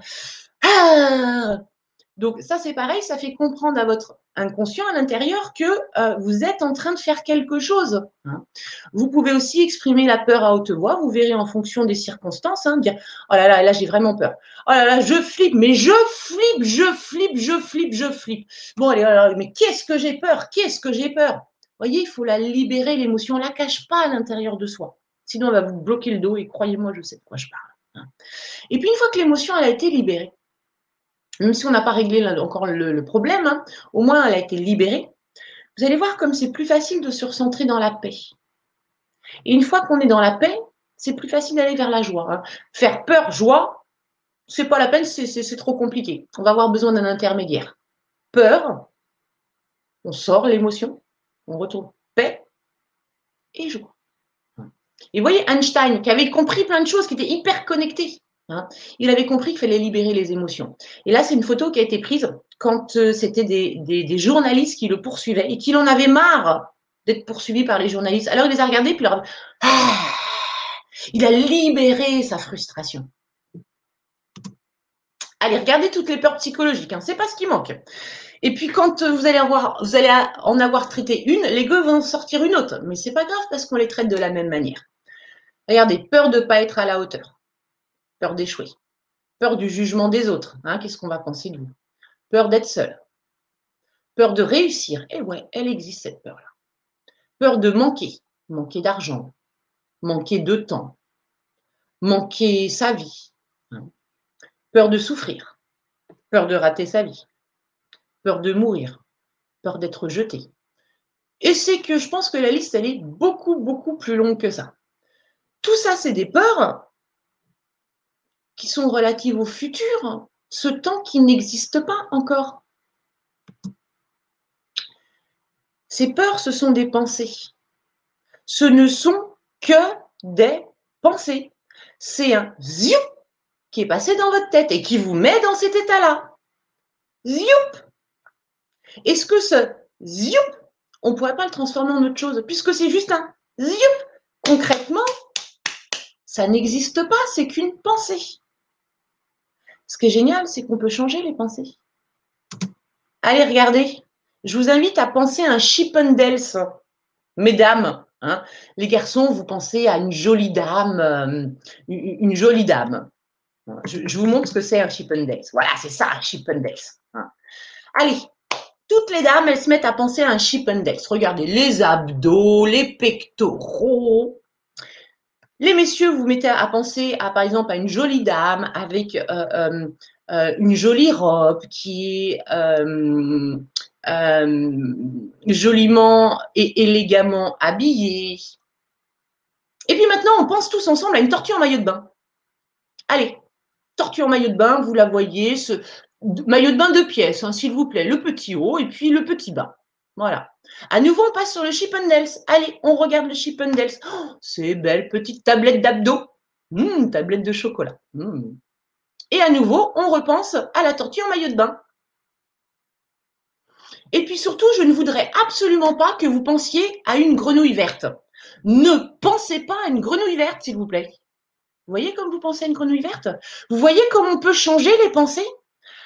ah, donc ça, c'est pareil, ça fait comprendre à votre inconscient à l'intérieur que euh, vous êtes en train de faire quelque chose. Hein. Vous pouvez aussi exprimer la peur à haute voix, vous verrez en fonction des circonstances, hein, dire oh là là, là j'ai vraiment peur. Oh là là, je flippe, mais je flippe, je flippe, je flippe, je flippe. Bon allez, mais qu'est-ce que j'ai peur? Qu'est-ce que j'ai peur? Vous voyez, il faut la libérer l'émotion, on la cache pas à l'intérieur de soi. Sinon, elle va vous bloquer le dos et croyez-moi, je sais de quoi je parle. Hein. Et puis une fois que l'émotion a été libérée, même si on n'a pas réglé encore le, problème, hein, au moins elle a été libérée. Vous allez voir comme c'est plus facile de se recentrer dans la paix. Et une fois qu'on est dans la paix, c'est plus facile d'aller vers la joie. Hein. Faire peur, joie, c'est pas la peine, c'est trop compliqué. On va avoir besoin d'un intermédiaire. Peur, on sort l'émotion, on retourne paix et joie. Et vous voyez Einstein qui avait compris plein de choses, qui était hyper connecté. Hein. il avait compris qu'il fallait libérer les émotions. Et là, c'est une photo qui a été prise quand euh, c'était des, journalistes qui le poursuivaient et qu'il en avait marre d'être poursuivi par les journalistes. Alors, il les a regardés, puis leur ah, il a libéré sa frustration. Allez, regardez toutes les peurs psychologiques, hein, c'est pas ce qui manque. Et puis quand vous allez, avoir, vous allez en avoir traité une, les gueux vont sortir une autre. Mais c'est pas grave parce qu'on les traite de la même manière. Regardez, peur de ne pas être à la hauteur, peur d'échouer, peur du jugement des autres. Hein, Qu'est-ce qu'on va penser de vous Peur d'être seul, peur de réussir. Eh ouais, elle existe cette peur-là. Peur de manquer, manquer d'argent, manquer de temps, manquer sa vie, hein. peur de souffrir, peur de rater sa vie, peur de mourir, peur d'être jeté. Et c'est que je pense que la liste, elle est beaucoup, beaucoup plus longue que ça. Tout ça, c'est des peurs qui sont relatives au futur, ce temps qui n'existe pas encore. Ces peurs, ce sont des pensées. Ce ne sont que des pensées. C'est un ziou qui est passé dans votre tête et qui vous met dans cet état-là. Zioup Est-ce que ce zioup, on ne pourrait pas le transformer en autre chose, puisque c'est juste un zioup? Concrètement, ça n'existe pas, c'est qu'une pensée. Ce qui est génial, c'est qu'on peut changer les pensées. Allez, regardez. Je vous invite à penser à un Chippendales. Mesdames, hein. les garçons, vous pensez à une jolie dame, euh, une jolie dame. Je, vous montre ce que c'est un Chippendales. Voilà, c'est ça, un Chippendales. Hein. Allez, toutes les dames, elles se mettent à penser à un Chippendales. Regardez, les abdos, les pectoraux, les messieurs, vous mettez à penser à, par exemple, à une jolie dame avec euh, euh, euh, une jolie robe qui est joliment et élégamment habillée. Et puis maintenant, on pense tous ensemble à une tortue en maillot de bain. Allez, tortue en maillot de bain, vous la voyez, maillot de bain de pièces, hein, s'il vous plaît, le petit haut et puis le petit bas. Voilà. À nouveau, on passe sur le Chippendales. Allez, on regarde le Chippendales. Oh, c'est belle petite tablette d'abdos. Hum, tablette de chocolat. Hum. Et à nouveau, on repense à la tortue en maillot de bain. Et puis surtout, je ne voudrais absolument pas que vous pensiez à une grenouille verte. Ne pensez pas à une grenouille verte, s'il vous plaît. Vous voyez comme vous pensez à une grenouille verte? Vous voyez comment on peut changer les pensées?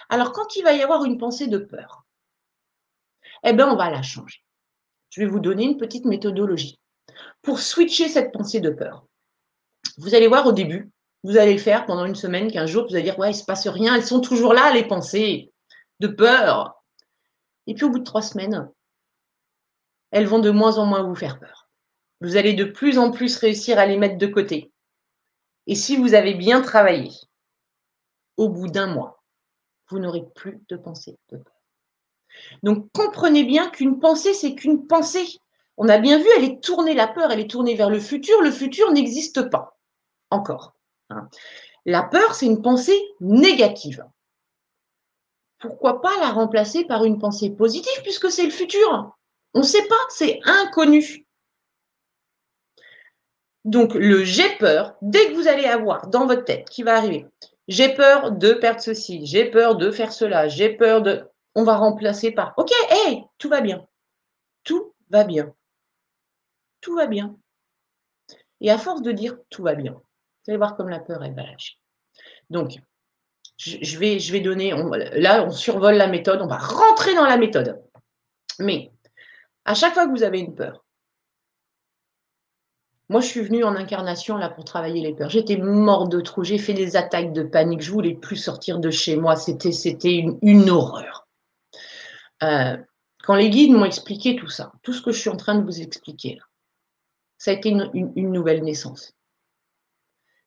Alors quand il va y avoir une pensée de peur, eh bien on va la changer. Je vais vous donner une petite méthodologie pour switcher cette pensée de peur. Vous allez voir au début, vous allez le faire pendant une semaine, 15 jours, vous allez dire, ouais, il ne se passe rien, elles sont toujours là, les pensées de peur. Et puis au bout de trois semaines, elles vont de moins en moins vous faire peur. Vous allez de plus en plus réussir à les mettre de côté. Et si vous avez bien travaillé, au bout d'un mois, vous n'aurez plus de pensée de peur. Donc comprenez bien qu'une pensée, c'est qu'une pensée. On a bien vu, elle est tournée, la peur, elle est tournée vers le futur. Le futur n'existe pas encore. Hein. La peur, c'est une pensée négative. Pourquoi pas la remplacer par une pensée positive puisque c'est le futur? On ne sait pas, c'est inconnu. Donc le j'ai peur, dès que vous allez avoir dans votre tête qui va arriver, j'ai peur de perdre ceci, j'ai peur de faire cela, j'ai peur de on va remplacer par OK, hey, tout va bien. Tout va bien. Tout va bien. Et à force de dire tout va bien, vous allez voir comme la peur, elle va lâcher. Donc, je vais, donner, là, on survole la méthode, on va rentrer dans la méthode. Mais à chaque fois que vous avez une peur, moi, je suis venue en incarnation là pour travailler les peurs. J'étais mort de trou. J'ai fait des attaques de panique. Je voulais plus sortir de chez moi. C'était une horreur. Euh, quand les guides m'ont expliqué tout ça, tout ce que je suis en train de vous expliquer, ça a été une, nouvelle naissance.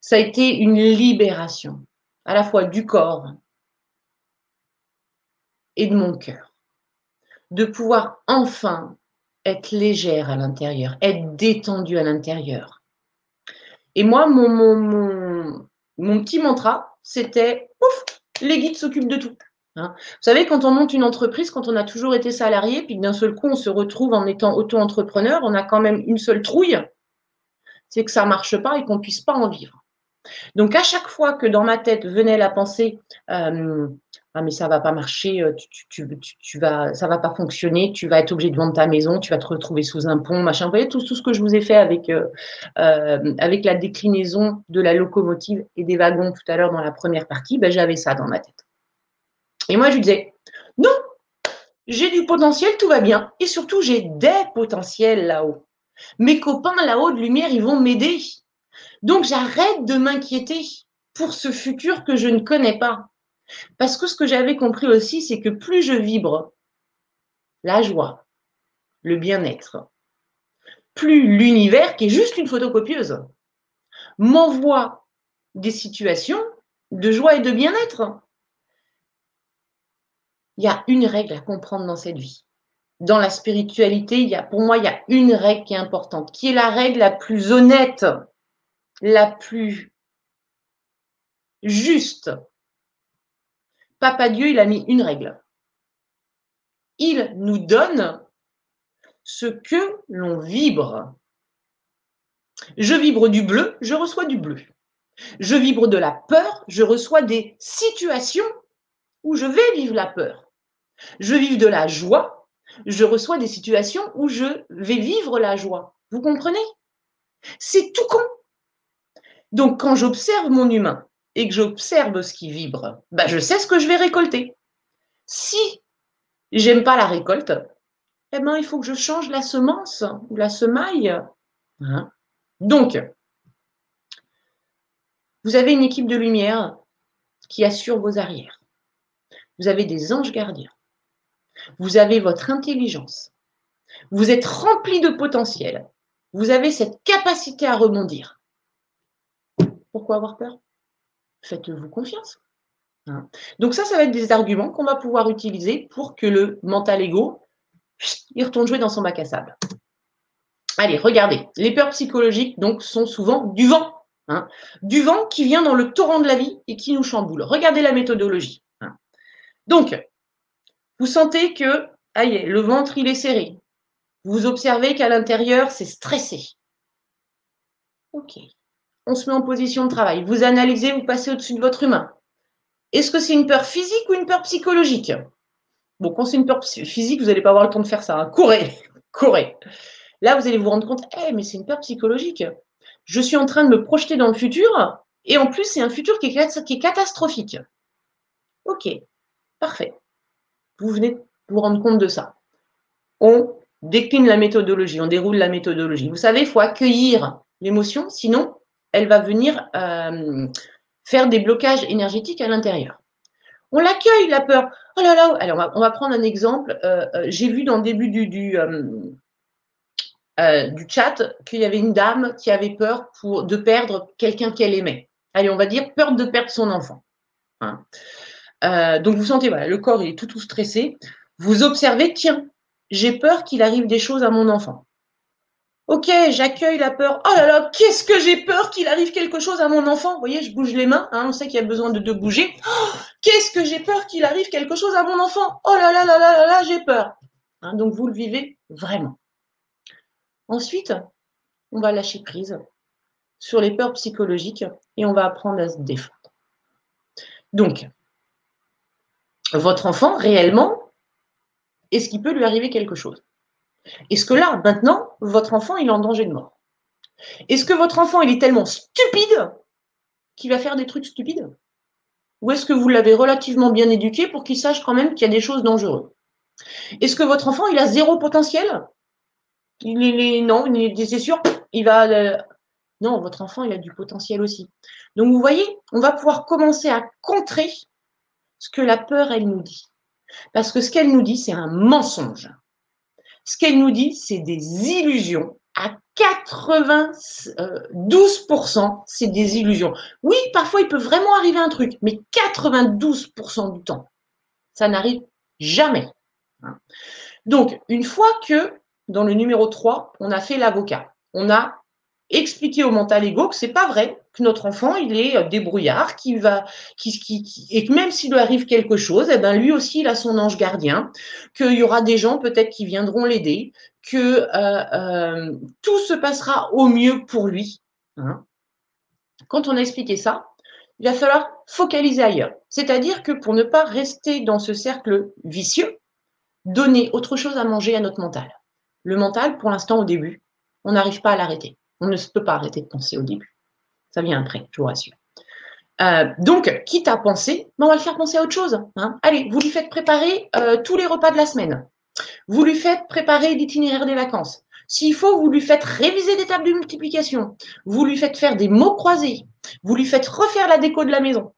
Ça a été une libération, à la fois du corps et de mon cœur. De pouvoir enfin être légère à l'intérieur, être détendue à l'intérieur. Et moi, mon, mon, mon petit mantra, c'était ouf, les guides s'occupent de tout. Hein. Vous savez, quand on monte une entreprise, quand on a toujours été salarié, puis d'un seul coup, on se retrouve en étant auto-entrepreneur, on a quand même une seule trouille, c'est que ça ne marche pas et qu'on ne puisse pas en vivre. Donc, à chaque fois que dans ma tête venait la pensée, euh, ah mais ça va pas marcher, euh, tu, vas, ça va pas fonctionner, tu vas être obligé de vendre ta maison, tu vas te retrouver sous un pont, machin. Vous voyez tout, ce que je vous ai fait avec, euh, avec la déclinaison de la locomotive et des wagons tout à l'heure dans la première partie, ben, j'avais ça dans ma tête. Et moi, je lui disais, non, j'ai du potentiel, tout va bien. Et surtout, j'ai des potentiels là-haut. Mes copains là-haut de lumière, ils vont m'aider. Donc, j'arrête de m'inquiéter pour ce futur que je ne connais pas. Parce que ce que j'avais compris aussi, c'est que plus je vibre la joie, le bien-être, plus l'univers, qui est juste une photocopieuse, m'envoie des situations de joie et de bien-être. Il y a une règle à comprendre dans cette vie. Dans la spiritualité, pour moi, il y a une règle qui est importante, qui est la règle la plus honnête, la plus juste. Papa Dieu, il a mis une règle. Il nous donne ce que l'on vibre. Je vibre du bleu, je reçois du bleu. Je vibre de la peur, je reçois des situations où je vais vivre la peur. Je vibre de la joie, je reçois des situations où je vais vivre la joie. Vous comprenez? C'est tout con. Donc quand j'observe mon humain et que j'observe ce qui vibre, bah, je sais ce que je vais récolter. Si j'aime pas la récolte, eh ben, il faut que je change la semence ou la semaille. Hein Donc, vous avez une équipe de lumière qui assure vos arrières. Vous avez des anges gardiens. Vous avez votre intelligence. Vous êtes rempli de potentiel. Vous avez cette capacité à rebondir. Pourquoi avoir peur? Faites-vous confiance. Hein Donc ça, ça va être des arguments qu'on va pouvoir utiliser pour que le mental ego, il retourne jouer dans son bac à sable. Allez, regardez. Les peurs psychologiques, donc, sont souvent du vent. Hein. du vent qui vient dans le torrent de la vie et qui nous chamboule. Regardez la méthodologie. Hein. Donc, vous sentez que, aïe, le ventre, il est serré. Vous observez qu'à l'intérieur, c'est stressé. Ok. On se met en position de travail. Vous analysez, vous passez au-dessus de votre humain. Est-ce que c'est une peur physique ou une peur psychologique? Bon, quand c'est une peur physique, vous n'allez pas avoir le temps de faire ça. Hein. Courez, courez. Là, vous allez vous rendre compte, eh, mais c'est une peur psychologique. Je suis en train de me projeter dans le futur, et en plus, c'est un futur qui est catastrophique. Ok, parfait. Vous venez vous rendre compte de ça. On décline la méthodologie, on déroule la méthodologie. Vous savez, il faut accueillir l'émotion, sinon elle va venir euh, faire des blocages énergétiques à l'intérieur. On l'accueille, la peur. Oh là là, alors on va, prendre un exemple. Euh, euh, j'ai vu dans le début du, du, chat qu'il y avait une dame qui avait peur de perdre quelqu'un qu'elle aimait. Allez, on va dire peur de perdre son enfant. Hein. Donc vous sentez, voilà, le corps est tout, tout stressé. Vous observez, tiens, j'ai peur qu'il arrive des choses à mon enfant. Ok, j'accueille la peur. Oh là là, qu'est-ce que j'ai peur qu'il arrive quelque chose à mon enfant? Vous voyez, je bouge les mains. Hein, on sait qu'il y a besoin de, de bouger. Oh, qu'est-ce que j'ai peur qu'il arrive quelque chose à mon enfant? Oh là là là là là là, j'ai peur. Hein, donc vous le vivez vraiment. Ensuite, on va lâcher prise sur les peurs psychologiques et on va apprendre à se défendre. Donc, votre enfant, réellement, est-ce qu'il peut lui arriver quelque chose? Est-ce que là, maintenant, votre enfant, il est en danger de mort? Est-ce que votre enfant, il est tellement stupide qu'il va faire des trucs stupides? Ou est-ce que vous l'avez relativement bien éduqué pour qu'il sache quand même qu'il y a des choses dangereuses? Est-ce que votre enfant, il a zéro potentiel? Il est, Non, c'est sûr, il va... Euh, non, votre enfant, il a du potentiel aussi. Donc, vous voyez, on va pouvoir commencer à contrer ce que la peur, elle nous dit. Parce que ce qu'elle nous dit, c'est un mensonge. Ce qu'elle nous dit, c'est des illusions. À 92%, c'est des illusions. Oui, parfois, il peut vraiment arriver un truc, mais 92% du temps, ça n'arrive jamais. Hein. Donc, une fois que dans le numéro 3, on a fait l'avocat, on a expliqué au mental ego que c'est pas vrai, que notre enfant il est euh, débrouillard, qui va, qui, qui, et que même s'il lui arrive quelque chose, eh ben lui aussi il a son ange gardien, qu'il y aura des gens peut-être qui viendront l'aider, que euh, euh, tout se passera au mieux pour lui. Hein. Quand on a expliqué ça, il va falloir focaliser ailleurs. C'est-à-dire que pour ne pas rester dans ce cercle vicieux, donner autre chose à manger à notre mental. Le mental, pour l'instant, au début, on n'arrive pas à l'arrêter. On ne peut pas arrêter de penser au début. Ça vient après, je vous rassure. Euh, donc, quitte à penser, ben, on va le faire penser à autre chose. Hein. Allez, vous lui faites préparer euh, tous les repas de la semaine. Vous lui faites préparer l'itinéraire des vacances. S'il faut, vous lui faites réviser des tables de multiplication. Vous lui faites faire des mots croisés. Vous lui faites refaire la déco de la maison.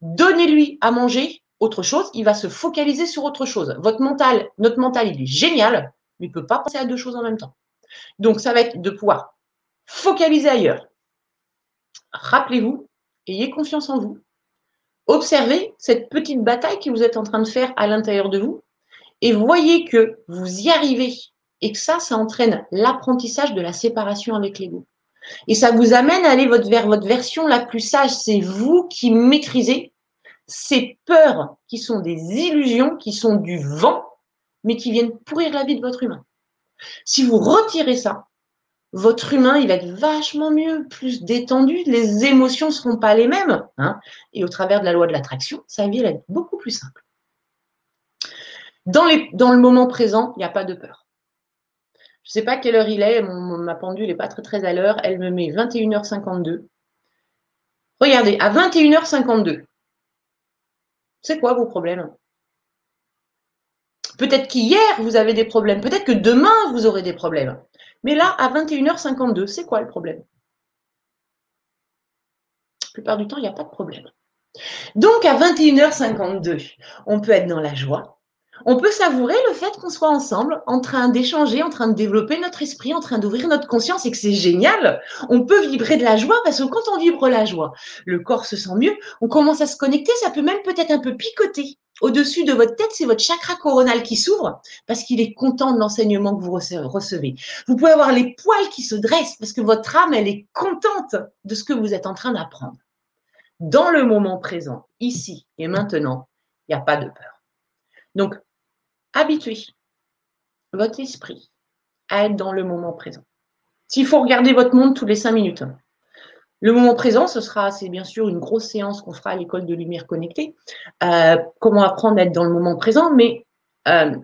Donnez-lui à manger autre chose. Il va se focaliser sur autre chose. Votre mental, notre mental, il est génial, mais il ne peut pas penser à deux choses en même temps. Donc, ça va être de pouvoir focaliser ailleurs. Rappelez-vous, ayez confiance en vous. Observez cette petite bataille que vous êtes en train de faire à l'intérieur de vous et voyez que vous y arrivez et que ça, ça entraîne l'apprentissage de la séparation avec l'ego. Et ça vous amène à aller vers votre version la plus sage. C'est vous qui maîtrisez ces peurs qui sont des illusions, qui sont du vent, mais qui viennent pourrir la vie de votre humain. Si vous retirez ça, votre humain, il va être vachement mieux, plus détendu, les émotions ne seront pas les mêmes. Hein, et au travers de la loi de l'attraction, sa vie, va être beaucoup plus simple. Dans, le moment présent, il n'y a pas de peur. Je ne sais pas quelle heure il est, ma pendule n'est pas très à l'heure, elle me met 21h52. Regardez, à 21h52, c'est quoi vos problèmes? Peut-être qu'hier, vous avez des problèmes. Peut-être que demain, vous aurez des problèmes. Mais là, à 21h52, c'est quoi le problème? La plupart du temps, il n'y a pas de problème. Donc, à 21h52, on peut être dans la joie, on peut savourer le fait qu'on soit ensemble, en train d'échanger, en train de développer notre esprit, en train d'ouvrir notre conscience et que c'est génial. On peut vibrer de la joie parce que quand on vibre la joie, le corps se sent mieux, on commence à se connecter, ça peut même peut-être un peu picoter. Au-dessus de votre tête, c'est votre chakra coronal qui s'ouvre parce qu'il est content de l'enseignement que vous recevez. Vous pouvez avoir les poils qui se dressent parce que votre âme, elle est contente de ce que vous êtes en train d'apprendre. Dans le moment présent, ici et maintenant, il n'y a pas de peur. Donc, habituez votre esprit à être dans le moment présent. S'il faut regarder votre monde tous les cinq minutes, le moment présent, ce sera, c'est bien sûr une grosse séance qu'on fera à l'école de lumière connectée. Euh, comment apprendre à être dans le moment présent, mais euh,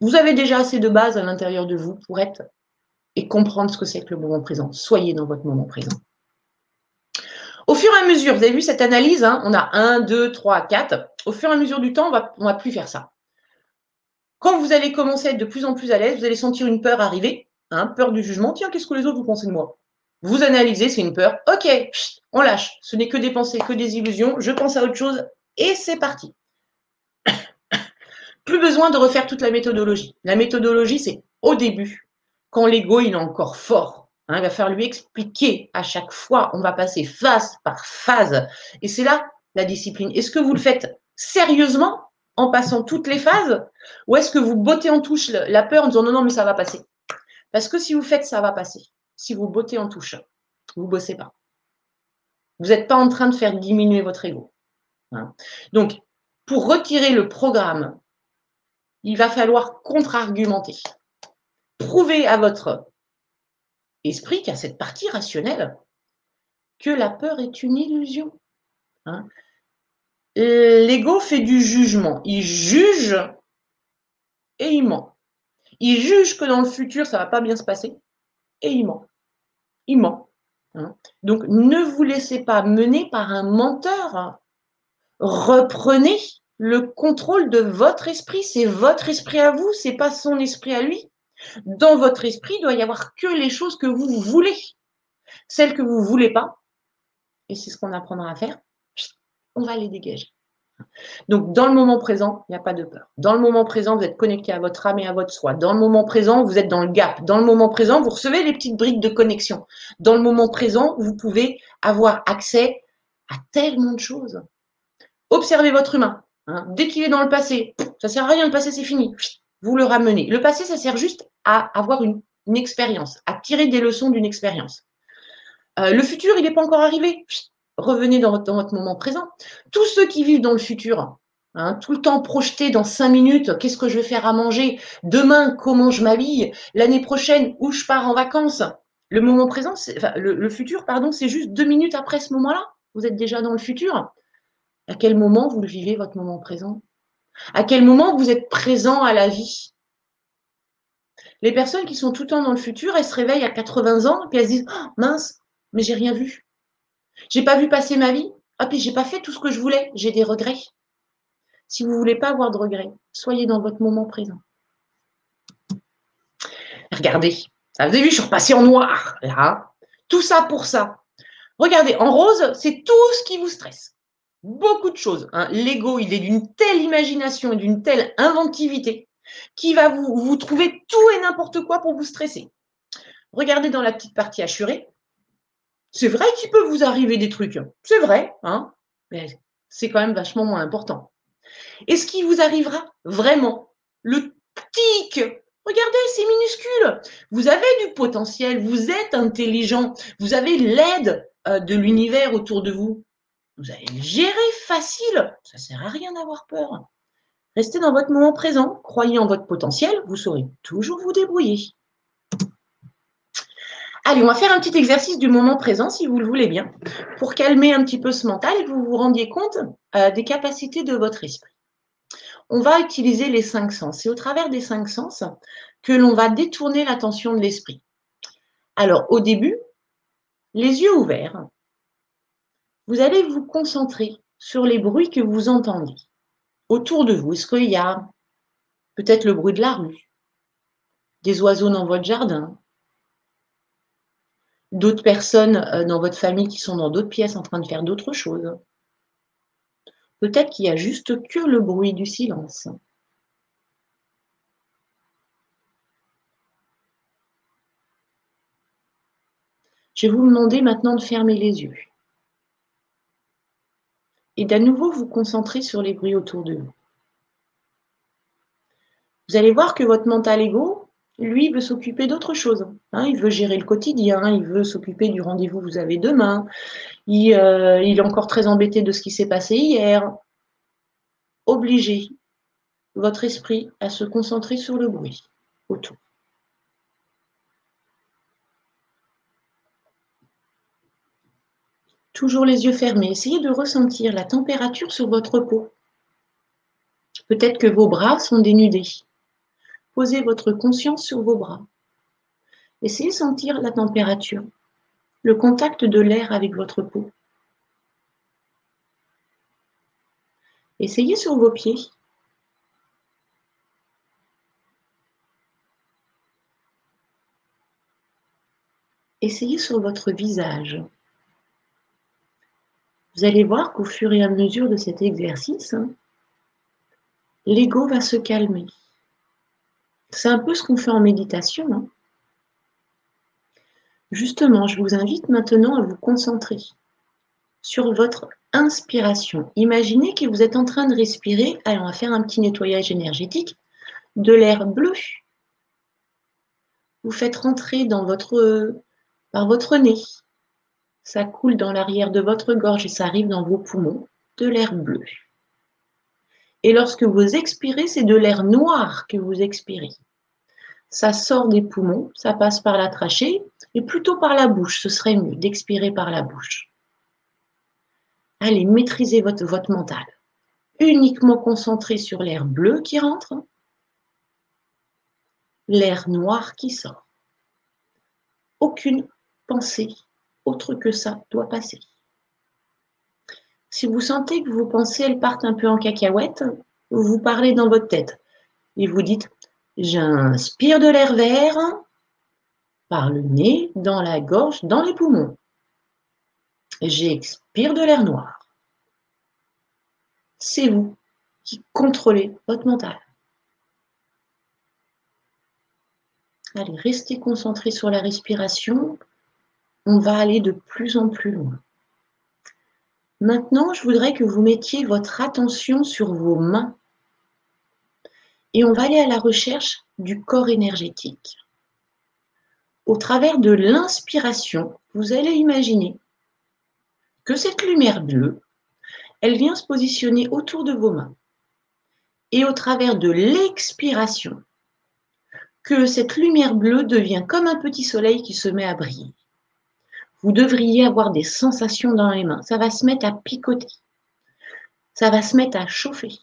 vous avez déjà assez de bases à l'intérieur de vous pour être et comprendre ce que c'est que le moment présent. Soyez dans votre moment présent. Au fur et à mesure, vous avez vu cette analyse, hein, on a 1, 2, 3, 4. Au fur et à mesure du temps, on ne va plus faire ça. Quand vous allez commencer à être de plus en plus à l'aise, vous allez sentir une peur arriver, hein, peur du jugement. Tiens, qu'est-ce que les autres vous pensez de moi? Vous analysez, c'est une peur. Ok, on lâche. Ce n'est que des pensées, que des illusions. Je pense à autre chose et c'est parti. plus besoin de refaire toute la méthodologie. La méthodologie, c'est au début, quand l'ego il est encore fort. Hein, il va falloir lui expliquer à chaque fois. On va passer phase par phase. Et c'est là la discipline. Est-ce que vous le faites sérieusement en passant toutes les phases Ou est-ce que vous bottez en touche la peur en disant non, non, mais ça va passer? Parce que si vous faites ça va passer, si vous bottez en touche, vous ne bossez pas. Vous n'êtes pas en train de faire diminuer votre ego. Hein. Donc, pour retirer le programme, il va falloir contre-argumenter. Prouver à votre esprit, qu'à cette partie rationnelle, que la peur est une illusion. Hein. L'ego fait du jugement. Il juge et il ment. Il juge que dans le futur, ça ne va pas bien se passer et il ment. Il ment. Hein. Donc, ne vous laissez pas mener par un menteur. Reprenez le contrôle de votre esprit. C'est votre esprit à vous, c'est pas son esprit à lui. Dans votre esprit, il doit y avoir que les choses que vous voulez. Celles que vous ne voulez pas, et c'est ce qu'on apprendra à faire, on va les dégager. Donc, dans le moment présent, il n'y a pas de peur. Dans le moment présent, vous êtes connecté à votre âme et à votre soi. Dans le moment présent, vous êtes dans le gap. Dans le moment présent, vous recevez les petites briques de connexion. Dans le moment présent, vous pouvez avoir accès à tellement de choses. Observez votre humain. Hein. Dès qu'il est dans le passé, ça sert à rien, le passé c'est fini. Vous le ramenez. Le passé, ça sert juste à avoir une, expérience, à tirer des leçons d'une expérience. Euh, le futur, il n'est pas encore arrivé revenez dans votre, moment présent. Tous ceux qui vivent dans le futur, hein, tout le temps projetés dans cinq minutes, qu'est-ce que je vais faire à manger? Demain, comment je m'habille? L'année prochaine, où je pars en vacances? Le moment présent, enfin, le, futur, pardon, c'est juste deux minutes après ce moment-là. Vous êtes déjà dans le futur. À quel moment vous le vivez, votre moment présent? À quel moment vous êtes présent à la vie? Les personnes qui sont tout le temps dans le futur, elles se réveillent à 80 ans, puis elles se disent oh, mince, mais j'ai rien vu. J'ai pas vu passer ma vie. Ah, puis j'ai pas fait tout ce que je voulais, j'ai des regrets. Si vous voulez pas avoir de regrets, soyez dans votre moment présent. Regardez, vous avez vu, je suis repassée en noir, là. Tout ça pour ça. Regardez, en rose, c'est tout ce qui vous stresse. Beaucoup de choses. Hein. L'ego, il est d'une telle imagination et d'une telle inventivité qui va vous, vous trouver tout et n'importe quoi pour vous stresser. Regardez dans la petite partie assurée. C'est vrai qu'il peut vous arriver des trucs. C'est vrai, hein, mais c'est quand même vachement moins important. Et ce qui vous arrivera vraiment, le tic, regardez, c'est minuscule. Vous avez du potentiel, vous êtes intelligent, vous avez l'aide euh, de l'univers autour de vous. Vous allez le gérer facile. Ça sert à rien d'avoir peur. Restez dans votre moment présent, croyez en votre potentiel, vous saurez toujours vous débrouiller. Allez, on va faire un petit exercice du moment présent, si vous le voulez bien, pour calmer un petit peu ce mental et que vous vous rendiez compte euh, des capacités de votre esprit. On va utiliser les cinq sens. C'est au travers des cinq sens que l'on va détourner l'attention de l'esprit. Alors, au début, les yeux ouverts, vous allez vous concentrer sur les bruits que vous entendez autour de vous. Est-ce qu'il y a peut-être le bruit de la rue, des oiseaux dans votre jardin, d'autres personnes euh, dans votre famille qui sont dans d'autres pièces en train de faire d'autres choses. Peut-être qu'il y a juste que le bruit du silence. Je vais vous demander maintenant de fermer les yeux. Et d'à nouveau vous concentrer sur les bruits autour de vous. Vous allez voir que votre mental ego, lui, veut s'occuper d'autre chose. Hein. il veut gérer le quotidien, il veut s'occuper du rendez-vous que vous avez demain. Il, euh, il, est encore très embêté de ce qui s'est passé hier. Obligez votre esprit à se concentrer sur le bruit autour. Toujours les yeux fermés. Essayez de ressentir la température sur votre peau. Peut-être que vos bras sont dénudés. Posez votre conscience sur vos bras. Essayez de sentir la température, le contact de l'air avec votre peau. Essayez sur vos pieds. Essayez sur votre visage. Vous allez voir qu'au fur et à mesure de cet exercice, l'ego va se calmer. C'est un peu ce qu'on fait en méditation. Hein. Justement, je vous invite maintenant à vous concentrer sur votre inspiration. Imaginez que vous êtes en train de respirer, allez, on va faire un petit nettoyage énergétique, de l'air bleu. Vous faites rentrer dans votre, par votre nez. Ça coule dans l'arrière de votre gorge et ça arrive dans vos poumons, de l'air bleu. Et lorsque vous expirez, c'est de l'air noir que vous expirez. Ça sort des poumons, ça passe par la trachée et plutôt par la bouche. Ce serait mieux d'expirer par la bouche. Allez, maîtrisez votre, votre mental. Uniquement concentré sur l'air bleu qui rentre, l'air noir qui sort. Aucune pensée autre que ça doit passer. Si vous sentez que vos pensées, elles partent un peu en cacahuète, vous parlez dans votre tête et vous dites J'inspire de l'air vert par le nez, dans la gorge, dans les poumons. J'expire de l'air noir. C'est vous qui contrôlez votre mental. Allez, restez concentré sur la respiration. On va aller de plus en plus loin. Maintenant, je voudrais que vous mettiez votre attention sur vos mains. Et on va aller à la recherche du corps énergétique. Au travers de l'inspiration, vous allez imaginer que cette lumière bleue, elle vient se positionner autour de vos mains. Et au travers de l'expiration, que cette lumière bleue devient comme un petit soleil qui se met à briller vous devriez avoir des sensations dans les mains. Ça va se mettre à picoter. Ça va se mettre à chauffer.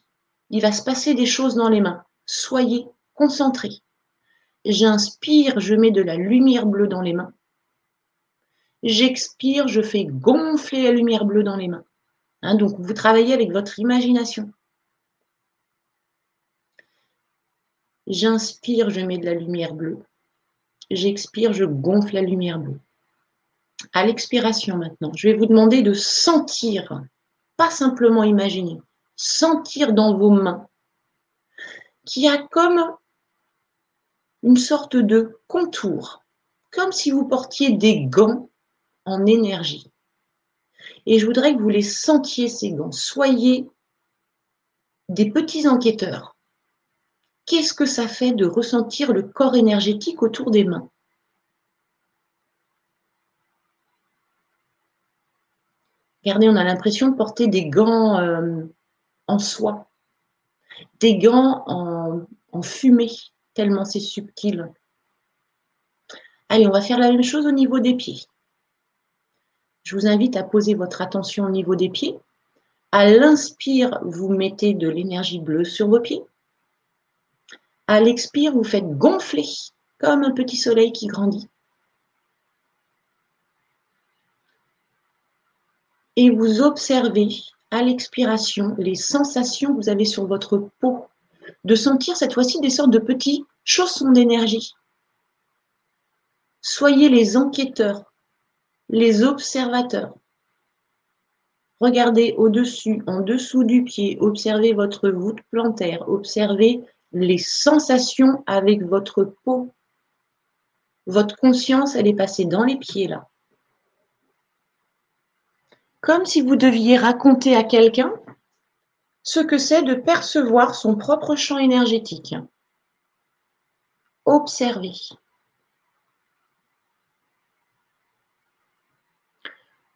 Il va se passer des choses dans les mains. Soyez concentrés. J'inspire, je mets de la lumière bleue dans les mains. J'expire, je fais gonfler la lumière bleue dans les mains. Hein, donc, vous travaillez avec votre imagination. J'inspire, je mets de la lumière bleue. J'expire, je gonfle la lumière bleue. À l'expiration maintenant, je vais vous demander de sentir, pas simplement imaginer, sentir dans vos mains qu'il y a comme une sorte de contour, comme si vous portiez des gants en énergie. Et je voudrais que vous les sentiez, ces gants. Soyez des petits enquêteurs. Qu'est-ce que ça fait de ressentir le corps énergétique autour des mains? Regardez, on a l'impression de porter des gants euh, en soie, des gants en, en fumée, tellement c'est subtil. Allez, on va faire la même chose au niveau des pieds. Je vous invite à poser votre attention au niveau des pieds. À l'inspire, vous mettez de l'énergie bleue sur vos pieds. À l'expire, vous faites gonfler comme un petit soleil qui grandit. Et vous observez à l'expiration les sensations que vous avez sur votre peau, de sentir cette fois-ci des sortes de petits chaussons d'énergie. Soyez les enquêteurs les observateurs. Regardez au-dessus, en dessous du pied, observez votre voûte plantaire, observez les sensations avec votre peau. Votre conscience, elle est passée dans les pieds là. Comme si vous deviez raconter à quelqu'un ce que c'est de percevoir son propre champ énergétique. Observez.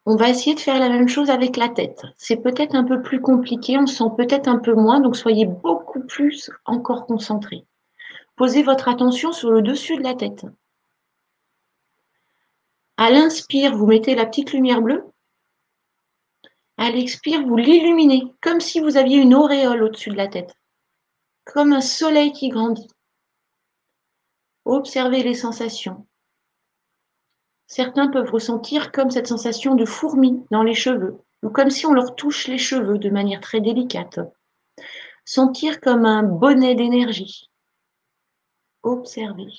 On va essayer de faire la même chose avec la tête. C'est peut-être un peu plus compliqué, on sent peut-être un peu moins, donc soyez beaucoup plus encore concentrés. Posez votre attention sur le dessus de la tête. À l'inspire, vous mettez la petite lumière bleue. À l'expire, vous l'illuminez, comme si vous aviez une auréole au-dessus de la tête, comme un soleil qui grandit. Observez les sensations. Certains peuvent ressentir comme cette sensation de fourmi dans les cheveux, ou comme si on leur touche les cheveux de manière très délicate. Sentir comme un bonnet d'énergie. Observez.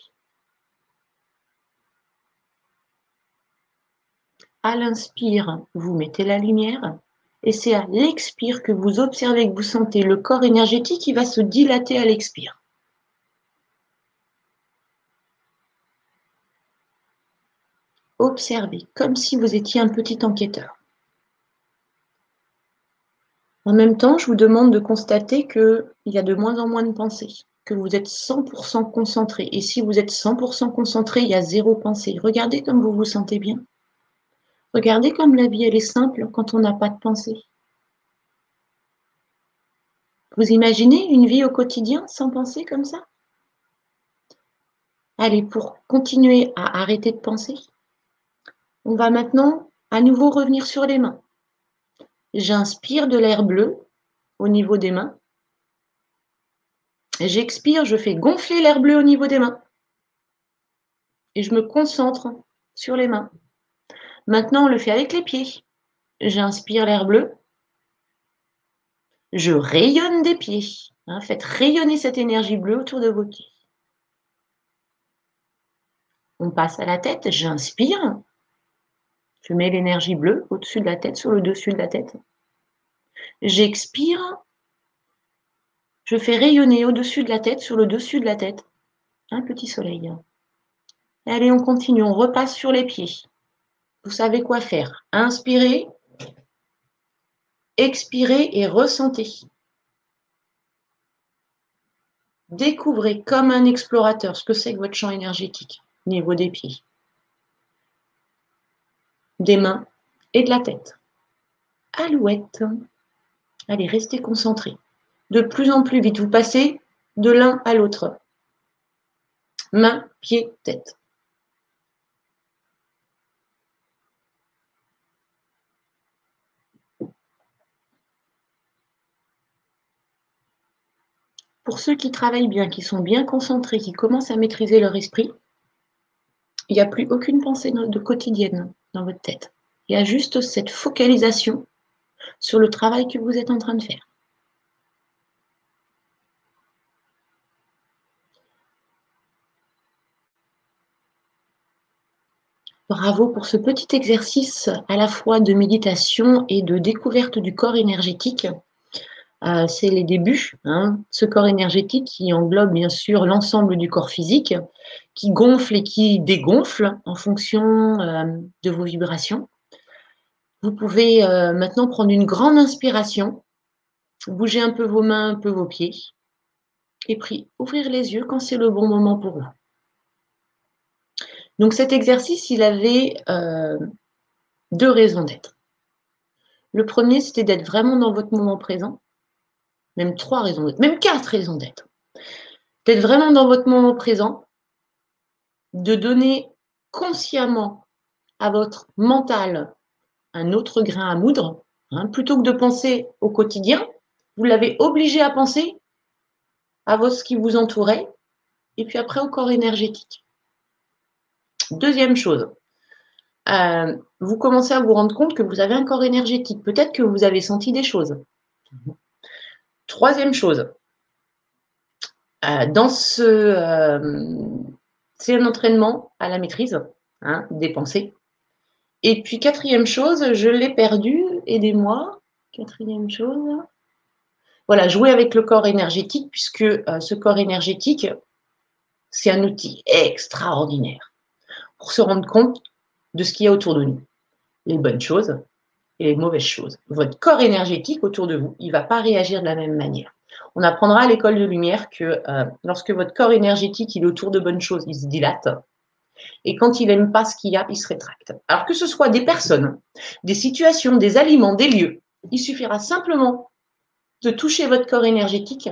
À l'inspire, vous mettez la lumière, et c'est à l'expire que vous observez que vous sentez le corps énergétique qui va se dilater à l'expire. Observez, comme si vous étiez un petit enquêteur. En même temps, je vous demande de constater qu'il y a de moins en moins de pensées, que vous êtes 100% concentré. Et si vous êtes 100% concentré, il y a zéro pensée. Regardez comme vous vous sentez bien. Regardez comme la vie, elle est simple quand on n'a pas de pensée. Vous imaginez une vie au quotidien sans penser comme ça? Allez, pour continuer à arrêter de penser, on va maintenant à nouveau revenir sur les mains. J'inspire de l'air bleu au niveau des mains. J'expire, je fais gonfler l'air bleu au niveau des mains. Et je me concentre sur les mains. Maintenant, on le fait avec les pieds. J'inspire l'air bleu. Je rayonne des pieds. Hein, faites rayonner cette énergie bleue autour de vos pieds. On passe à la tête. J'inspire. Je mets l'énergie bleue au-dessus de la tête, sur le dessus de la tête. J'expire. Je fais rayonner au-dessus de la tête, sur le dessus de la tête, un petit soleil. Allez, on continue, on repasse sur les pieds. Vous savez quoi faire. Inspirez, expirez et ressentez. Découvrez comme un explorateur ce que c'est que votre champ énergétique au niveau des pieds des mains et de la tête. Alouette. Allez, restez concentrés. De plus en plus vite, vous passez de l'un à l'autre. Main, pied, tête. Pour ceux qui travaillent bien, qui sont bien concentrés, qui commencent à maîtriser leur esprit, il n'y a plus aucune pensée de quotidienne dans votre tête. Il y a juste cette focalisation sur le travail que vous êtes en train de faire. Bravo pour ce petit exercice à la fois de méditation et de découverte du corps énergétique. Euh, c'est les débuts. Hein. Ce corps énergétique qui englobe bien sûr l'ensemble du corps physique, qui gonfle et qui dégonfle en fonction euh, de vos vibrations. Vous pouvez euh, maintenant prendre une grande inspiration, bouger un peu vos mains, un peu vos pieds, et puis ouvrir les yeux quand c'est le bon moment pour vous. Donc cet exercice, il avait deux raisons d'être. Le premier, c'était d'être vraiment dans votre moment présent. Même trois raisons d'être, même quatre raisons d'être. D'être vraiment dans votre moment présent, de donner consciemment à votre mental un autre grain à moudre, hein, plutôt que de penser au quotidien, vous l'avez obligé à penser à ce qui vous entourait, et puis après au corps énergétique. Deuxième chose, euh, vous commencez à vous rendre compte que vous avez un corps énergétique. Peut-être que vous avez senti des choses. Troisième chose, euh, dans ce, euh, c'est un entraînement à la maîtrise hein, des pensées. Et puis quatrième chose, je l'ai perdu, aidez-moi. Quatrième chose, voilà, jouer avec le corps énergétique, puisque ce corps énergétique, c'est un outil extraordinaire pour se rendre compte de ce qu'il y a autour de nous, les bonnes choses et les mauvaises choses. Votre corps énergétique autour de vous, il ne va pas réagir de la même manière. On apprendra à l'école de lumière que euh, lorsque votre corps énergétique est autour de bonnes choses, il se dilate. Et quand il n'aime pas ce qu'il y a, il se rétracte. Alors que ce soit des personnes, des situations, des aliments, des lieux, il suffira simplement de toucher votre corps énergétique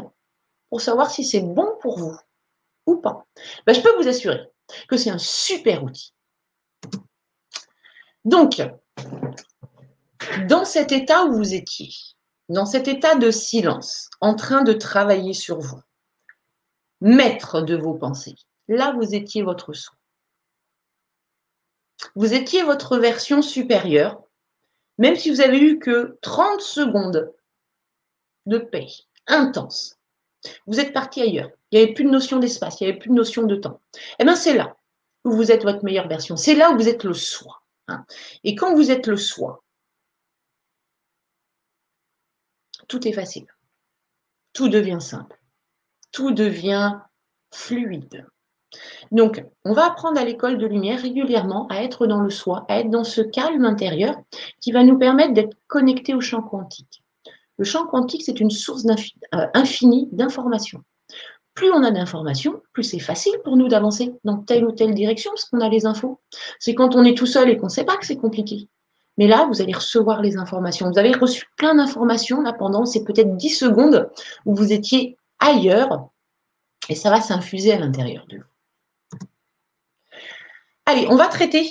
pour savoir si c'est bon pour vous ou pas. Ben, je peux vous assurer que c'est un super outil. Donc, dans cet état où vous étiez, dans cet état de silence, en train de travailler sur vous, maître de vos pensées, là vous étiez votre soi. Vous étiez votre version supérieure, même si vous avez eu que 30 secondes de paix intense. Vous êtes parti ailleurs. Il n'y avait plus de notion d'espace, il n'y avait plus de notion de temps. Eh bien, c'est là où vous êtes votre meilleure version. C'est là où vous êtes le soi. Hein. Et quand vous êtes le soi, tout est facile. Tout devient simple. Tout devient fluide. Donc, on va apprendre à l'école de lumière régulièrement à être dans le soi, à être dans ce calme intérieur qui va nous permettre d'être connectés au champ quantique. Le champ quantique, c'est une source euh, infinie d'informations plus on a d'informations, plus c'est facile pour nous d'avancer dans telle ou telle direction parce qu'on a les infos. C'est quand on est tout seul et qu'on ne sait pas que c'est compliqué. Mais là, vous allez recevoir les informations. Vous avez reçu plein d'informations là pendant ces peut-être 10 secondes où vous étiez ailleurs et ça va s'infuser à l'intérieur de vous. Allez, on va traiter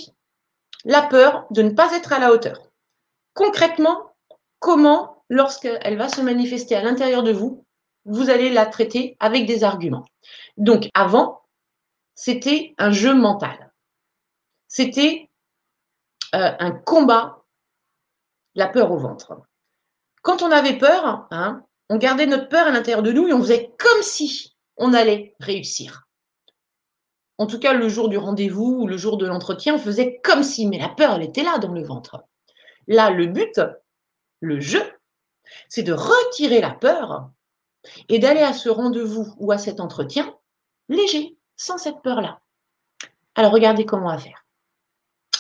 la peur de ne pas être à la hauteur. Concrètement, comment, lorsqu'elle va se manifester à l'intérieur de vous, vous allez la traiter avec des arguments. Donc, avant, c'était un jeu mental. C'était euh, un combat, la peur au ventre. Quand on avait peur, hein, on gardait notre peur à l'intérieur de nous et on faisait comme si on allait réussir. En tout cas, le jour du rendez-vous ou le jour de l'entretien, on faisait comme si, mais la peur, elle était là dans le ventre. Là, le but, le jeu, c'est de retirer la peur et d'aller à ce rendez-vous ou à cet entretien léger, sans cette peur-là. Alors regardez comment on faire.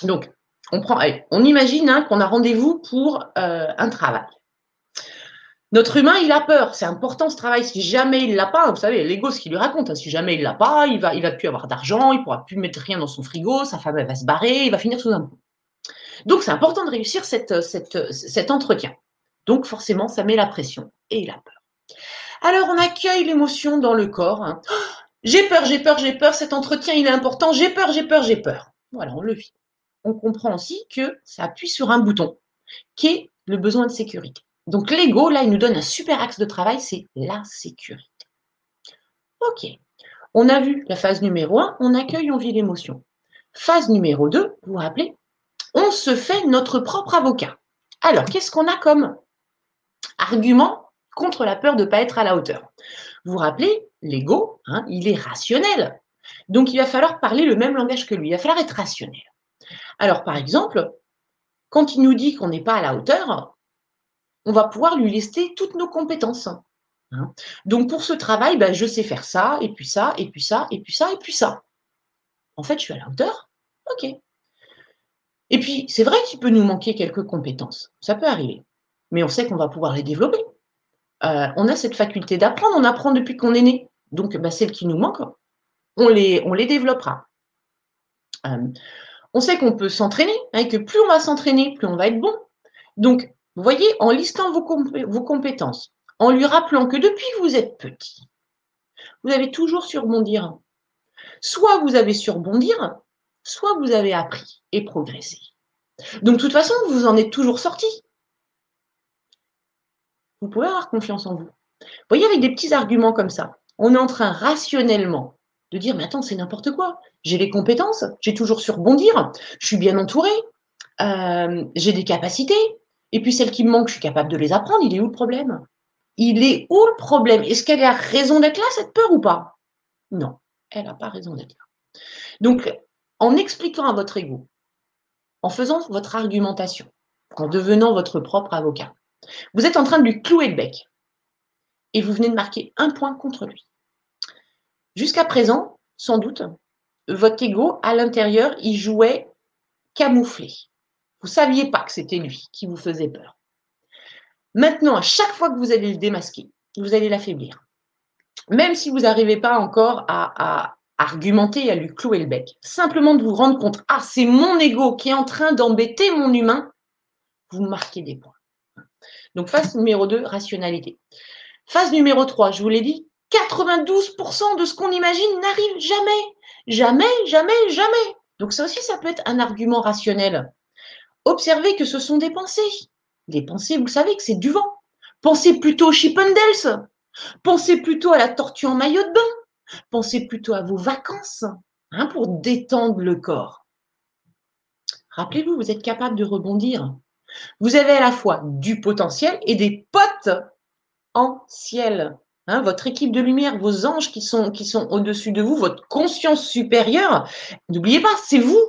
Donc, on, imagine hein, qu'on a rendez-vous pour euh, un travail. Notre humain, il a peur. C'est important ce travail. Si jamais il l'a pas, vous savez, l'ego, ce qu'il lui raconte, hein, si jamais il l'a pas, il va, il va plus avoir d'argent, il pourra plus mettre rien dans son frigo, sa femme va se barrer, il va finir sous un pont. Donc c'est important de réussir cet entretien. Donc forcément, ça met la pression et il a peur. Alors on accueille l'émotion dans le corps. Hein. J'ai peur, j'ai peur, j'ai peur, cet entretien il est important, j'ai peur, j'ai peur, j'ai peur. Voilà, on le vit. On comprend aussi que ça appuie sur un bouton qui est le besoin de sécurité. Donc l'ego, là, il nous donne un super axe de travail, c'est la sécurité. Ok, on a vu la phase numéro 1, on accueille, on vit l'émotion. Phase numéro 2, vous vous rappelez, on se fait notre propre avocat. Alors, qu'est-ce qu'on a comme Argument contre la peur de ne pas être à la hauteur? Vous vous rappelez, l'ego, hein, il est rationnel. Donc, il va falloir parler le même langage que lui. Il va falloir être rationnel. Alors, par exemple, quand il nous dit qu'on n'est pas à la hauteur, on va pouvoir lui lister toutes nos compétences. Hein. Donc, pour ce travail, ben, je sais faire ça, et puis ça, et puis ça, et puis ça, et puis ça. En fait, je suis à la hauteur. OK. Et puis, c'est vrai qu'il peut nous manquer quelques compétences. Ça peut arriver. Mais on sait qu'on va pouvoir les développer. Euh, on a cette faculté d'apprendre. On apprend depuis qu'on est né. Donc, bah, celles qui nous manquent, on les, on les développera. Euh, on sait qu'on peut s'entraîner, et hein, que plus on va s'entraîner, plus on va être bon. Donc, vous voyez, en listant vos, compétences, en lui rappelant que depuis vous êtes petit, vous avez toujours surbondir. Soit vous avez surbondir, soit vous avez appris et progressé. Donc, de toute façon, vous en êtes toujours sorti. Vous pouvez avoir confiance en vous. Vous voyez, avec des petits arguments comme ça, on est en train rationnellement de dire, mais attends, c'est n'importe quoi. J'ai les compétences, j'ai toujours su rebondir, je suis bien entouré, euh, j'ai des capacités, et puis celles qui me manquent, je suis capable de les apprendre. Il est où le problème? Il est où le problème? Est-ce qu'elle a raison d'être là, cette peur ou pas? Non, elle n'a pas raison d'être là. Donc, en expliquant à votre ego, en faisant votre argumentation, en devenant votre propre avocat, vous êtes en train de lui clouer le bec et vous venez de marquer un point contre lui. Jusqu'à présent, sans doute, votre ego, à l'intérieur, il jouait camouflé. Vous ne saviez pas que c'était lui qui vous faisait peur. Maintenant, à chaque fois que vous allez le démasquer, vous allez l'affaiblir. Même si vous n'arrivez pas encore à, argumenter à lui clouer le bec, simplement de vous rendre compte, ah, c'est mon ego qui est en train d'embêter mon humain, vous marquez des points. Donc, phase numéro 2, rationalité. Phase numéro 3, je vous l'ai dit, 92% de ce qu'on imagine n'arrive jamais. Jamais, jamais, jamais. Donc ça aussi, ça peut être un argument rationnel. Observez que ce sont des pensées. Les pensées, vous savez que c'est du vent. Pensez plutôt au Chippendales. Pensez plutôt à la tortue en maillot de bain. Pensez plutôt à vos vacances hein, pour détendre le corps. Rappelez-vous, vous êtes capable de rebondir. Vous avez à la fois du potentiel et des potes en ciel. Hein, votre équipe de lumière, vos anges qui sont, qui sont au-dessus de vous, votre conscience supérieure, n'oubliez pas, c'est vous.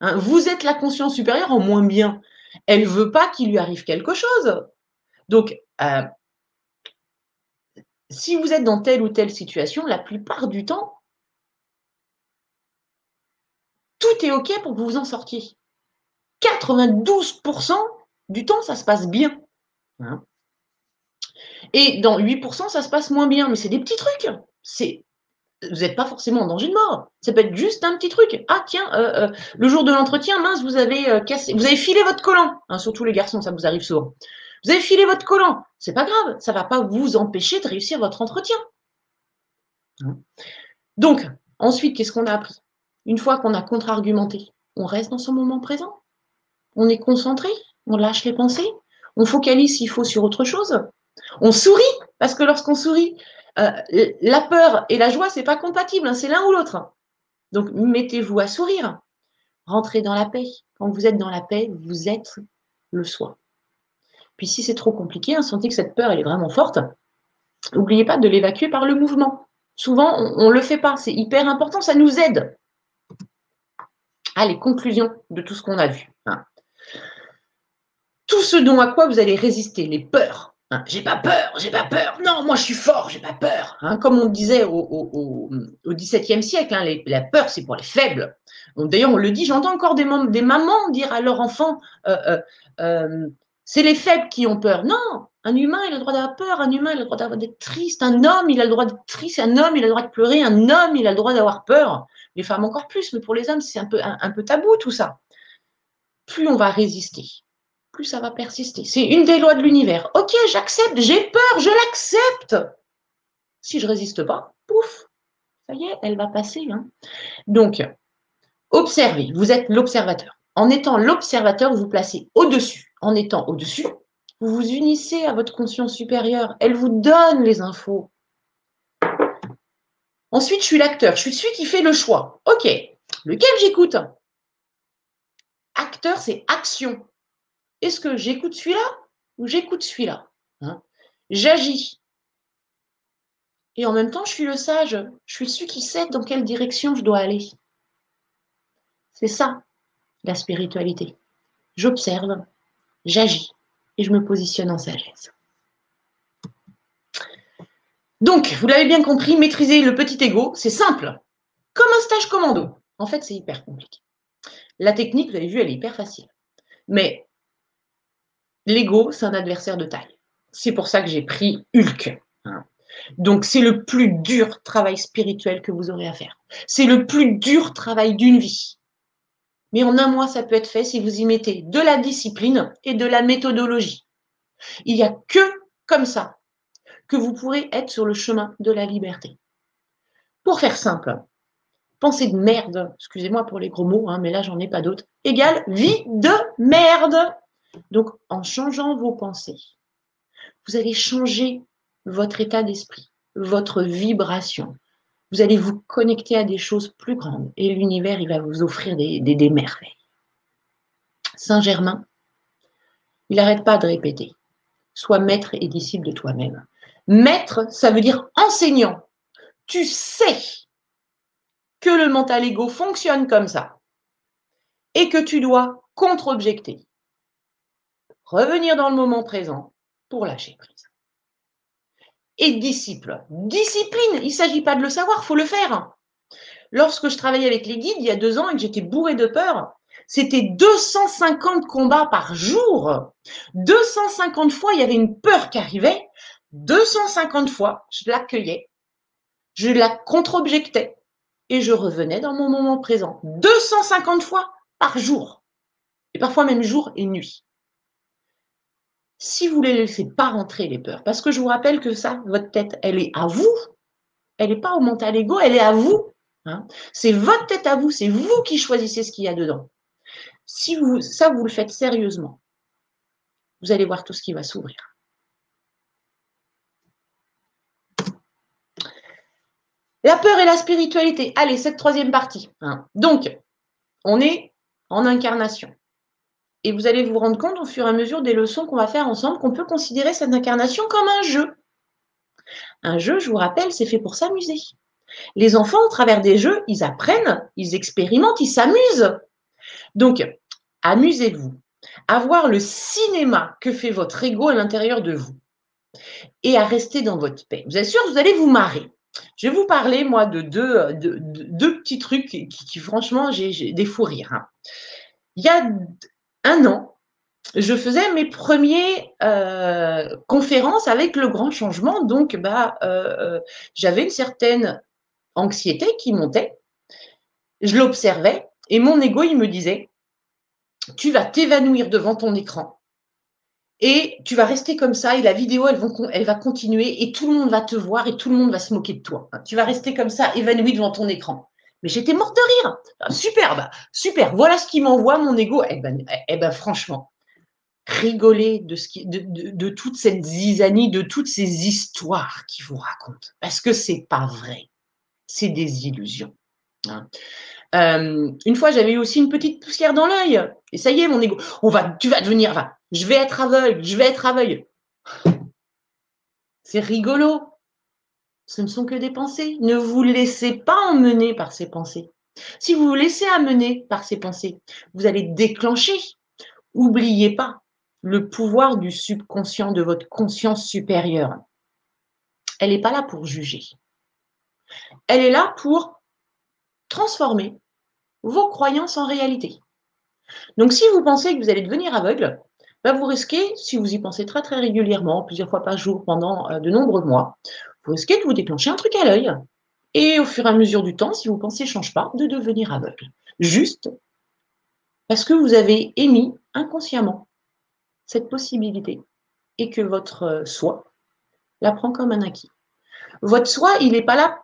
Hein. vous êtes la conscience supérieure en moins bien. Elle ne veut pas qu'il lui arrive quelque chose. Donc, euh, si vous êtes dans telle ou telle situation, la plupart du temps, tout est OK pour que vous vous en sortiez. 92% du temps, ça se passe bien. Hein. Et dans 8%, ça se passe moins bien. Mais c'est des petits trucs. Vous n'êtes pas forcément en danger de mort. Ça peut être juste un petit truc. Ah tiens, euh, euh, le jour de l'entretien, mince, vous avez euh, cassé, vous avez filé votre collant. Hein, surtout les garçons, ça vous arrive souvent. Vous avez filé votre collant. C'est pas grave, ça va pas vous empêcher de réussir votre entretien. Donc, ensuite, qu'est-ce qu'on a appris? Une fois qu'on a contre-argumenté, on reste dans son moment présent. On est concentré, on lâche les pensées, on focalise s'il faut sur autre chose. On sourit, parce que lorsqu'on sourit, euh, la peur et la joie, c'est pas compatible, hein, c'est l'un ou l'autre. Donc, mettez-vous à sourire. Rentrez dans la paix. Quand vous êtes dans la paix, vous êtes le soi. Puis si c'est trop compliqué, hein, sentez que cette peur elle est vraiment forte, n'oubliez pas de l'évacuer par le mouvement. Souvent, on ne le fait pas. C'est hyper important, ça nous aide. Allez, conclusion de tout ce qu'on a vu. Hein. Tout ce dont à quoi vous allez résister, les peurs, Hein, j'ai pas peur, j'ai pas peur. Non, moi je suis fort, j'ai pas peur. Hein, comme on disait au, XVIIe siècle, hein, la peur c'est pour les faibles. D'ailleurs, on le dit, j'entends encore des, mamans dire à leurs enfants, euh, euh, euh, c'est les faibles qui ont peur. Non, un humain il a le droit d'avoir peur, un humain il a le droit d'être triste, un homme il a le droit d'être triste, un homme il a le droit de pleurer, un homme il a le droit d'avoir peur. Les femmes encore plus, mais pour les hommes c'est un peu tabou tout ça. Plus on va résister, plus ça va persister. C'est une des lois de l'univers. Ok, j'accepte, j'ai peur, je l'accepte. Si je résiste pas, pouf, ça y est, elle va passer. Hein. Donc, observez, vous êtes l'observateur. En étant l'observateur, vous vous placez au-dessus. En étant au-dessus, vous vous unissez à votre conscience supérieure. Elle vous donne les infos. Ensuite, je suis l'acteur. Je suis celui qui fait le choix. Ok, lequel j'écoute? Acteur, c'est action est-ce que j'écoute celui-là ou j'écoute celui-là Hein? J'agis. Et en même temps, je suis le sage. Je suis celui qui sait dans quelle direction je dois aller. C'est ça, la spiritualité. J'observe, j'agis et je me positionne en sagesse. Donc, vous l'avez bien compris, maîtriser le petit ego, c'est simple. Comme un stage commando. En fait, c'est hyper compliqué. La technique, vous avez vu, elle est hyper facile. Mais l'ego, c'est un adversaire de taille. C'est pour ça que j'ai pris Hulk. Hein. Donc, c'est le plus dur travail spirituel que vous aurez à faire. C'est le plus dur travail d'une vie. Mais en un mois, ça peut être fait si vous y mettez de la discipline et de la méthodologie. Il n'y a que comme ça que vous pourrez être sur le chemin de la liberté. Pour faire simple, pensée de merde, excusez-moi pour les gros mots, hein, mais là j'en ai pas d'autres, égale vie de merde. Donc en changeant vos pensées, vous allez changer votre état d'esprit, votre vibration, vous allez vous connecter à des choses plus grandes et l'univers, il va vous offrir des, des, merveilles. Saint-Germain, il n'arrête pas de répéter. Sois maître et disciple de toi-même. Maître, ça veut dire enseignant. Tu sais que le mental ego fonctionne comme ça et que tu dois contre-objecter. Revenir dans le moment présent pour lâcher prise et disciple. Discipline, il ne s'agit pas de le savoir, il faut le faire. Lorsque je travaillais avec les guides il y a deux ans et que j'étais bourré de peur, c'était 250 combats par jour. 250 fois, il y avait une peur qui arrivait. 250 fois, je l'accueillais, je la contre-objectais et je revenais dans mon moment présent. 250 fois par jour. Et parfois même jour et nuit si vous ne les laissez pas rentrer, les peurs, parce que je vous rappelle que ça, votre tête, elle est à vous, elle n'est pas au mental ego, elle est à vous. Hein. C'est votre tête à vous, c'est vous qui choisissez ce qu'il y a dedans. Si vous, ça, vous le faites sérieusement, vous allez voir tout ce qui va s'ouvrir. La peur et la spiritualité. Allez, cette troisième partie. Hein. Donc, on est en incarnation. Et vous allez vous rendre compte au fur et à mesure des leçons qu'on va faire ensemble qu'on peut considérer cette incarnation comme un jeu. Un jeu, je vous rappelle, c'est fait pour s'amuser. Les enfants, au travers des jeux, ils apprennent, ils expérimentent, ils s'amusent. Donc, amusez-vous à voir le cinéma que fait votre ego à l'intérieur de vous et à rester dans votre paix. Vous êtes sûr, vous allez vous marrer. Je vais vous parler, moi, de deux, deux petits trucs qui, franchement, j'ai des fous rires. Hein. Il y a un an, je faisais mes premières euh, conférences avec le grand changement. Donc, bah, euh, j'avais une certaine anxiété qui montait. Je l'observais et mon ego, il me disait, tu vas t'évanouir devant ton écran et tu vas rester comme ça et la vidéo, elle, va continuer et tout le monde va te voir et tout le monde va se moquer de toi. Tu vas rester comme ça, évanoui devant ton écran. Mais j'étais morte de rire. Superbe, super. Voilà ce qui m'envoie mon ego. Eh ben, eh ben, franchement, rigoler de, qui, toute cette zizanie, de toutes ces histoires qu'il vous raconte. Parce que c'est pas vrai. C'est des illusions. Hein. Euh, une fois, j'avais eu aussi une petite poussière dans l'œil. Et ça y est, mon ego. On va, tu vas devenir, va, je vais être aveugle, je vais être aveugle. C'est rigolo ce ne sont que des pensées. Ne vous laissez pas emmener par ces pensées. Si vous vous laissez amener par ces pensées, vous allez déclencher. N'oubliez pas le pouvoir du subconscient, de votre conscience supérieure. Elle n'est pas là pour juger. Elle est là pour transformer vos croyances en réalité. Donc si vous pensez que vous allez devenir aveugle, bah, vous risquez, si vous y pensez très très régulièrement, plusieurs fois par jour pendant euh, de nombreux mois, vous risquez de vous déclencher un truc à l'œil. Et au fur et à mesure du temps, si vos pensées ne changent pas, de devenir aveugle. Juste parce que vous avez émis inconsciemment cette possibilité et que votre soi la prend comme un acquis. Votre soi, il n'est pas là.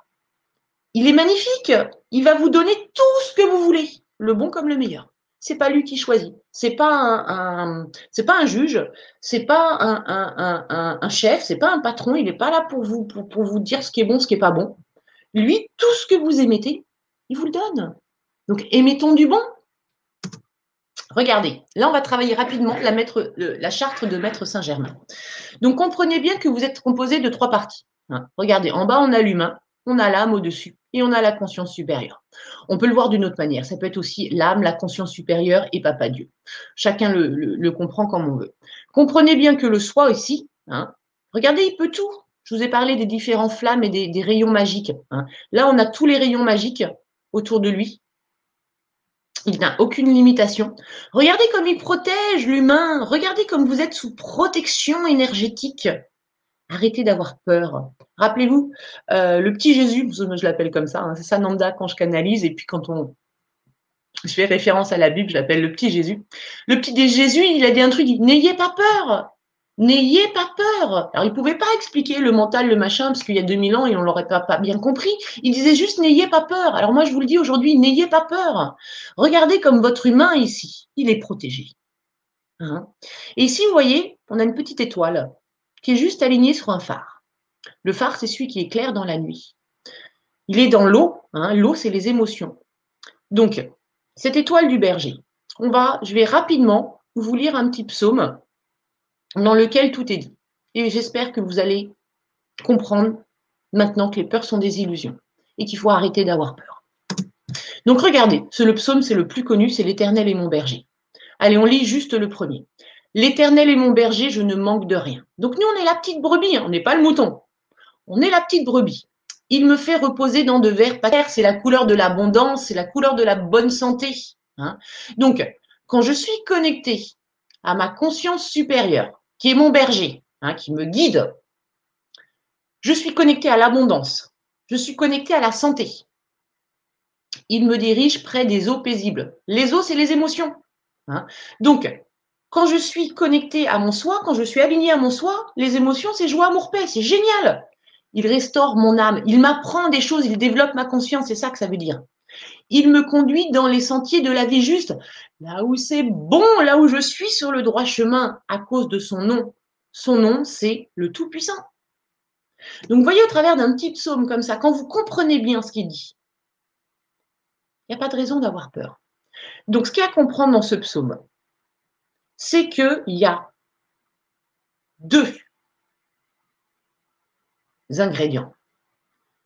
Il est magnifique. Il va vous donner tout ce que vous voulez, le bon comme le meilleur c'est pas lui qui choisit. C'est pas un, pas un juge, c'est pas un, un, un, chef, c'est pas un patron. Il n'est pas là pour vous dire ce qui est bon, ce qui est pas bon. Lui, tout ce que vous émettez, il vous le donne. Donc émettons du bon. Regardez, là on va travailler rapidement la, la charte de Maître Saint-Germain. Donc comprenez bien que vous êtes composé de trois parties. Hein. Regardez, en bas on a l'humain, on a l'âme au-dessus et on a la conscience supérieure. On peut le voir d'une autre manière. Ça peut être aussi l'âme, la conscience supérieure et Papa Dieu. Chacun le, comprend comme on veut. Comprenez bien que le soi ici, hein, regardez, il peut tout. Je vous ai parlé des différents flammes et des, rayons magiques. Hein. Là, on a tous les rayons magiques autour de lui. Il n'a aucune limitation. Regardez comme il protège l'humain. Regardez comme vous êtes sous protection énergétique. Arrêtez d'avoir peur. Rappelez-vous, euh, le petit Jésus, je l'appelle comme ça, hein, c'est ça Nanda quand je canalise, et puis quand on je fais référence à la Bible, je l'appelle le petit Jésus. Le petit Jésus, il a dit un truc, il dit, n'ayez pas peur, n'ayez pas peur. Alors il pouvait pas expliquer le mental, le machin, parce qu'il y a 2000 ans et on l'aurait pas, pas bien compris. Il disait juste, n'ayez pas peur. Alors moi, je vous le dis aujourd'hui, n'ayez pas peur. Regardez comme votre humain ici, il est protégé. Hein. et ici, vous voyez, on a une petite étoile qui est juste aligné sur un phare. Le phare, c'est celui qui est clair dans la nuit. Il est dans l'eau. Hein. L'eau, c'est les émotions. Donc, cette étoile du berger, on va, je vais rapidement vous lire un petit psaume dans lequel tout est dit. Et j'espère que vous allez comprendre maintenant que les peurs sont des illusions et qu'il faut arrêter d'avoir peur. Donc regardez, ce, le psaume, c'est le plus connu, c'est l'Éternel est mon berger. Allez, on lit juste le premier. L'Éternel est mon berger, je ne manque de rien. Donc nous, on est la petite brebis, hein, on n'est pas le mouton. On est la petite brebis. Il me fait reposer dans de verts terre, c'est la couleur de l'abondance, c'est la couleur de la bonne santé. Hein. Donc, quand je suis connecté à ma conscience supérieure, qui est mon berger, hein, qui me guide, je suis connecté à l'abondance, je suis connecté à la santé. Il me dirige près des eaux paisibles. Les eaux, c'est les émotions. Donc, quand je suis connecté à mon soi, quand je suis aligné à mon soi, les émotions, c'est joie, amour, paix. C'est génial. Il restaure mon âme. Il m'apprend des choses. Il développe ma conscience. C'est ça que ça veut dire. Il me conduit dans les sentiers de la vie juste, là où c'est bon, là où je suis sur le droit chemin à cause de son nom. Son nom, c'est le Tout-Puissant. Donc, voyez, au travers d'un petit psaume comme ça, quand vous comprenez bien ce qu'il dit, il n'y a pas de raison d'avoir peur. Donc, ce qu'il y a à comprendre dans ce psaume, c'est qu'il y a deux ingrédients.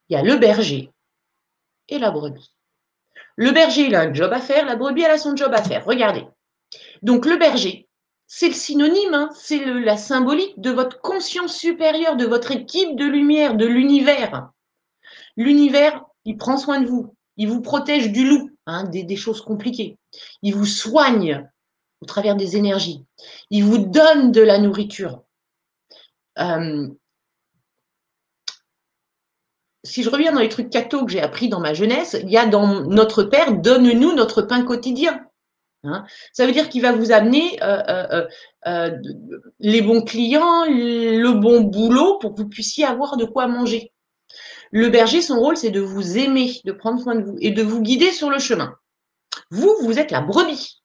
Il y a le berger et la brebis. Le berger, il a un job à faire, la brebis, elle a son job à faire. Regardez. Donc le berger, c'est le synonyme, hein, c'est la symbolique de votre conscience supérieure, de votre équipe de lumière, de l'univers. L'univers, il prend soin de vous, il vous protège du loup, hein, des, choses compliquées. Il vous soigne au travers des énergies. Il vous donne de la nourriture. Euh, si je reviens dans les trucs cathos que j'ai appris dans ma jeunesse, il y a dans notre Père, donne-nous notre pain quotidien. Hein. Ça veut dire qu'il va vous amener euh, euh, les bons clients, le bon boulot pour que vous puissiez avoir de quoi manger. Le berger, son rôle, c'est de vous aimer, de prendre soin de vous et de vous guider sur le chemin. Vous, vous êtes la brebis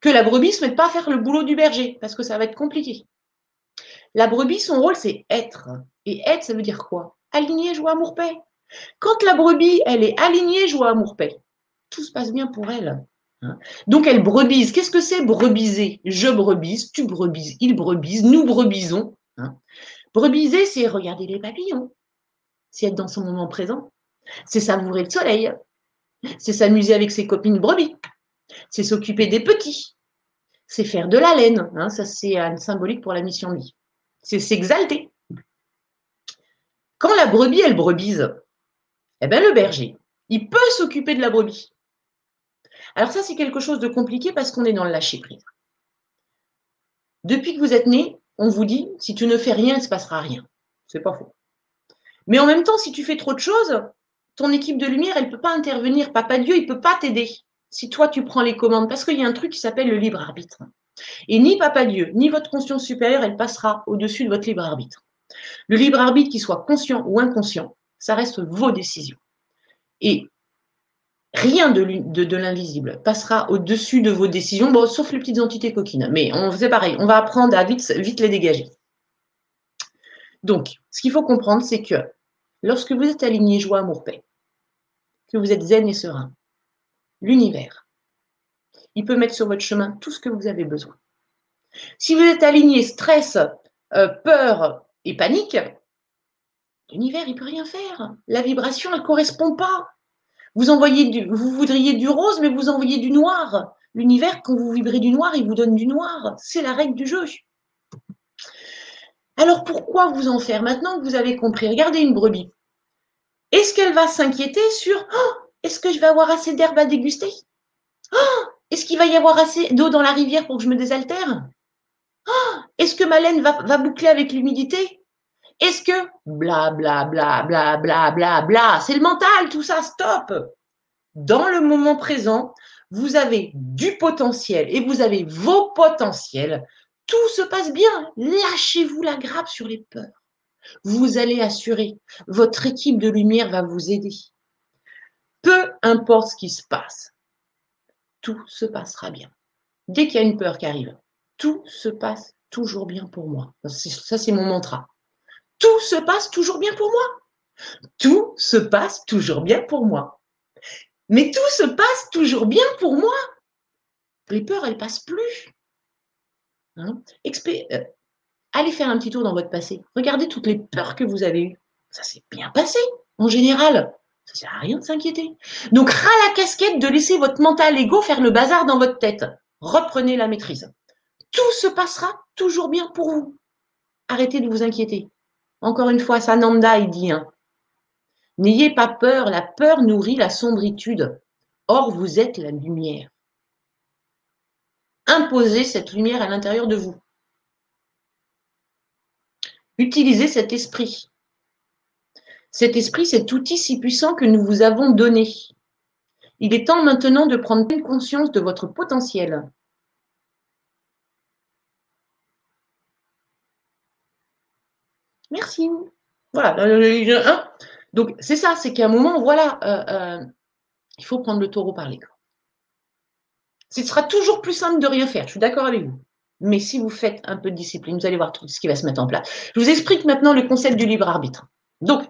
que la brebis ne mette pas faire le boulot du berger, parce que ça va être compliqué. La brebis, son rôle, c'est être. Et être, ça veut dire quoi? Aligner, joie, amour, paix. Quand la brebis, elle est alignée, joie, amour, paix, tout se passe bien pour elle. Hein. Donc elle brebise. Qu'est-ce que c'est brebiser? Je brebise, tu brebises, il brebise, nous brebisons. Hein. Brebiser, c'est regarder les papillons, c'est être dans son moment présent, c'est savourer le soleil, c'est s'amuser avec ses copines brebis, c'est s'occuper des petits, c'est faire de la laine. Hein, ça, c'est un symbolique pour la mission de vie. C'est s'exalter. Quand la brebis, elle brebise, eh ben, le berger, il peut s'occuper de la brebis. Alors ça, c'est quelque chose de compliqué parce qu'on est dans le lâcher-prise. Depuis que vous êtes né, on vous dit, si tu ne fais rien, il ne se passera rien. C'est pas faux. Mais en même temps, si tu fais trop de choses, ton équipe de lumière, elle ne peut pas intervenir. Papa Dieu, il ne peut pas t'aider si toi tu prends les commandes, parce qu'il y a un truc qui s'appelle le libre arbitre. Et ni Papa Dieu, ni votre conscience supérieure, elle passera au-dessus de votre libre arbitre. Le libre arbitre, qu'il soit conscient ou inconscient, ça reste vos décisions. Et rien de, l'invisible passera au-dessus de vos décisions, sauf les petites entités coquines. Mais on faisait pareil, on va apprendre à vite, vite les dégager. Donc, ce qu'il faut comprendre, c'est que lorsque vous êtes aligné joie, amour, paix, que vous êtes zen et serein, l'univers, il peut mettre sur votre chemin tout ce que vous avez besoin. Si vous êtes aligné stress, euh, peur et panique, l'univers, il peut rien faire. La vibration, elle ne correspond pas. Vous, envoyez vous voudriez du rose, mais vous envoyez du noir. L'univers, quand vous vibrez du noir, il vous donne du noir. C'est la règle du jeu. Alors pourquoi vous en faire Maintenant que vous avez compris, regardez une brebis. Est-ce qu'elle va s'inquiéter sur oh, est-ce que je vais avoir assez d'herbe à déguster? Oh, Est-ce qu'il va y avoir assez d'eau dans la rivière pour que je me désaltère? Oh, Est-ce que ma laine va, boucler avec l'humidité? Est-ce que bla bla bla bla bla bla bla C'est le mental, tout ça, stop Dans le moment présent, vous avez du potentiel et vous avez vos potentiels tout se passe bien. Lâchez-vous la grappe sur les peurs. Vous allez assurer. Votre équipe de lumière va vous aider. Peu importe ce qui se passe, tout se passera bien. Dès qu'il y a une peur qui arrive, tout se passe toujours bien pour moi. Ça, c'est mon mantra. Tout se passe toujours bien pour moi. Tout se passe toujours bien pour moi. Mais tout se passe toujours bien pour moi. Les peurs, elles passent plus. Hein? Euh, allez faire un petit tour dans votre passé. Regardez toutes les peurs que vous avez eues. Ça s'est bien passé, en général. Ça sert à rien de s'inquiéter. Donc, ras la casquette de laisser votre mental ego faire le bazar dans votre tête. Reprenez la maîtrise. Tout se passera toujours bien pour vous. Arrêtez de vous inquiéter. Encore une fois, Sananda, il dit, hein. N'ayez pas peur, la peur nourrit la sombritude. Or, vous êtes la lumière imposer cette lumière à l'intérieur de vous. Utilisez cet esprit. Cet esprit, cet outil si puissant que nous vous avons donné. Il est temps maintenant de prendre conscience de votre potentiel. Merci. Voilà. Donc, c'est ça, c'est qu'à un moment, voilà, euh, euh, il faut prendre le taureau par les cornes. Ce sera toujours plus simple de rien faire, je suis d'accord avec vous. Mais si vous faites un peu de discipline, vous allez voir tout ce qui va se mettre en place. Je vous explique maintenant le concept du libre arbitre. Donc,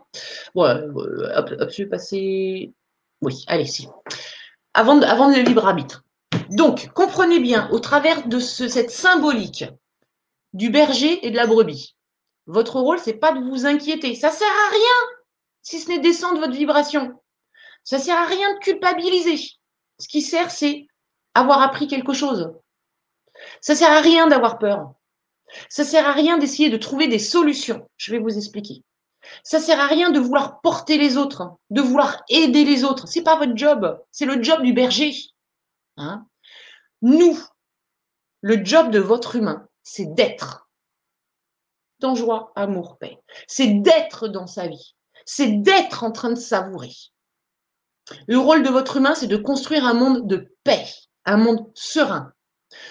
euh, hop, je vais passer. Oui, allez, si. Avant, avant le libre arbitre. Donc, comprenez bien, au travers de cette symbolique du berger et de la brebis, votre rôle, c'est pas de vous inquiéter. Ça sert à rien, si ce n'est descendre votre vibration. Ça sert à rien de culpabiliser. Ce qui sert, c'est avoir appris quelque chose. Ça sert à rien d'avoir peur. Ça sert à rien d'essayer de trouver des solutions. Je vais vous expliquer. Ça sert à rien de vouloir porter les autres, de vouloir aider les autres. C'est pas votre job. C'est le job du berger. Hein Nous, le job de votre humain, c'est d'être dans joie, amour, paix. C'est d'être dans sa vie. C'est d'être en train de savourer. Le rôle de votre humain, c'est de construire un monde de paix, un monde serein.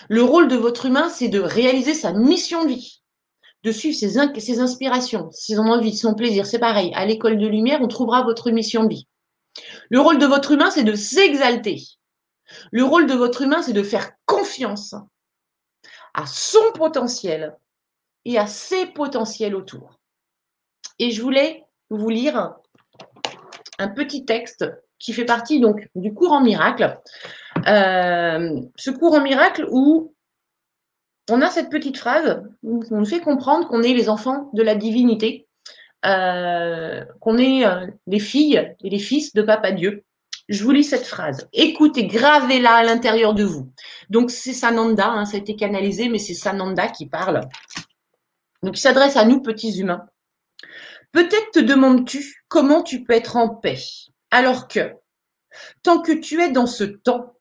Le rôle de votre humain, c'est de réaliser sa mission de vie, de suivre ses, ses inspirations, envies, son plaisir. C'est pareil, à l'école de lumière, on trouvera votre mission de vie. Le rôle de votre humain, c'est de s'exalter. Le rôle de votre humain, c'est de faire confiance à son potentiel et à ses potentiels autour. Et je voulais vous lire un petit texte qui fait partie donc du cours en miracle. Euh, ce cours en miracle où on a cette petite phrase où on nous fait comprendre qu'on est les enfants de la divinité, euh, qu'on est euh, les filles et les fils de Papa Dieu. Je vous lis cette phrase. Écoutez, gravez-la à l'intérieur de vous. Donc c'est Sananda, hein, ça a été canalisé, mais c'est Sananda qui parle. Donc il s'adresse à nous, petits humains. Peut-être te demandes-tu comment tu peux être en paix alors que, tant que tu es dans ce temps,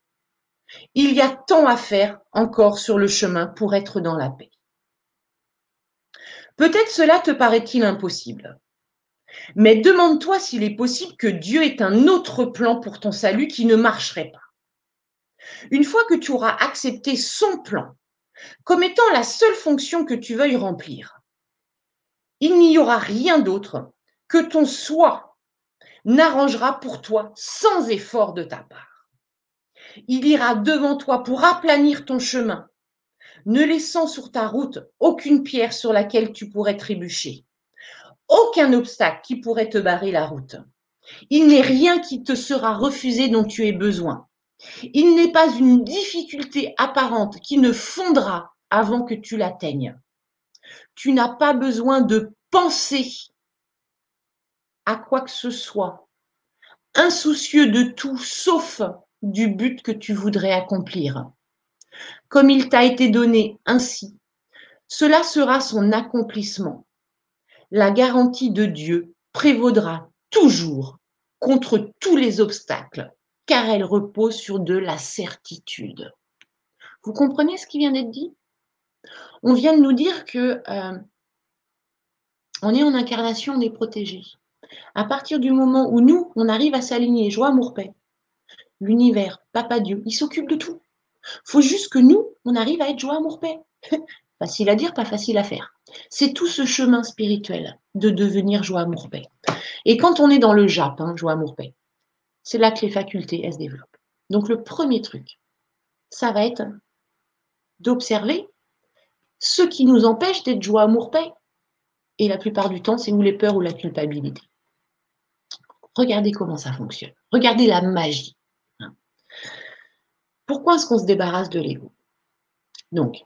il y a tant à faire encore sur le chemin pour être dans la paix. Peut-être cela te paraît-il impossible. Mais demande-toi s'il est possible que Dieu ait un autre plan pour ton salut qui ne marcherait pas. Une fois que tu auras accepté son plan comme étant la seule fonction que tu veuilles remplir, il n'y aura rien d'autre que ton soi n'arrangera pour toi sans effort de ta part. Il ira devant toi pour aplanir ton chemin, ne laissant sur ta route aucune pierre sur laquelle tu pourrais trébucher, aucun obstacle qui pourrait te barrer la route. Il n'est rien qui te sera refusé dont tu aies besoin. Il n'est pas une difficulté apparente qui ne fondra avant que tu l'atteignes. Tu n'as pas besoin de penser à quoi que ce soit, insoucieux de tout sauf du but que tu voudrais accomplir. Comme il t'a été donné ainsi, cela sera son accomplissement. La garantie de Dieu prévaudra toujours contre tous les obstacles, car elle repose sur de la certitude. Vous comprenez ce qui vient d'être dit? On vient de nous dire que euh, on est en incarnation, on est protégé. À partir du moment où nous, on arrive à s'aligner, joie, amour, paix, l'univers, Papa Dieu, il s'occupe de tout. faut juste que nous, on arrive à être joie, amour, paix. facile à dire, pas facile à faire. C'est tout ce chemin spirituel de devenir joie, amour, paix. Et quand on est dans le JAP, hein, joie, amour, paix, c'est là que les facultés, elles se développent. Donc le premier truc, ça va être d'observer ce qui nous empêche d'être joie, amour, paix. Et la plupart du temps, c'est ou les peurs ou la culpabilité. Regardez comment ça fonctionne. Regardez la magie. Hein. Pourquoi est-ce qu'on se débarrasse de l'ego? Donc,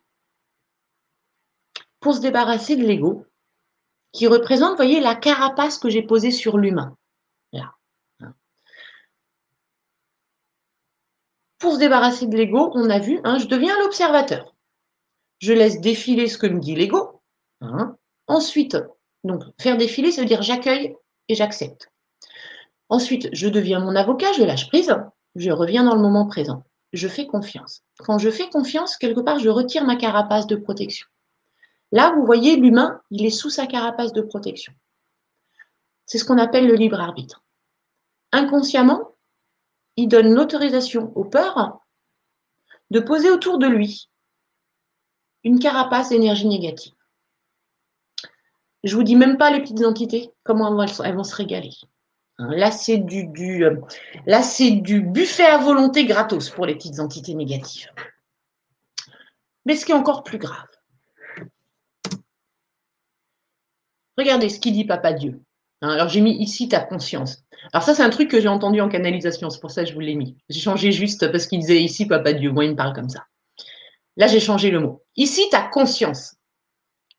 pour se débarrasser de l'ego, qui représente, vous voyez, la carapace que j'ai posée sur l'humain. Là. Hein. Pour se débarrasser de l'ego, on a vu, hein, je deviens l'observateur. Je laisse défiler ce que me dit l'ego. Ensuite, donc faire défiler, ça veut dire j'accueille et j'accepte. Ensuite, je deviens mon avocat, je lâche prise, je reviens dans le moment présent. Je fais confiance. Quand je fais confiance, quelque part, je retire ma carapace de protection. Là, vous voyez, l'humain, il est sous sa carapace de protection. C'est ce qu'on appelle le libre arbitre. Inconsciemment, il donne l'autorisation aux peurs de poser autour de lui une carapace d'énergie négative. Je vous dis même pas les petites entités, comment elles vont se régaler. Là, c'est du, du, euh, là, c'est du buffet à volonté gratos pour les petites entités négatives. Mais ce qui est encore plus grave, regardez ce qu'il dit Papa Dieu. Hein, alors, j'ai mis ici ta conscience. Alors, ça, c'est un truc que j'ai entendu en canalisation, c'est pour ça que je vous l'ai mis. J'ai changé juste parce qu'il disait ici Papa Dieu. Moi, il me parle comme ça. Là, j'ai changé le mot. Ici, ta conscience.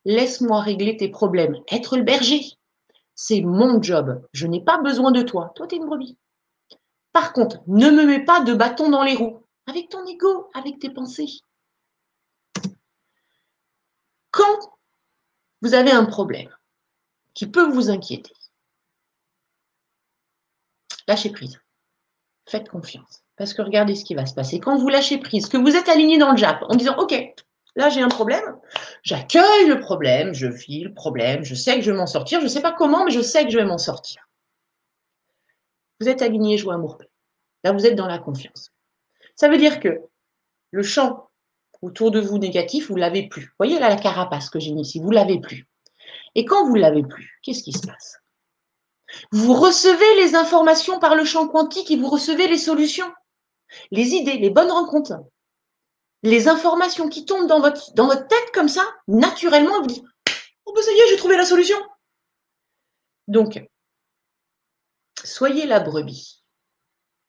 Laisse-moi régler tes problèmes. Être le berger. C'est mon job. Je n'ai pas besoin de toi. Toi, tu es une brebis. Par contre, ne me mets pas de bâton dans les roues. Avec ton ego, avec tes pensées. Quand vous avez un problème qui peut vous inquiéter, lâchez prise. Faites confiance. Parce que regardez ce qui va se passer. Quand vous lâchez prise, que vous êtes aligné dans le JAP en disant OK, Là, j'ai un problème. J'accueille le problème, je vis le problème, je sais que je vais m'en sortir. Je ne sais pas comment, mais je sais que je vais m'en sortir. Vous êtes aligné, joie, amour, paix. Là, vous êtes dans la confiance. Ça veut dire que le champ autour de vous négatif, vous ne l'avez plus. Vous voyez là la carapace que j'ai mis ici, vous ne l'avez plus. Et quand vous ne l'avez plus, qu'est-ce qui se passe? Vous recevez les informations par le champ quantique et vous recevez les solutions, les idées, les bonnes rencontres les informations qui tombent dans votre, tête comme ça, naturellement, vous dites Oh, ben ça y est, j'ai trouvé la solution. Donc, soyez la brebis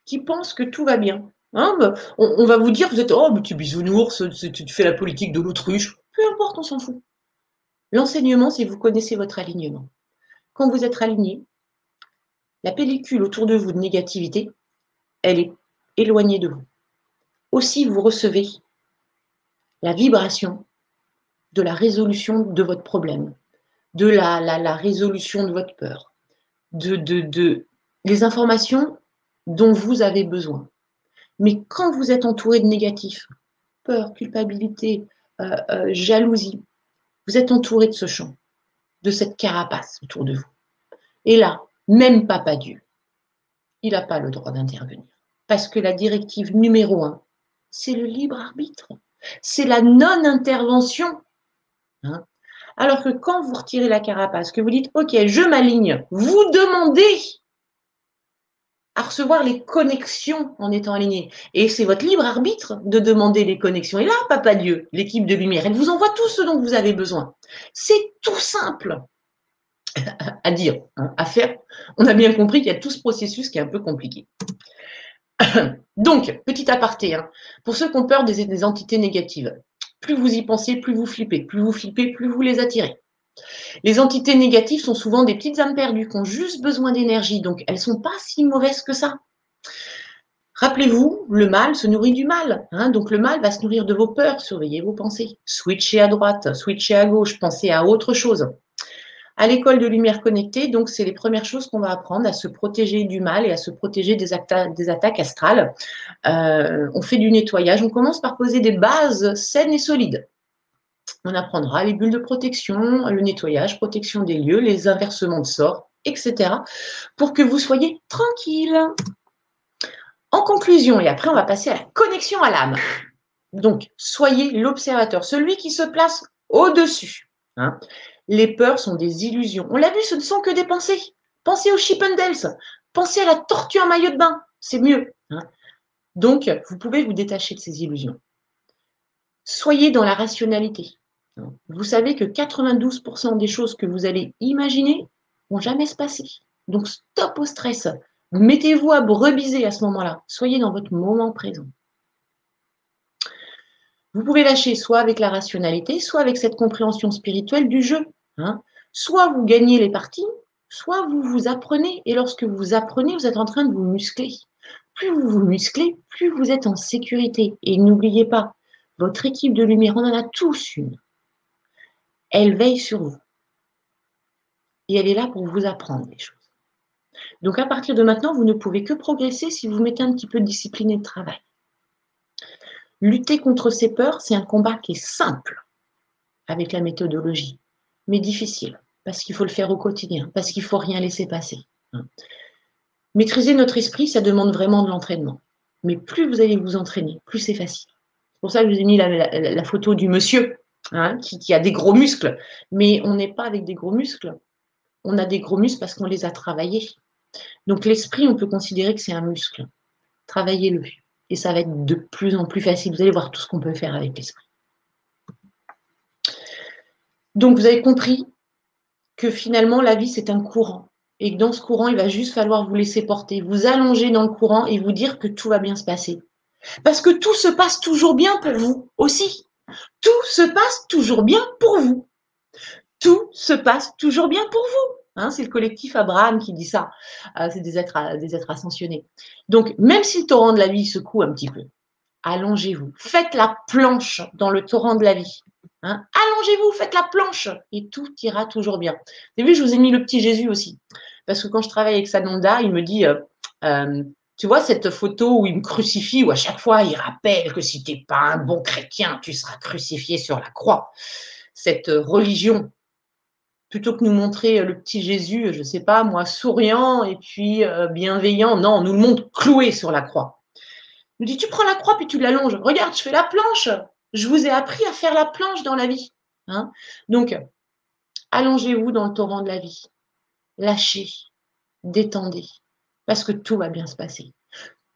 qui pense que tout va bien. Hein, ben, on, va vous dire Vous êtes Oh, tu bisounours, tu fais la politique de l'autruche. Peu importe, on s'en fout. L'enseignement, c'est vous connaissez votre alignement. Quand vous êtes aligné, la pellicule autour de vous de négativité, elle est éloignée de vous. Aussi, vous recevez la vibration de la résolution de votre problème, de la, résolution de votre peur, de les informations dont vous avez besoin. Mais quand vous êtes entouré de négatifs, peur, culpabilité, euh, euh, jalousie, vous êtes entouré de ce champ, de cette carapace autour de vous. Et là, même Papa Dieu, il n'a pas le droit d'intervenir. Parce que la directive numéro un, c'est le libre arbitre c'est la non-intervention. Hein. Alors que quand vous retirez la carapace, que vous dites, OK, je m'aligne, vous demandez à recevoir les connexions en étant aligné. Et c'est votre libre arbitre de demander les connexions. Et là, Papa Dieu, l'équipe de lumière, elle vous envoie tout ce dont vous avez besoin. C'est tout simple à dire, hein, à faire. On a bien compris qu'il y a tout ce processus qui est un peu compliqué. Donc, petit aparté, hein, pour ceux qui ont peur des, entités négatives, plus vous y pensez, plus vous flippez. Plus vous flippez, plus vous les attirez. Les entités négatives sont souvent des petites âmes perdues qui ont juste besoin d'énergie, donc elles ne sont pas si mauvaises que ça. Rappelez-vous, le mal se nourrit du mal. Hein, donc le mal va se nourrir de vos peurs. Surveillez vos pensées. Switchez à droite, switchez à gauche, pensez à autre chose. À l'école de lumière connectée, donc c'est les premières choses qu'on va apprendre à se protéger du mal et à se protéger des, attaques astrales. Euh, on fait du nettoyage. On commence par poser des bases saines et solides. On apprendra les bulles de protection, le nettoyage, protection des lieux, les inversements de sorts, etc. pour que vous soyez tranquille. En conclusion, et après on va passer à la connexion à l'âme. Donc, soyez l'observateur, celui qui se place au-dessus. Hein. Les peurs sont des illusions. On l'a vu, ce ne sont que des pensées. Pensez aux Chippendales, pensez à la tortue en maillot de bain, c'est mieux. Hein. Donc, vous pouvez vous détacher de ces illusions. Soyez dans la rationalité. Vous savez que 92% des choses que vous allez imaginer vont jamais se passer. Donc, stop au stress. Mettez-vous à brebiser à ce moment-là. Soyez dans votre moment présent. Vous pouvez lâcher soit avec la rationalité, soit avec cette compréhension spirituelle du jeu. Hein. Soit vous gagnez les parties, soit vous vous apprenez. Et lorsque vous apprenez, vous êtes en train de vous muscler. Plus vous vous musclez, plus vous êtes en sécurité. Et n'oubliez pas, votre équipe de lumière, on en a tous une. Elle veille sur vous. Et elle est là pour vous apprendre des choses. Donc à partir de maintenant, vous ne pouvez que progresser si vous mettez un petit peu de discipline et de travail. Lutter contre ces peurs, c'est un combat qui est simple avec la méthodologie, mais difficile, parce qu'il faut le faire au quotidien, parce qu'il ne faut rien laisser passer. Hein. Maîtriser notre esprit, ça demande vraiment de l'entraînement. Mais plus vous allez vous entraîner, plus c'est facile. C'est pour ça que je vous ai mis la, photo du monsieur hein, qui, qui, a des gros muscles. Mais on n'est pas avec des gros muscles. On a des gros muscles parce qu'on les a travaillés. Donc l'esprit, on peut considérer que c'est un muscle. Travaillez-le. Et ça va être de plus en plus facile. Vous allez voir tout ce qu'on peut faire avec l'esprit. Donc vous avez compris que finalement la vie c'est un courant. Et que dans ce courant, il va juste falloir vous laisser porter, vous allonger dans le courant et vous dire que tout va bien se passer. Parce que tout se passe toujours bien pour vous aussi. Tout se passe toujours bien pour vous. Tout se passe toujours bien pour vous. Hein, c'est le collectif Abraham qui dit ça. Euh, c'est des êtres, des êtres ascensionnés. Donc, même si le torrent de la vie secoue un petit peu, allongez-vous. Faites la planche dans le torrent de la vie. Hein. Allongez-vous, faites la planche et tout ira toujours bien. Avez vu, je vous ai mis le petit Jésus aussi. Parce que quand je travaille avec Sananda, il me dit, euh, euh, tu vois cette photo où il me crucifie, où à chaque fois il rappelle que si tu n'es pas un bon chrétien, tu seras crucifié sur la croix. Cette religion plutôt que nous montrer le petit Jésus, je ne sais pas, moi, souriant et puis euh, bienveillant, non, on nous le montre cloué sur la croix. Il nous dit, tu prends la croix puis tu l'allonges. Regarde, je fais la planche. Je vous ai appris à faire la planche dans la vie. Hein. Donc, allongez-vous dans le torrent de la vie. Lâchez, détendez, parce que tout va bien se passer.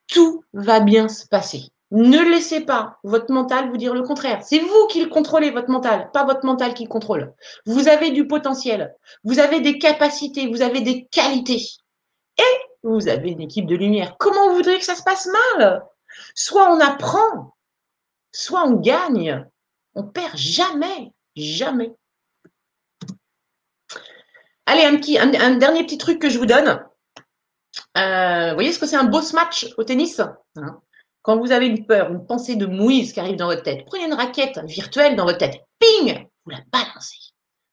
Tout va bien se passer. Ne laissez pas votre mental vous dire le contraire. C'est vous qui le contrôlez, votre mental, pas votre mental qui le contrôle. Vous avez du potentiel, vous avez des capacités, vous avez des qualités. Et vous avez une équipe de lumière. Comment vous voudriez que ça se passe mal? Soit on apprend, soit on gagne. On perd jamais, jamais. Allez, un, petit, un, dernier petit truc que je vous donne. Euh, vous voyez ce que c'est un boss match au tennis hein? Quand vous avez une peur, une pensée de mouise qui arrive dans votre tête, prenez une raquette virtuelle dans votre tête, ping, vous la balancez.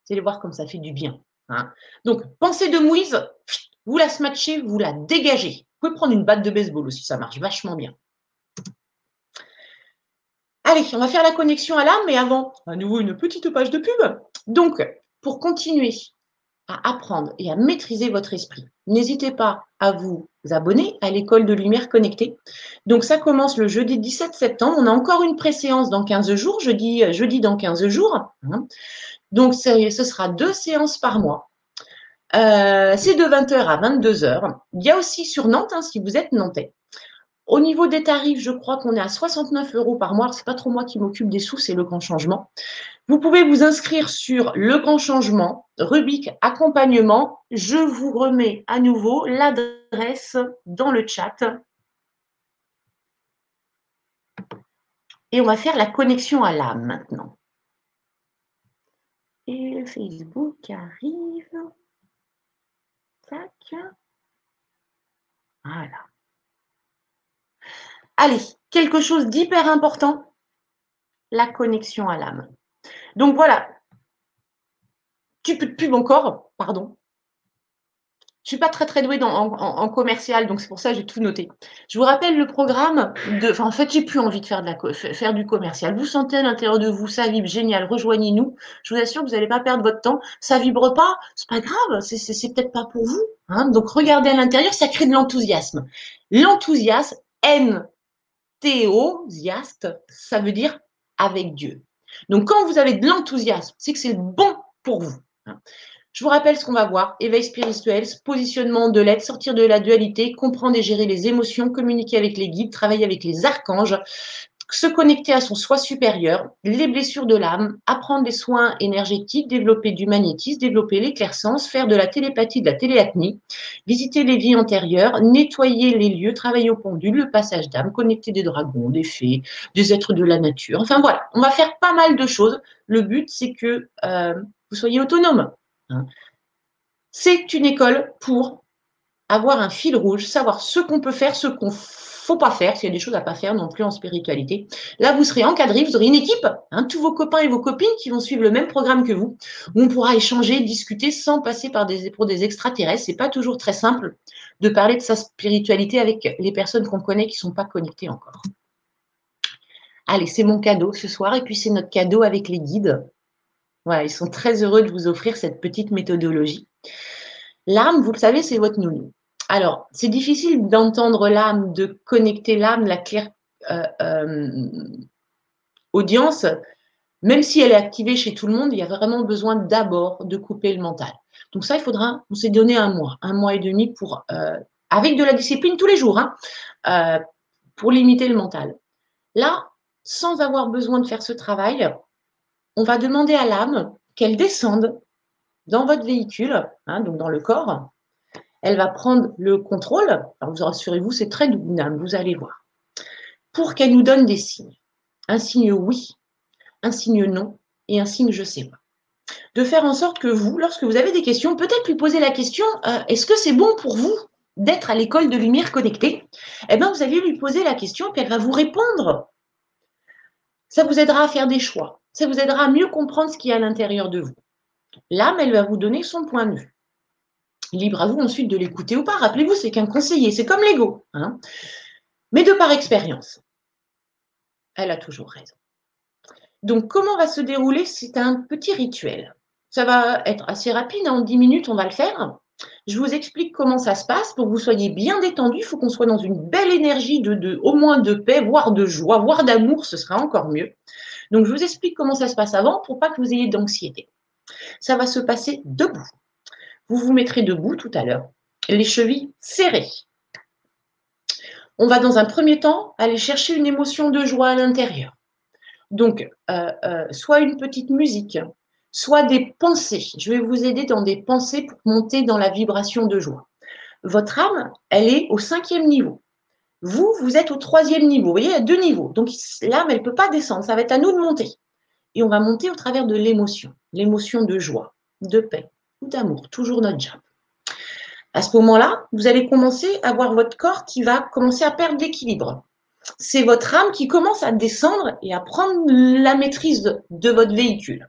Vous allez voir comme ça fait du bien. Hein? Donc, pensée de mouise, vous la smatchez, vous la dégagez. Vous pouvez prendre une batte de baseball aussi, ça marche vachement bien. Allez, on va faire la connexion à l'âme, mais avant, à nouveau une petite page de pub. Donc, pour continuer à apprendre et à maîtriser votre esprit. N'hésitez pas à vous abonner à l'école de lumière connectée. Donc ça commence le jeudi 17 septembre. On a encore une préséance dans 15 jours, jeudi, jeudi dans 15 jours. Hein. Donc ce sera deux séances par mois. Euh, c'est de 20h à 22h. Il y a aussi sur Nantes, hein, si vous êtes nantais, au niveau des tarifs, je crois qu'on est à 69 euros par mois. Ce n'est pas trop moi qui m'occupe des sous, c'est le grand changement. Vous pouvez vous inscrire sur le grand changement, rubrique accompagnement. Je vous remets à nouveau l'adresse dans le chat. Et on va faire la connexion à l'âme maintenant. Et Facebook arrive. Tac. Voilà. Allez, quelque chose d'hyper important, la connexion à l'âme. Donc voilà, tu peux pub encore, pardon. Je suis pas très très douée en, commercial, donc c'est pour ça que j'ai tout noté. Je vous rappelle le programme. Enfin, en fait, j'ai plus envie de faire, du commercial. Vous sentez à l'intérieur de vous, ça vibre génial. Rejoignez-nous. Je vous assure que vous n'allez pas perdre votre temps. Ça vibre pas, c'est pas grave. C'est peut-être pas pour vous. Hein. Donc regardez à l'intérieur, ça crée de l'enthousiasme. L'enthousiasme, N théosiaste, ça veut dire avec Dieu. Donc quand vous avez de l'enthousiasme, c'est que c'est bon pour vous. Hein. Je vous rappelle ce qu'on va voir. Éveil spirituel, positionnement de l'être, sortir de la dualité, comprendre et gérer les émotions, communiquer avec les guides, travailler avec les archanges, se connecter à son soi supérieur, les blessures de l'âme, apprendre des soins énergétiques, développer du magnétisme, développer l'éclaircence, faire de la télépathie, de la téléapnie, visiter les vies antérieures, nettoyer les lieux, travailler au pendule, le passage d'âme, connecter des dragons, des fées, des êtres de la nature. Enfin voilà, on va faire pas mal de choses. Le but, c'est que euh, vous soyez autonome. Hein. C'est une école pour avoir un fil rouge, savoir ce qu'on peut faire, ce qu'on faut pas faire, s'il y a des choses à pas faire non plus en spiritualité. Là, vous serez encadré, vous aurez une équipe, hein, tous vos copains et vos copines qui vont suivre le même programme que vous, où on pourra échanger, discuter sans passer par des, pour des extraterrestres. C'est pas toujours très simple de parler de sa spiritualité avec les personnes qu'on connaît qui sont pas connectées encore. Allez, c'est mon cadeau ce soir et puis c'est notre cadeau avec les guides. Voilà, ils sont très heureux de vous offrir cette petite méthodologie. L'âme, vous le savez, c'est votre nounou. Alors, c'est difficile d'entendre l'âme, de connecter l'âme, la claire euh, euh, audience, même si elle est activée chez tout le monde, il y a vraiment besoin d'abord de couper le mental. Donc ça, il faudra, on s'est donné un mois, un mois et demi pour, euh, avec de la discipline tous les jours, hein, pour limiter le mental. Là, sans avoir besoin de faire ce travail, on va demander à l'âme qu'elle descende dans votre véhicule, hein, donc dans le corps, elle va prendre le contrôle. Alors vous rassurez-vous, c'est très doux, vous allez voir. Pour qu'elle nous donne des signes. Un signe oui, un signe non et un signe je sais pas. De faire en sorte que vous, lorsque vous avez des questions, peut-être lui poser la question euh, est-ce que c'est bon pour vous d'être à l'école de lumière connectée? Eh bien, vous allez lui poser la question, puis elle va vous répondre. Ça vous aidera à faire des choix. Ça vous aidera à mieux comprendre ce qu'il y a à l'intérieur de vous. L'âme, elle va vous donner son point de vue. Libre à vous ensuite de l'écouter ou pas. Rappelez-vous, c'est qu'un conseiller, c'est comme l'ego. Hein. Mais de par expérience, elle a toujours raison. Donc, comment va se dérouler C'est un petit rituel? Ça va être assez rapide, en 10 minutes, on va le faire. Je vous explique comment ça se passe pour que vous soyez bien détendu. Il faut qu'on soit dans une belle énergie de, de, au moins de paix, voire de joie, voire d'amour, ce sera encore mieux. Donc, je vous explique comment ça se passe avant pour pas que vous ayez d'anxiété. Ça va se passer debout. Vous vous mettrez debout tout à l'heure, les chevilles serrées. On va dans un premier temps aller chercher une émotion de joie à l'intérieur. Donc, euh, euh, soit une petite musique, soit des pensées. Je vais vous aider dans des pensées pour monter dans la vibration de joie. Votre âme, elle est au cinquième niveau. Vous, vous êtes au troisième niveau. Vous voyez, il y a deux niveaux. Donc, l'âme, elle ne peut pas descendre. Ça va être à nous de monter. Et on va monter au travers de l'émotion. L'émotion de joie, de paix, d'amour, toujours notre job. À ce moment-là, vous allez commencer à voir votre corps qui va commencer à perdre l'équilibre. C'est votre âme qui commence à descendre et à prendre la maîtrise de votre véhicule.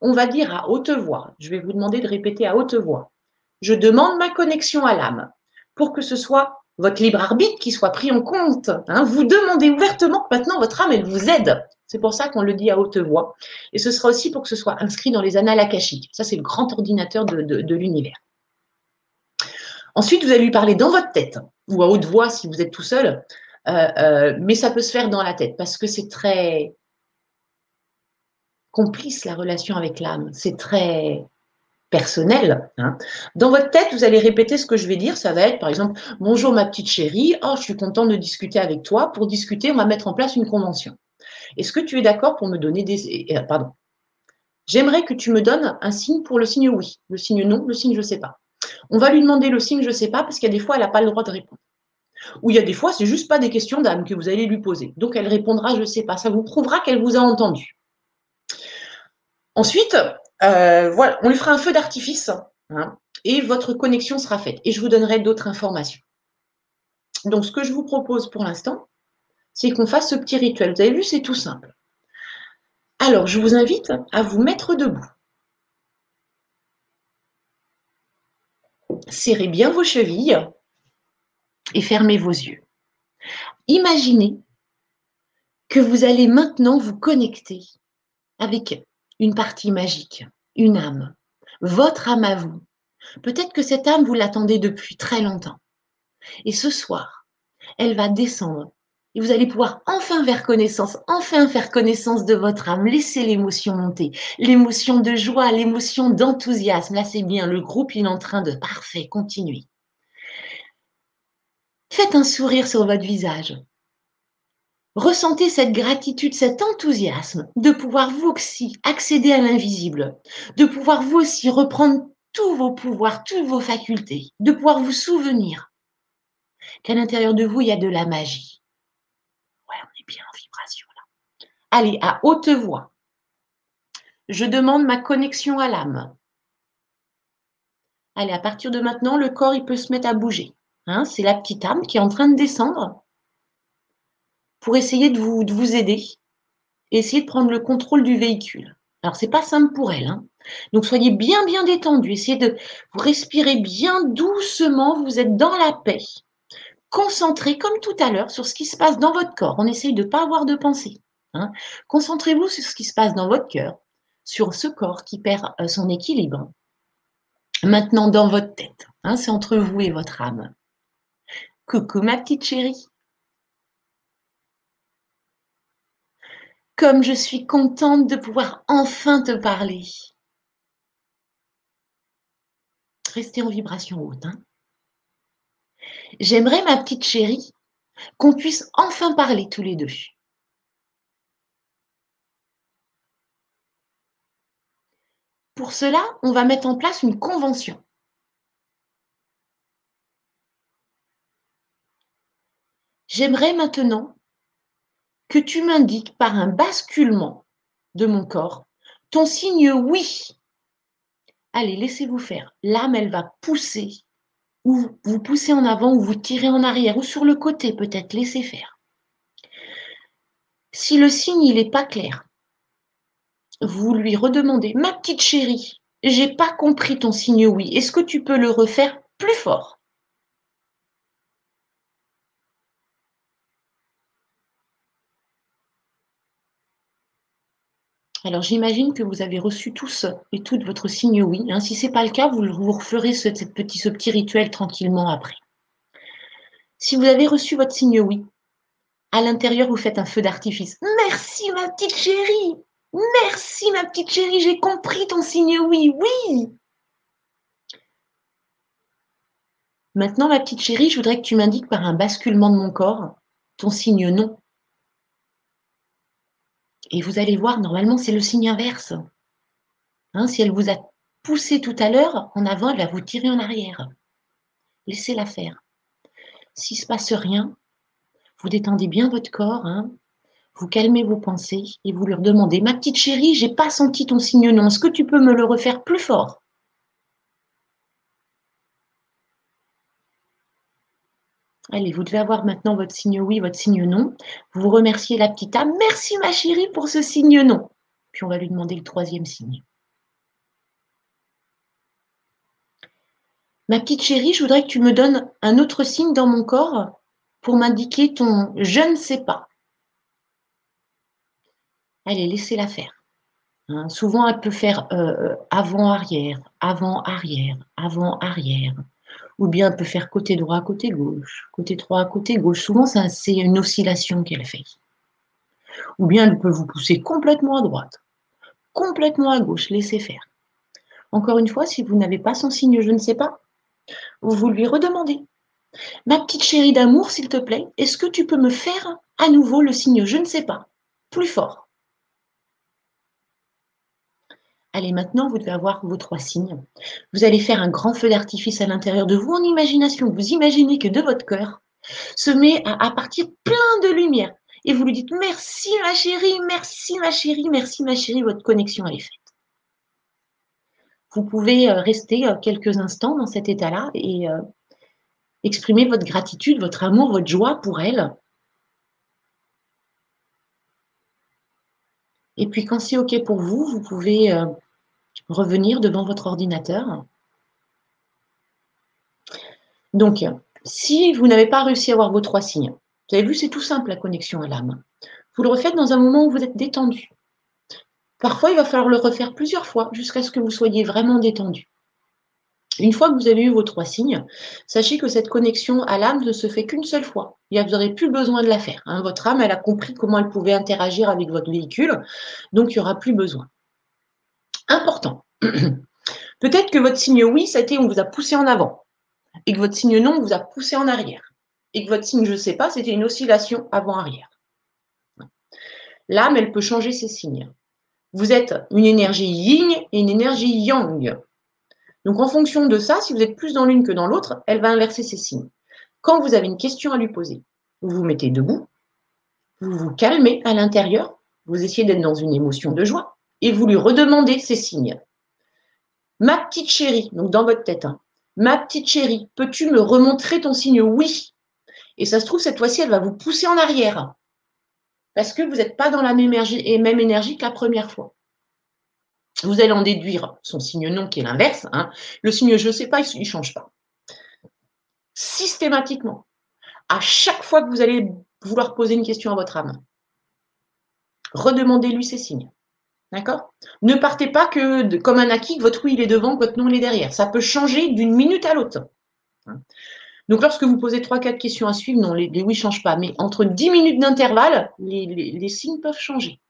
On va dire à haute voix, je vais vous demander de répéter à haute voix, je demande ma connexion à l'âme pour que ce soit votre libre arbitre qui soit pris en compte. Hein. Vous demandez ouvertement que maintenant votre âme, elle vous aide. C'est pour ça qu'on le dit à haute voix. Et ce sera aussi pour que ce soit inscrit dans les annales akashiques. Ça, c'est le grand ordinateur de, l'univers. Ensuite, vous allez lui parler dans votre tête, ou à haute voix si vous êtes tout seul, euh, euh, mais ça peut se faire dans la tête parce que c'est très complice la relation avec l'âme. C'est très personnel. Hein. Dans votre tête, vous allez répéter ce que je vais dire. Ça va être, par exemple, bonjour ma petite chérie, oh, je suis content de discuter avec toi. Pour discuter, on va mettre en place une convention. Est-ce que tu es d'accord pour me donner des... Euh, pardon. J'aimerais que tu me donnes un signe pour le signe oui, le signe non, le signe je ne sais pas. On va lui demander le signe je ne sais pas parce qu'il y a des fois, elle n'a pas le droit de répondre. Ou il y a des fois, c'est juste pas des questions d'âme que vous allez lui poser. Donc elle répondra, je ne sais pas. Ça vous prouvera qu'elle vous a entendu. Ensuite, euh, voilà, on lui fera un feu d'artifice hein, et votre connexion sera faite. Et je vous donnerai d'autres informations. Donc, ce que je vous propose pour l'instant, c'est qu'on fasse ce petit rituel. Vous avez vu, c'est tout simple. Alors, je vous invite à vous mettre debout. Serrez bien vos chevilles et fermez vos yeux. Imaginez que vous allez maintenant vous connecter avec une partie magique, une âme, votre âme à vous. Peut-être que cette âme, vous l'attendez depuis très longtemps. Et ce soir, elle va descendre et vous allez pouvoir enfin faire connaissance, enfin faire connaissance de votre âme. Laissez l'émotion monter, l'émotion de joie, l'émotion d'enthousiasme. Là, c'est bien, le groupe, est en train de parfait, continuer. Faites un sourire sur votre visage. Ressentez cette gratitude, cet enthousiasme de pouvoir vous aussi accéder à l'invisible, de pouvoir vous aussi reprendre tous vos pouvoirs, toutes vos facultés, de pouvoir vous souvenir qu'à l'intérieur de vous, il y a de la magie. Ouais, on est bien en vibration là. Allez, à haute voix. Je demande ma connexion à l'âme. Allez, à partir de maintenant, le corps, il peut se mettre à bouger. Hein, c'est la petite âme qui est en train de descendre pour essayer de vous, de vous aider, essayer de prendre le contrôle du véhicule. Alors, c'est pas simple pour elle. Hein. Donc, soyez bien, bien détendu. Essayez de vous respirer bien doucement. Vous êtes dans la paix. Concentrez, comme tout à l'heure, sur ce qui se passe dans votre corps. On essaye de ne pas avoir de pensée. Hein. Concentrez-vous sur ce qui se passe dans votre cœur, sur ce corps qui perd euh, son équilibre. Maintenant, dans votre tête. Hein, c'est entre vous et votre âme. Coucou ma petite chérie. Comme je suis contente de pouvoir enfin te parler. Restez en vibration haute. Hein. J'aimerais, ma petite chérie, qu'on puisse enfin parler tous les deux. Pour cela, on va mettre en place une convention. J'aimerais maintenant que tu m'indiques par un basculement de mon corps ton signe oui. Allez, laissez-vous faire. L'âme, elle va pousser, ou vous poussez en avant, ou vous tirez en arrière, ou sur le côté peut-être, laissez faire. Si le signe, il n'est pas clair, vous lui redemandez, ma petite chérie, j'ai pas compris ton signe oui, est-ce que tu peux le refaire plus fort? Alors j'imagine que vous avez reçu tous et toutes votre signe oui. Hein. Si ce n'est pas le cas, vous, referez petit, ce petit rituel tranquillement après. Si vous avez reçu votre signe oui, à l'intérieur, vous faites un feu d'artifice. Merci ma petite chérie. Merci ma petite chérie, j'ai compris ton signe oui, oui. Maintenant, ma petite chérie, je voudrais que tu m'indiques par un basculement de mon corps ton signe non. Et vous allez voir, normalement, c'est le signe inverse. Hein, si elle vous a poussé tout à l'heure en avant, elle va vous tirer en arrière. Laissez-la faire. S'il ne se passe rien, vous détendez bien votre corps, hein. vous calmez vos pensées et vous leur demandez Ma petite chérie, j'ai pas senti ton signe non. Est-ce que tu peux me le refaire plus fort? Allez, vous devez avoir maintenant votre signe oui, votre signe non. Vous remerciez la petite âme. Merci ma chérie pour ce signe non. Puis on va lui demander le troisième signe. Ma petite chérie, je voudrais que tu me donnes un autre signe dans mon corps pour m'indiquer ton je ne sais pas. Allez, laissez-la faire. Hein, souvent, elle peut faire euh, avant-arrière, avant-arrière, avant-arrière ou bien elle peut faire côté droit, côté gauche, côté droit, côté gauche. Souvent, c'est une oscillation qu'elle fait. Ou bien elle peut vous pousser complètement à droite, complètement à gauche, laissez faire. Encore une fois, si vous n'avez pas son signe, je ne sais pas, vous lui redemandez. Ma petite chérie d'amour, s'il te plaît, est-ce que tu peux me faire à nouveau le signe? Je ne sais pas, plus fort Allez, maintenant, vous devez avoir vos trois signes. Vous allez faire un grand feu d'artifice à l'intérieur de vous en imagination. Vous imaginez que de votre cœur, se met à, partir plein de lumière. Et vous lui dites merci ma chérie, merci ma chérie, merci ma chérie, votre connexion est faite. Vous pouvez euh, rester euh, quelques instants dans cet état-là et euh, exprimer votre gratitude, votre amour, votre joie pour elle. Et puis quand c'est OK pour vous, vous pouvez revenir devant votre ordinateur. Donc, si vous n'avez pas réussi à avoir vos trois signes, vous avez vu, c'est tout simple la connexion à l'âme. Vous le refaites dans un moment où vous êtes détendu. Parfois, il va falloir le refaire plusieurs fois jusqu'à ce que vous soyez vraiment détendu. Une fois que vous avez eu vos trois signes, sachez que cette connexion à l'âme ne se fait qu'une seule fois. Vous n'aurez plus besoin de la faire. Hein. Votre âme, elle a compris comment elle pouvait interagir avec votre véhicule, donc il n'y aura plus besoin. Important. Peut-être que votre signe oui, été on vous a poussé en avant, et que votre signe non, on vous a poussé en arrière, et que votre signe je ne sais pas, c'était une oscillation avant-arrière. L'âme, elle peut changer ses signes. Vous êtes une énergie yin et une énergie yang. Donc en fonction de ça, si vous êtes plus dans l'une que dans l'autre, elle va inverser ses signes. Quand vous avez une question à lui poser, vous vous mettez debout, vous vous calmez à l'intérieur, vous essayez d'être dans une émotion de joie et vous lui redemandez ses signes. Ma petite chérie, donc dans votre tête, hein, ma petite chérie, peux-tu me remontrer ton signe oui? Et ça se trouve, cette fois-ci, elle va vous pousser en arrière parce que vous n'êtes pas dans la même énergie, même énergie que la première fois. Vous allez en déduire son signe non qui est l'inverse. Hein. Le signe je ne sais pas, il ne change pas. Systématiquement, à chaque fois que vous allez vouloir poser une question à votre âme, redemandez-lui ses signes. D'accord? Ne partez pas que comme un acquis, votre oui il est devant, votre non il est derrière. Ça peut changer d'une minute à l'autre. Donc, lorsque vous posez 3-4 questions à suivre, non, les, oui ne changent pas. Mais entre 10 minutes d'intervalle, les, signes peuvent changer.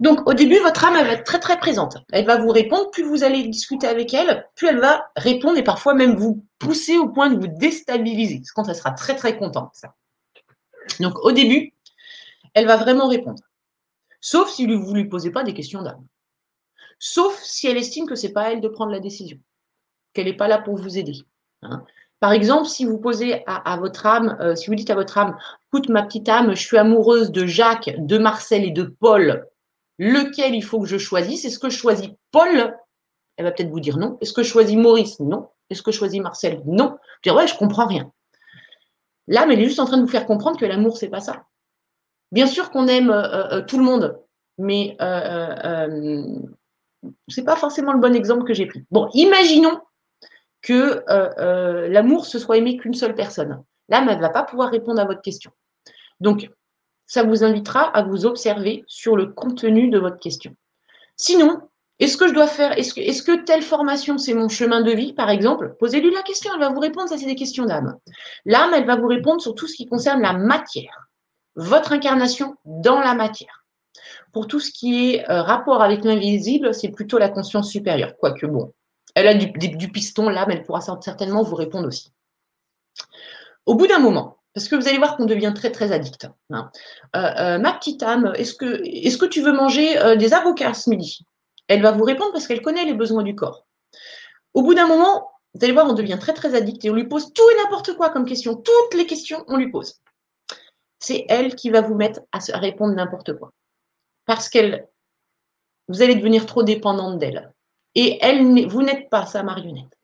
Donc, au début, votre âme, elle va être très, très présente. Elle va vous répondre. Plus vous allez discuter avec elle, plus elle va répondre et parfois même vous pousser au point de vous déstabiliser. C'est quand elle sera très, très contente. Ça. Donc, au début, elle va vraiment répondre. Sauf si vous ne lui posez pas des questions d'âme. Sauf si elle estime que ce n'est pas à elle de prendre la décision. Qu'elle n'est pas là pour vous aider. Hein. Par exemple, si vous posez à, votre âme, euh, si vous dites à votre âme, écoute ma petite âme, je suis amoureuse de Jacques, de Marcel et de Paul, lequel il faut que je choisisse? Est-ce que je choisis Paul? Elle va peut-être vous dire non. Est-ce que je choisis Maurice? Non. Est-ce que je choisis Marcel? Non. Vous dire ouais, je comprends rien. L'âme, elle est juste en train de vous faire comprendre que l'amour, c'est pas ça. Bien sûr qu'on aime euh, euh, tout le monde, mais euh, c'est pas forcément le bon exemple que j'ai pris. Bon, imaginons que euh, euh, l'amour se soit aimé qu'une seule personne. L'âme, elle ne va pas pouvoir répondre à votre question. Donc, ça vous invitera à vous observer sur le contenu de votre question. Sinon, est-ce que je dois faire, est-ce que, telle formation, c'est mon chemin de vie, par exemple? Posez-lui la question, elle va vous répondre, ça c'est des questions d'âme. L'âme, elle va vous répondre sur tout ce qui concerne la matière, votre incarnation dans la matière. Pour tout ce qui est euh, rapport avec l'invisible, c'est plutôt la conscience supérieure, quoique bon, elle a du, piston là, mais elle pourra certainement vous répondre aussi. Au bout d'un moment, parce que vous allez voir qu'on devient très très addict. Hein. Euh, euh, ma petite âme, est-ce que, est que tu veux manger euh, des avocats ce midi? Elle va vous répondre parce qu'elle connaît les besoins du corps. Au bout d'un moment, vous allez voir, on devient très très addict et on lui pose tout et n'importe quoi comme question. Toutes les questions, on lui pose. C'est elle qui va vous mettre à, répondre n'importe quoi. Parce qu'elle, vous allez devenir trop dépendante d'elle et elle, vous n'êtes pas sa marionnette.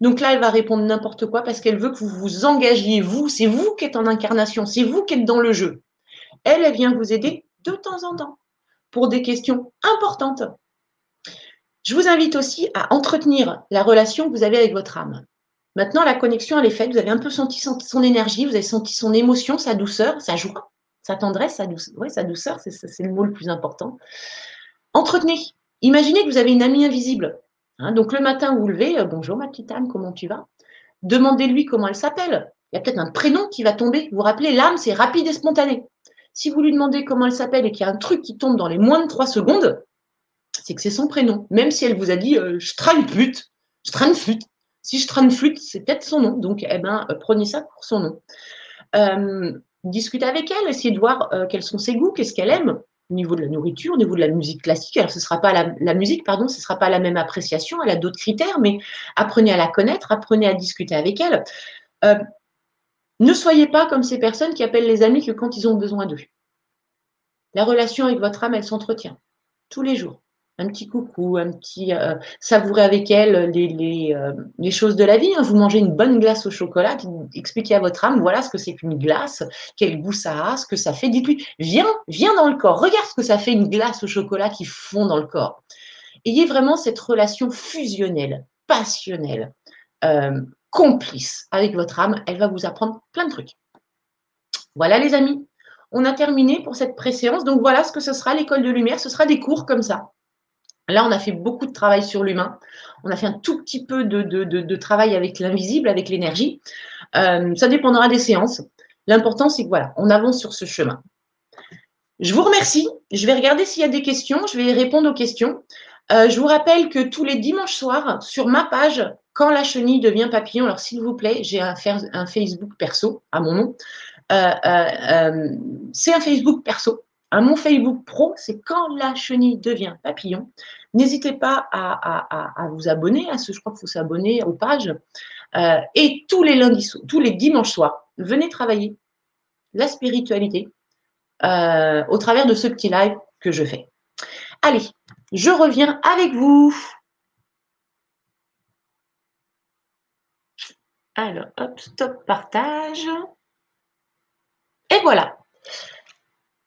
Donc là, elle va répondre n'importe quoi parce qu'elle veut que vous vous engagiez, vous, c'est vous qui êtes en incarnation, c'est vous qui êtes dans le jeu. Elle, elle vient vous aider de temps en temps pour des questions importantes. Je vous invite aussi à entretenir la relation que vous avez avec votre âme. Maintenant, la connexion, elle est faite. Vous avez un peu senti son énergie, vous avez senti son émotion, sa douceur, sa joie, sa tendresse, sa sa douceur, c'est le mot le plus important. Entretenez Imaginez que vous avez une amie invisible. Hein, donc le matin, vous levez, euh, bonjour ma petite âme, comment tu vas? Demandez-lui comment elle s'appelle. Il y a peut-être un prénom qui va tomber. Vous vous rappelez, l'âme, c'est rapide et spontané. Si vous lui demandez comment elle s'appelle et qu'il y a un truc qui tombe dans les moins de trois secondes, c'est que c'est son prénom. Même si elle vous a dit euh, je traîne flûte, je traîne flûte. Si je traîne flûte, c'est peut-être son nom. Donc, eh ben, euh, prenez ça pour son nom. discutez avec elle, essayez de voir quels sont ses goûts, qu'est-ce qu'elle aime au niveau de la nourriture, au niveau de la musique classique. Alors, ce sera pas la, musique, pardon, ce sera pas la même appréciation, elle a d'autres critères, mais apprenez à la connaître, apprenez à discuter avec elle. Euh, Ne soyez pas comme ces personnes qui appellent les amis que quand ils ont besoin d'eux. La relation avec votre âme, elle s'entretient tous les jours. Un petit coucou, un petit euh, avec elle les, euh, les, choses de la vie. Hein. Vous mangez une bonne glace au chocolat, expliquez à votre âme, voilà ce que c'est qu'une glace, quel goût ça a, ce que ça fait. Dites-lui, viens, viens dans le corps, regarde ce que ça fait une glace au chocolat qui fond dans le corps. Ayez vraiment cette relation fusionnelle, passionnelle, euh, complice avec votre âme. Elle va vous apprendre plein de trucs. Voilà les amis, on a terminé pour cette préséance. Donc voilà ce que ce sera l'école de lumière. Ce sera des cours comme ça. Là, on a fait beaucoup de travail sur l'humain. On a fait un tout petit peu de, travail avec l'invisible, avec l'énergie. Euh, ça dépendra des séances. L'important, c'est que voilà, on avance sur ce chemin. Je vous remercie. Je vais regarder s'il y a des questions. Je vais répondre aux questions. Euh, je vous rappelle que tous les dimanches soirs, sur ma page, quand la chenille devient papillon, alors s'il vous plaît, j'ai un, un, Facebook perso à mon nom. Euh, c'est un Facebook perso. Un mon Facebook pro, c'est quand la chenille devient papillon. N'hésitez pas à, vous abonner à ce, je crois qu'il faut s'abonner aux pages. Euh, et tous les lundis, tous les dimanches soirs, venez travailler la spiritualité euh, au travers de ce petit live que je fais. Allez, je reviens avec vous. Alors, hop, stop, partage. Et voilà.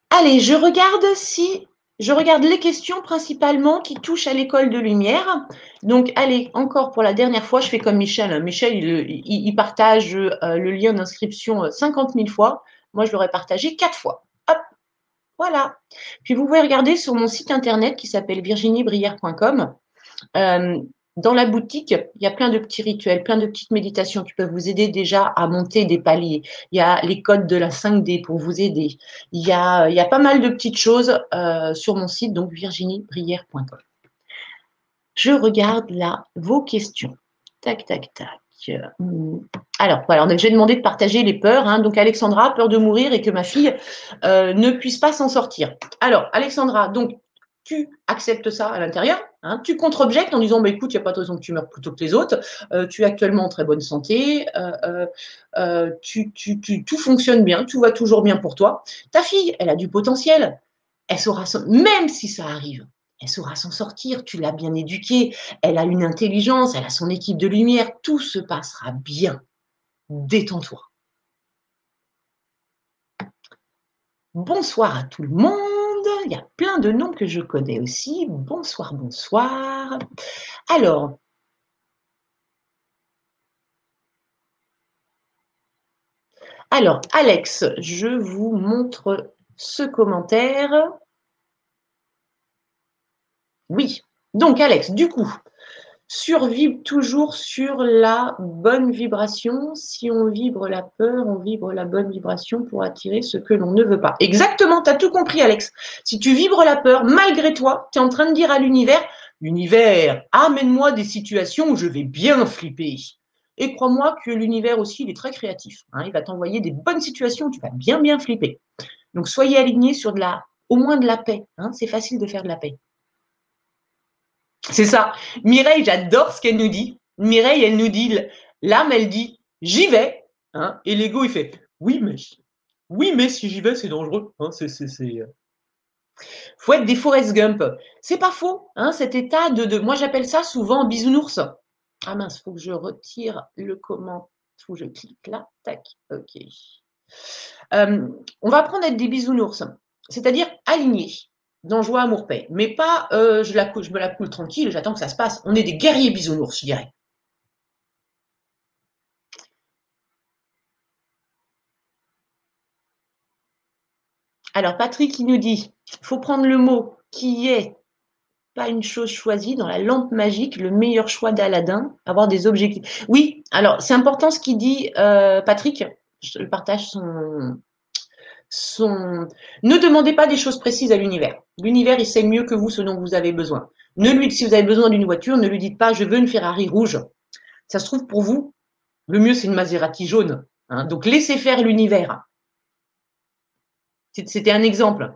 Allez, je regarde si je regarde les questions principalement qui touchent à l'école de lumière. Donc, allez, encore pour la dernière fois, je fais comme Michel. Michel, il, partage euh, le lien d'inscription 50 euh, 000 fois. Moi, je l'aurais partagé 4 fois. Hop, voilà. Puis, vous pouvez regarder sur mon site internet qui s'appelle virginiebrière.com. dans la boutique, il y a plein de petits rituels, plein de petites méditations qui peuvent vous aider déjà à monter des paliers. Il y a les codes de la 5D pour vous aider. Il y a, pas mal de petites choses euh, sur mon site, donc virginiebrière.com. Je regarde là vos questions. Tac, tac, tac. Alors, voilà, j'ai demandé de partager les peurs. Hein. Donc, Alexandra, peur de mourir et que ma fille euh, ne puisse pas s'en sortir. Alors, Alexandra, donc, tu acceptes ça à l'intérieur, hein, tu contre-objectes en disant bah, écoute, il n'y a pas de raison que tu meurs plutôt que les autres, euh, tu es actuellement en très bonne santé, euh, euh, tu, tout fonctionne bien, tout va toujours bien pour toi. Ta fille, elle a du potentiel, elle saura, même si ça arrive, elle saura s'en sortir, tu l'as bien éduquée, elle a une intelligence, elle a son équipe de lumière, tout se passera bien. Détends-toi. Bonsoir à tout le monde. Il y a plein de noms que je connais aussi. Bonsoir, bonsoir. Alors, alors, Alex, je vous montre ce commentaire. Oui. Donc, Alex, du coup, survivre toujours sur la bonne vibration. Si on vibre la peur, on vibre la bonne vibration pour attirer ce que l'on ne veut pas. Exactement, tu as tout compris Alex. Si tu vibres la peur, malgré toi, tu es en train de dire à l'univers, univers, amène-moi des situations où je vais bien flipper. Et crois-moi que l'univers aussi, il est très créatif. Hein. il va t'envoyer des bonnes situations où tu vas bien bien flipper. Donc soyez alignés sur de la, au moins de la paix. Hein. c'est facile de faire de la paix. C'est ça. Mireille, j'adore ce qu'elle nous dit. Mireille, elle nous dit, l'âme, elle dit, j'y vais. Hein, et l'ego, il fait, oui, mais, oui, mais si j'y vais, c'est dangereux. Hein, c'est, euh. faut être des Forrest Gump. C'est pas faux, hein, cet état de, Moi, j'appelle ça souvent bisounours. Ah mince, faut que je retire le comment. Faut que je clique là. Tac. OK. Euh, on va apprendre à être des bisounours, c'est-à-dire alignés dans joie, amour, paix. Mais pas euh, je, me la coule tranquille, j'attends que ça se passe. On est des guerriers bisounours, je dirais. Alors, Patrick, il nous dit il faut prendre le mot qui est pas une chose choisie dans la lampe magique, le meilleur choix d'Aladin, avoir des objectifs. Oui, alors c'est important ce qu'il dit euh, Patrick. Je partage son, ne demandez pas des choses précises à l'univers. L'univers, il sait mieux que vous ce dont vous avez besoin. Ne lui, si vous avez besoin d'une voiture, ne lui dites pas je veux une Ferrari rouge. Ça se trouve pour vous, le mieux c'est une Maserati jaune. Hein. Donc laissez faire l'univers. C'était un exemple.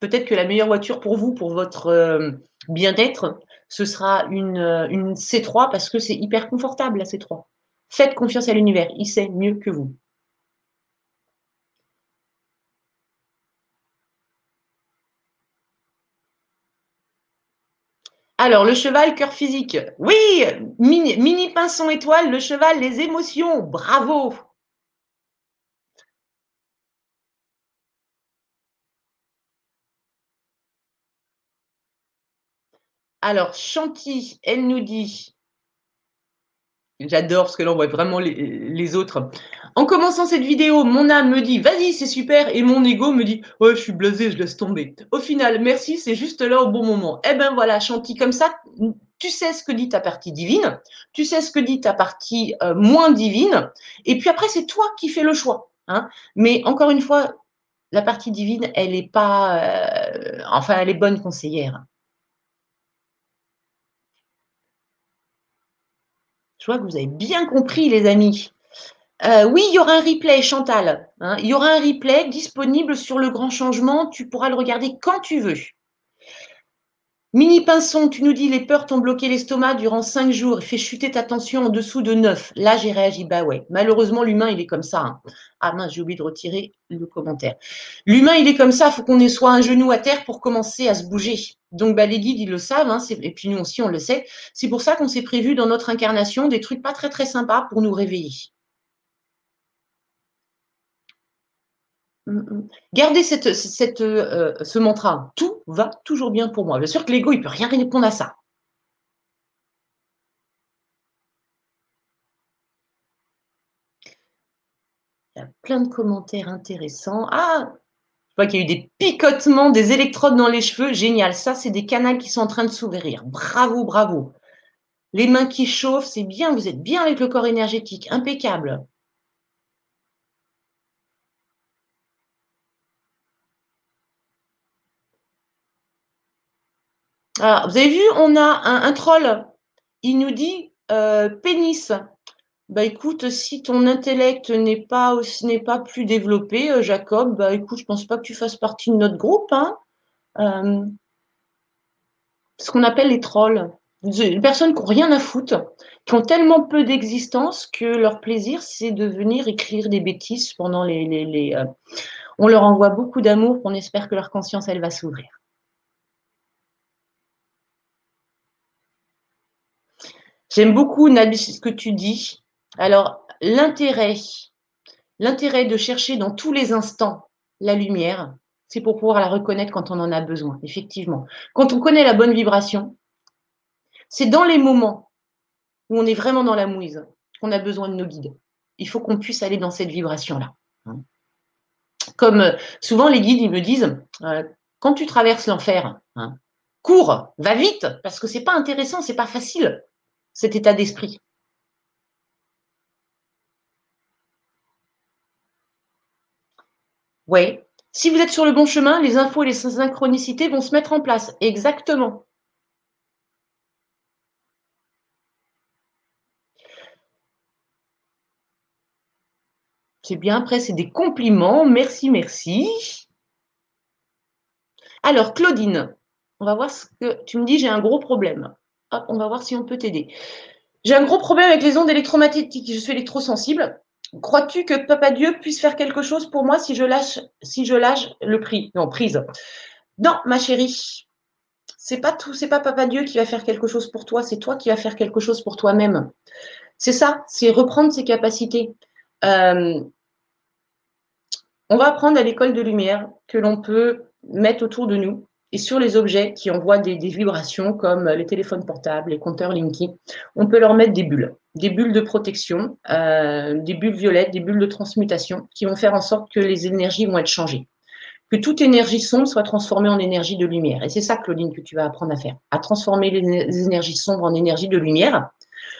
Peut-être que la meilleure voiture pour vous, pour votre euh, bien-être, ce sera une, euh, une C3 parce que c'est hyper confortable la C3. Faites confiance à l'univers, il sait mieux que vous. Alors, le cheval, cœur physique. Oui, mini, mini pinson étoile, le cheval, les émotions. Bravo. Alors, Chanty, elle nous dit J'adore parce que là, on voit vraiment les, autres. En commençant cette vidéo, mon âme me dit vas-y, c'est super, et mon ego me dit ouais, je suis blasé, je laisse tomber. Au final, merci, c'est juste là au bon moment. Eh ben voilà, Chanty, comme ça, tu sais ce que dit ta partie divine, tu sais ce que dit ta partie euh, moins divine, et puis après, c'est toi qui fais le choix. Hein. Mais encore une fois, la partie divine, elle n'est pas, euh, enfin, elle est bonne conseillère. Je vois que vous avez bien compris, les amis. Euh, oui, il y aura un replay, Chantal. Hein. il y aura un replay disponible sur le grand changement. Tu pourras le regarder quand tu veux. Mini Pinson, tu nous dis les peurs t'ont bloqué l'estomac durant cinq jours, fait chuter ta tension en dessous de 9. Là, j'ai réagi, bah ouais. Malheureusement, l'humain, il est comme ça. Hein. Ah mince, j'ai oublié de retirer le commentaire. L'humain, il est comme ça, il faut qu'on ait soit un genou à terre pour commencer à se bouger. Donc, bah, les guides, ils le savent, hein, et puis nous aussi, on le sait. C'est pour ça qu'on s'est prévu dans notre incarnation des trucs pas très très sympas pour nous réveiller. Gardez cette, cette, euh, ce mantra. Tout va toujours bien pour moi. Bien sûr que l'ego, il ne peut rien répondre à ça. Il y a plein de commentaires intéressants. Ah, je vois qu'il y a eu des picotements, des électrodes dans les cheveux. Génial. Ça, c'est des canaux qui sont en train de s'ouvrir. Bravo, bravo. Les mains qui chauffent, c'est bien. Vous êtes bien avec le corps énergétique. Impeccable. Alors, vous avez vu, on a un, troll. Il nous dit euh, pénis. Bah écoute, si ton intellect n'est pas, n'est pas plus développé, euh, Jacob, bah écoute, je pense pas que tu fasses partie de notre groupe. Hein. Euh, ce qu'on appelle les trolls. Des personnes qui n'ont rien à foutre, qui ont tellement peu d'existence que leur plaisir, c'est de venir écrire des bêtises pendant les. les, on leur envoie beaucoup d'amour, on espère que leur conscience, elle va s'ouvrir. J'aime beaucoup, Nabi, ce que tu dis. Alors, l'intérêt, l'intérêt de chercher dans tous les instants la lumière, c'est pour pouvoir la reconnaître quand on en a besoin, effectivement. Quand on connaît la bonne vibration, c'est dans les moments où on est vraiment dans la mouise qu'on a besoin de nos guides. Il faut qu'on puisse aller dans cette vibration-là. Comme euh, souvent les guides, ils me disent, euh, quand tu traverses l'enfer, hein, cours, va vite, parce que c'est pas intéressant, c'est pas facile cet état d'esprit. Oui. Si vous êtes sur le bon chemin, les infos et les synchronicités vont se mettre en place. Exactement. C'est bien, après, c'est des compliments. Merci, merci. Alors, Claudine, on va voir ce que tu me dis, j'ai un gros problème on va voir si on peut t'aider. J'ai un gros problème avec les ondes électromagnétiques. Je suis électrosensible. Crois-tu que Papa Dieu puisse faire quelque chose pour moi si je lâche, si je lâche le prix? Non, prise. Non, ma chérie. C'est pas tout, c'est pas Papa Dieu qui va faire quelque chose pour toi, c'est toi qui vas faire quelque chose pour toi-même. C'est ça, c'est reprendre ses capacités. Euh, on va apprendre à l'école de lumière que l'on peut mettre autour de nous et sur les objets qui envoient des, vibrations comme les téléphones portables, les compteurs Linky, on peut leur mettre des bulles, des bulles de protection, euh, des bulles violettes, des bulles de transmutation qui vont faire en sorte que les énergies vont être changées. Que toute énergie sombre soit transformée en énergie de lumière. Et c'est ça, Claudine, que tu vas apprendre à faire, à transformer les énergies sombres en énergie de lumière.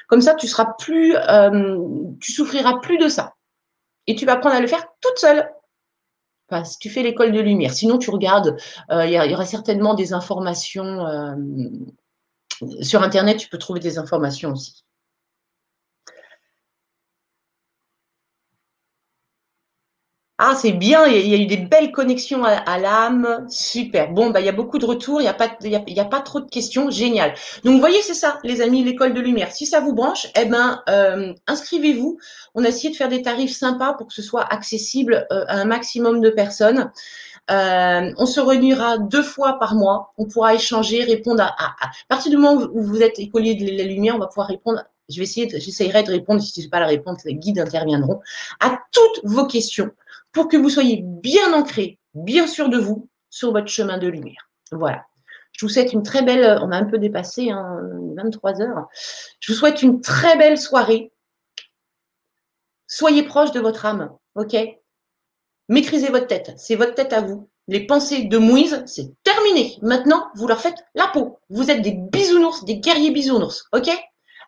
Comme ça, tu seras plus, euh, tu souffriras plus de ça. Et tu vas apprendre à le faire toute seule tu fais l'école de lumière. Sinon, tu regardes, euh, il y, aura certainement des informations euh, sur Internet, tu peux trouver des informations aussi. Ah, c'est bien, il y, a, eu des belles connexions à, l'âme. Super. Bon, bah, il y a beaucoup de retours, il n'y a, pas, a, pas trop de questions. Génial. Donc, vous voyez, c'est ça, les amis, l'école de lumière. Si ça vous branche, eh ben, euh, inscrivez-vous. On a essayé de faire des tarifs sympas pour que ce soit accessible euh, à un maximum de personnes. Euh, on se réunira deux fois par mois. On pourra échanger, répondre à, à, partir du moment où vous êtes écolier de la lumière, on va pouvoir répondre. Je vais essayer, j'essaierai de répondre. Si je sais pas la réponse, les guides interviendront à toutes vos questions pour que vous soyez bien ancrés, bien sûr de vous, sur votre chemin de lumière. Voilà. Je vous souhaite une très belle, on a un peu dépassé, hein, 23 heures. Je vous souhaite une très belle soirée. Soyez proche de votre âme, ok? Maîtrisez votre tête, c'est votre tête à vous. Les pensées de Moïse, c'est terminé. Maintenant, vous leur faites la peau. Vous êtes des bisounours, des guerriers bisounours, ok?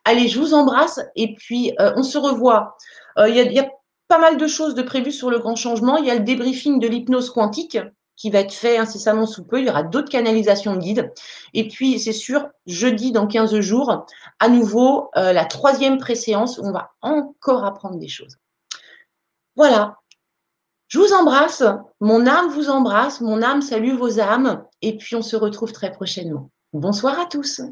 Allez, je vous embrasse et puis euh, on se revoit. Euh, il y, a pas mal de choses de prévues sur le grand changement. Il y a le débriefing de l'hypnose quantique qui va être fait incessamment sous peu. Il y aura d'autres canalisations de guides. Et puis, c'est sûr, jeudi, dans 15 jours, à nouveau, euh, la troisième préséance où on va encore apprendre des choses. Voilà, je vous embrasse, mon âme vous embrasse, mon âme salue vos âmes, et puis on se retrouve très prochainement. Bonsoir à tous.